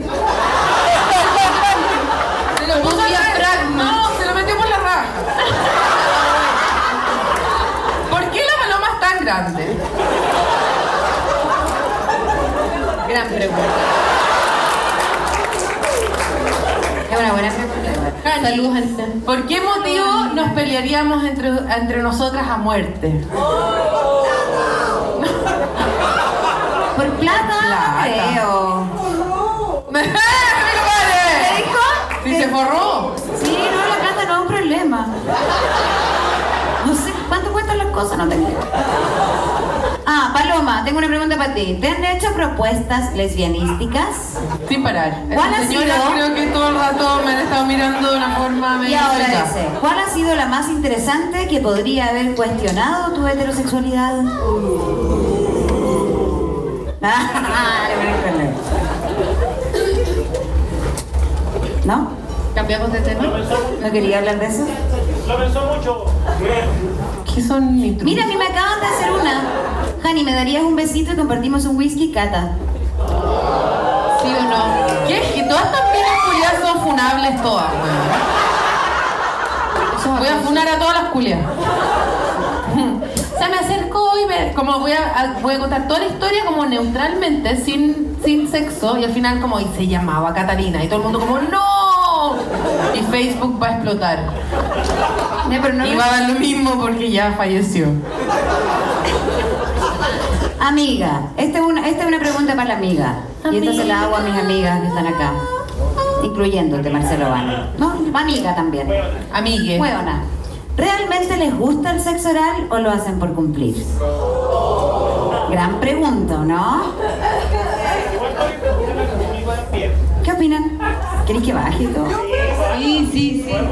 Se lo puso diafragma. No, se lo metió por la raja. ¿Por qué la paloma es tan grande? Gran pregunta. Es una buena pregunta. Saludos, Anita. ¿Por qué motivo nos pelearíamos entre, entre nosotras a muerte? Por plata, Plata. creo. ¿Qué dijo? Si se forró. Sí, no, la plata no es un problema. Cosas, no tengo. Ah, Paloma, tengo una pregunta para ti. ¿Te han hecho propuestas lesbianísticas? Sin parar. ¿Cuál ha señoras sido? creo que todo el rato me han estado mirando de una forma Y medio ahora seca. dice, ¿cuál ha sido la más interesante que podría haber cuestionado tu heterosexualidad? Ah. ¿No? Cambiamos de tema. ¿No quería hablar de eso? Lo pensó mucho. ¿Qué son intrusos? Mira, a mí me acaban de hacer una. Hani, ¿me darías un besito y compartimos un whisky, Cata? ¿Sí o no? ¿Qué? Que todas estas minas culiadas son funables todas, weón. Voy a funar a todas las culias. Se me acercó y me. Como voy a, a- voy a contar toda la historia como neutralmente, sin, sin sexo, y al final como y se llamaba Catalina. Y todo el mundo como ¡No! Y Facebook va a explotar. Ya, pero no Y va a dar lo mismo porque ya falleció. Amiga, esta es, una, esta es una pregunta para la amiga. Y esta se la hago a mis amigas que están acá. Incluyéndote, Marcelo Vane. No, amiga también. Amigue. Huevona. ¿Realmente les gusta el sexo oral o lo hacen por cumplir? Gran pregunta, ¿no? ¿Qué opinan? ¿Queréis que baje y todo? Sí, sí, sí. Es muy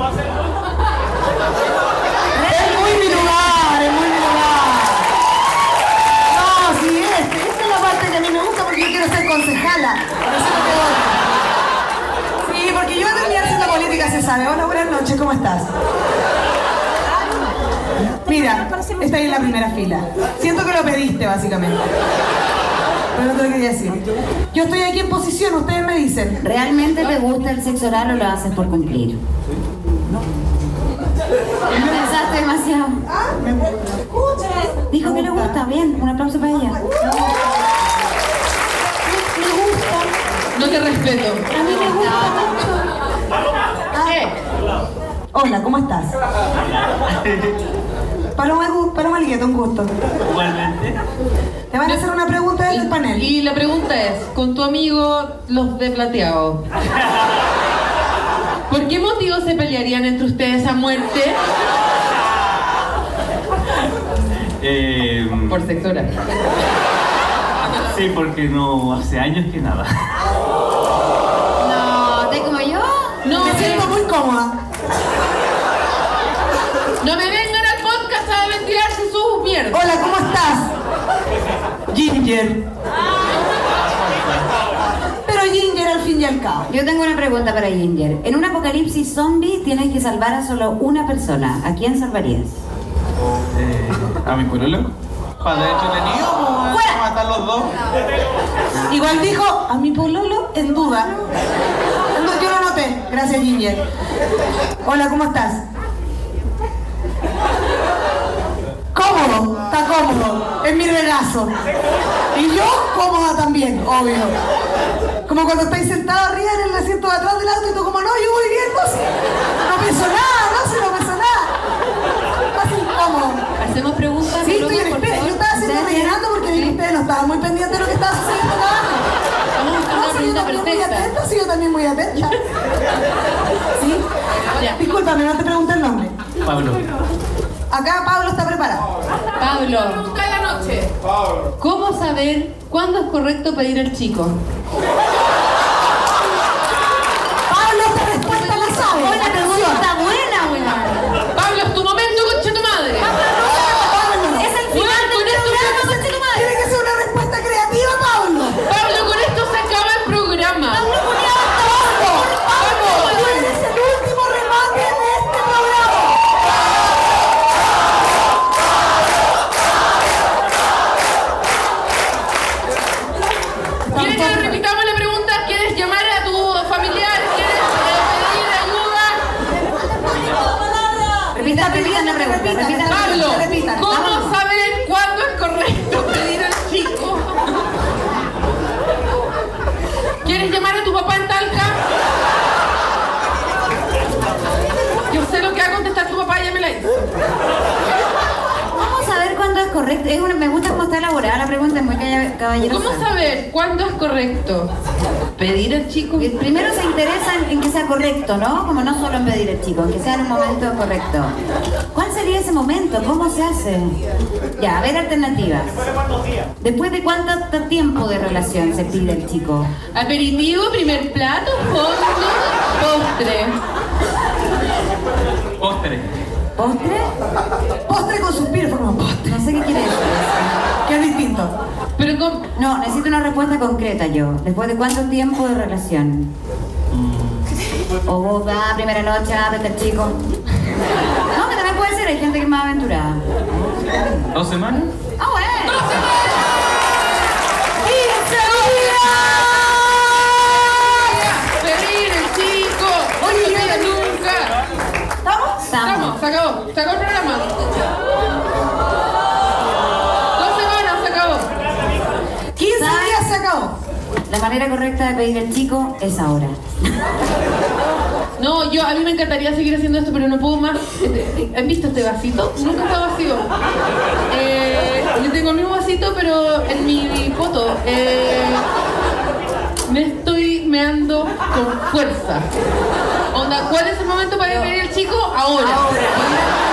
mi lugar, es muy mi lugar. No, sí, este, esta es la parte que a mí me gusta porque yo quiero ser concejala. Por eso Sí, porque yo terminar siendo política, se sabe. Hola, buenas noches, ¿cómo estás? Mira, está ahí en la primera fila. Siento que lo pediste, básicamente. Pero no te lo quería decir. Yo estoy aquí en posición, ustedes me dicen. ¿Realmente te gusta el sexo oral o lo haces por cumplir? No. Pensaste demasiado. Dijo que le gusta, bien, un aplauso para ella. No te respeto. A mí me gusta mucho. Hola, ¿cómo estás? Paloma, Paloma Ligueto, un gusto. Igualmente. Te van a hacer una pregunta desde el panel. Y la pregunta es, con tu amigo los de plateado, ¿por qué motivo se pelearían entre ustedes a muerte? Eh, Por sexo oral. sí, porque no hace años que nada. No, ¿te como yo? No, Me me, siento muy cómoda. no me vengan al podcast a ventilarse Hola, ¿cómo estás? Ginger. Pero Ginger al fin y al cabo. Yo tengo una pregunta para Ginger. En un apocalipsis zombie tienes que salvar a solo una persona. ¿A quién salvarías? Eh, ¿A mi pololo? Para de matar los dos. Igual dijo a mi pololo en duda. Yo lo noté. Gracias, Ginger. Hola, ¿cómo estás? Cómodo, está cómodo. Es mi regazo. Y yo cómoda también, obvio. Como cuando estáis sentado arriba en el asiento de atrás del auto y tú como, no, yo voy bien, no sé. No pienso nada, no sé, no pienso nada. Fácil, cómodo. Hacemos preguntas. Sí, estoy en espera. Yo estaba haciendo rellenando porque vi que ustedes no estaban muy pendientes de lo que estaba sucediendo acá. No, yo también muy atenta, sí, yo también muy atenta. ¿Sí? Discúlpame, no te pregunté el nombre. Pablo. Acá Pablo está preparado. Pablo, la noche. ¿cómo saber cuándo es correcto pedir al chico? Es una- me gusta cómo está elaborada la pregunta, es muy caballerosa. ¿Cómo saber cuándo es correcto? Pedir al chico. Primero se interesan en que sea correcto, ¿no? Como no solo en pedir el chico, en que sea en un momento correcto. ¿Cuál sería ese momento? ¿Cómo se hace? Ya, a ver alternativas. ¿Después de cuánto tiempo de relación se pide el chico? Aperitivo, primer plato, fondo, postre. Postre. ¿Postre? Postre con suspiro, como postre. No sé qué quiere decir. Que es distinto. Pero con... No, necesito una respuesta concreta yo. ¿Después de cuánto tiempo de relación? O boda, primera noche, el chico. No, que también puede ser, hay gente que es más aventurada. ¿Dos semanas? Ah, bueno. ¿Estamos? Estamos, se acabó. Se acabó el programa. Dos semanas, se acabó. 15 ¿Sabes? días se acabó. La manera correcta de pedir el chico es ahora. No, yo a mí me encantaría seguir haciendo esto, pero no puedo más. ¿Han visto este vasito? Nunca está vacío. Eh, yo tengo el mismo vasito, pero en mi foto. Eh, me con fuerza. Onda, ¿cuál es el momento para pedir el chico? Ahora.